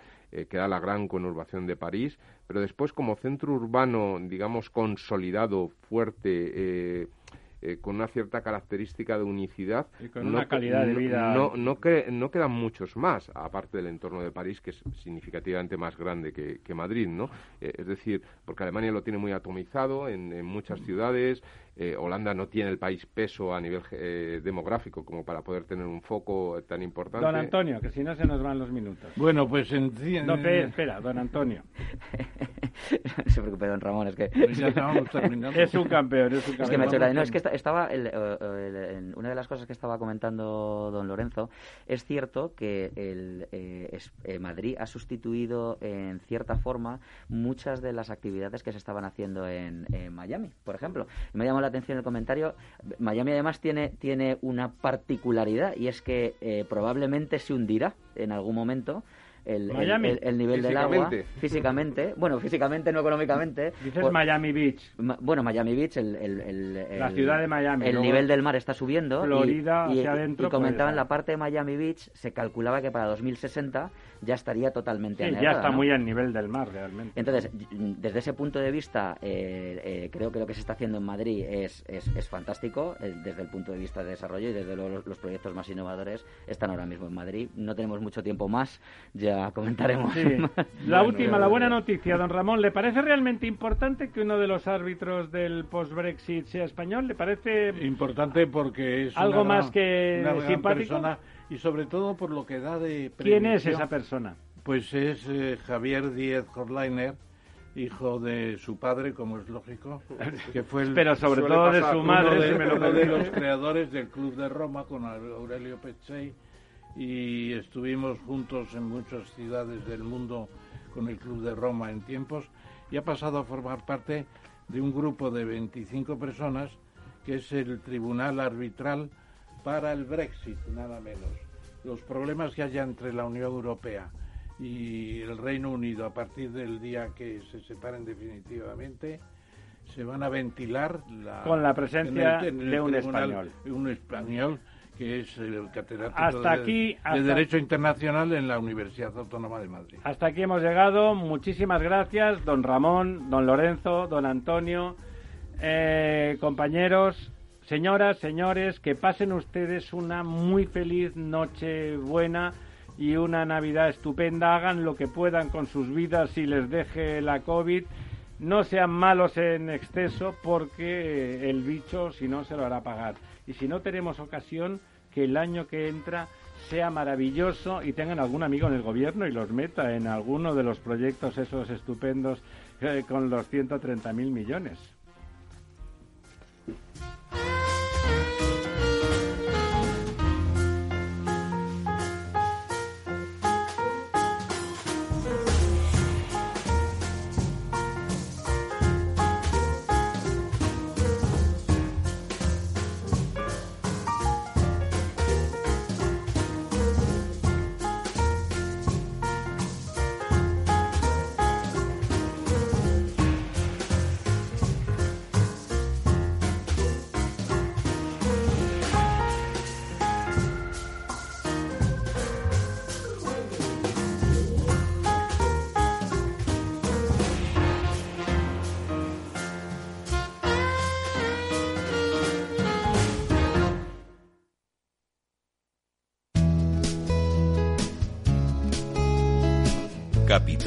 queda la gran conurbación de París, pero después como centro urbano, digamos, consolidado, fuerte, eh, con una cierta característica de unicidad. Y con una calidad de vida. No, no, no, quedan muchos más, aparte del entorno de París, que es significativamente más grande que, que Madrid, ¿no? Eh, es decir, porque Alemania lo tiene muy atomizado en, en muchas ciudades, eh, Holanda no tiene el país peso a nivel eh, demográfico como para poder tener un foco tan importante. Don Antonio, que si no se nos van los minutos. Bueno, pues en... No, espera, don Antonio. no se preocupe, don Ramón, es que... Pues ya estamos terminando. es un campeón, es un campeón. Es que me ha hecho No, es que estaba... El, una de las cosas que estaba comentando don Lorenzo, es cierto que el, eh, Madrid ha sustituido en cierta forma muchas de las actividades que se estaban haciendo en, Miami, por ejemplo. Me la atención el comentario. Miami además tiene, tiene una particularidad y es que eh, probablemente se hundirá en algún momento el, el, nivel del agua físicamente, bueno, físicamente, no económicamente. Dices Miami Beach. bueno, Miami Beach, el, la ciudad de Miami. El nivel del mar está subiendo. Florida y, hacia adentro. Y comentaban la parte de Miami Beach, se calculaba que para 2060 ya estaría totalmente sí, ya está muy al nivel del mar realmente. Entonces, desde ese punto de vista, eh, eh, creo que lo que se está haciendo en Madrid es, es, es fantástico eh, desde el punto de vista de desarrollo y desde luego los, proyectos más innovadores están ahora mismo en Madrid. No tenemos mucho tiempo más, ya comentaremos. La última, la buena noticia, don Ramón, ¿le parece realmente importante que uno de los árbitros del post-Brexit sea español? ¿Le parece importante porque es algo más que simpático? Y sobre todo por lo que da de... ¿Quién es esa persona? Pues es eh, Javier Díez Horleiner, hijo de su padre, como es lógico, que fue el, pero sobre todo de su madre, uno de, los creadores del Club de Roma con Aurelio Pezzei y estuvimos juntos en muchas ciudades del mundo con el Club de Roma en tiempos y ha pasado a formar parte de un grupo de 25 personas que es el Tribunal Arbitral para el Brexit, nada menos. Los problemas que haya entre la Unión Europea y el Reino Unido a partir del día que se separen definitivamente se van a ventilar con la presencia de un español. Un español que es el catedrático hasta aquí, de Derecho Internacional en la Universidad Autónoma de Madrid. Hasta aquí hemos llegado. Muchísimas gracias, don Ramón, don Lorenzo, don Antonio, eh, compañeros. Señoras, señores, que pasen ustedes una muy feliz noche buena y una Navidad estupenda. Hagan lo que puedan con sus vidas y les deje la COVID. No sean malos en exceso porque el bicho, si no, se lo hará pagar. Y si no tenemos ocasión, que el año que entra sea maravilloso y tengan algún amigo en el gobierno y los meta en alguno de los proyectos esos estupendos eh, con los 130.000 millones.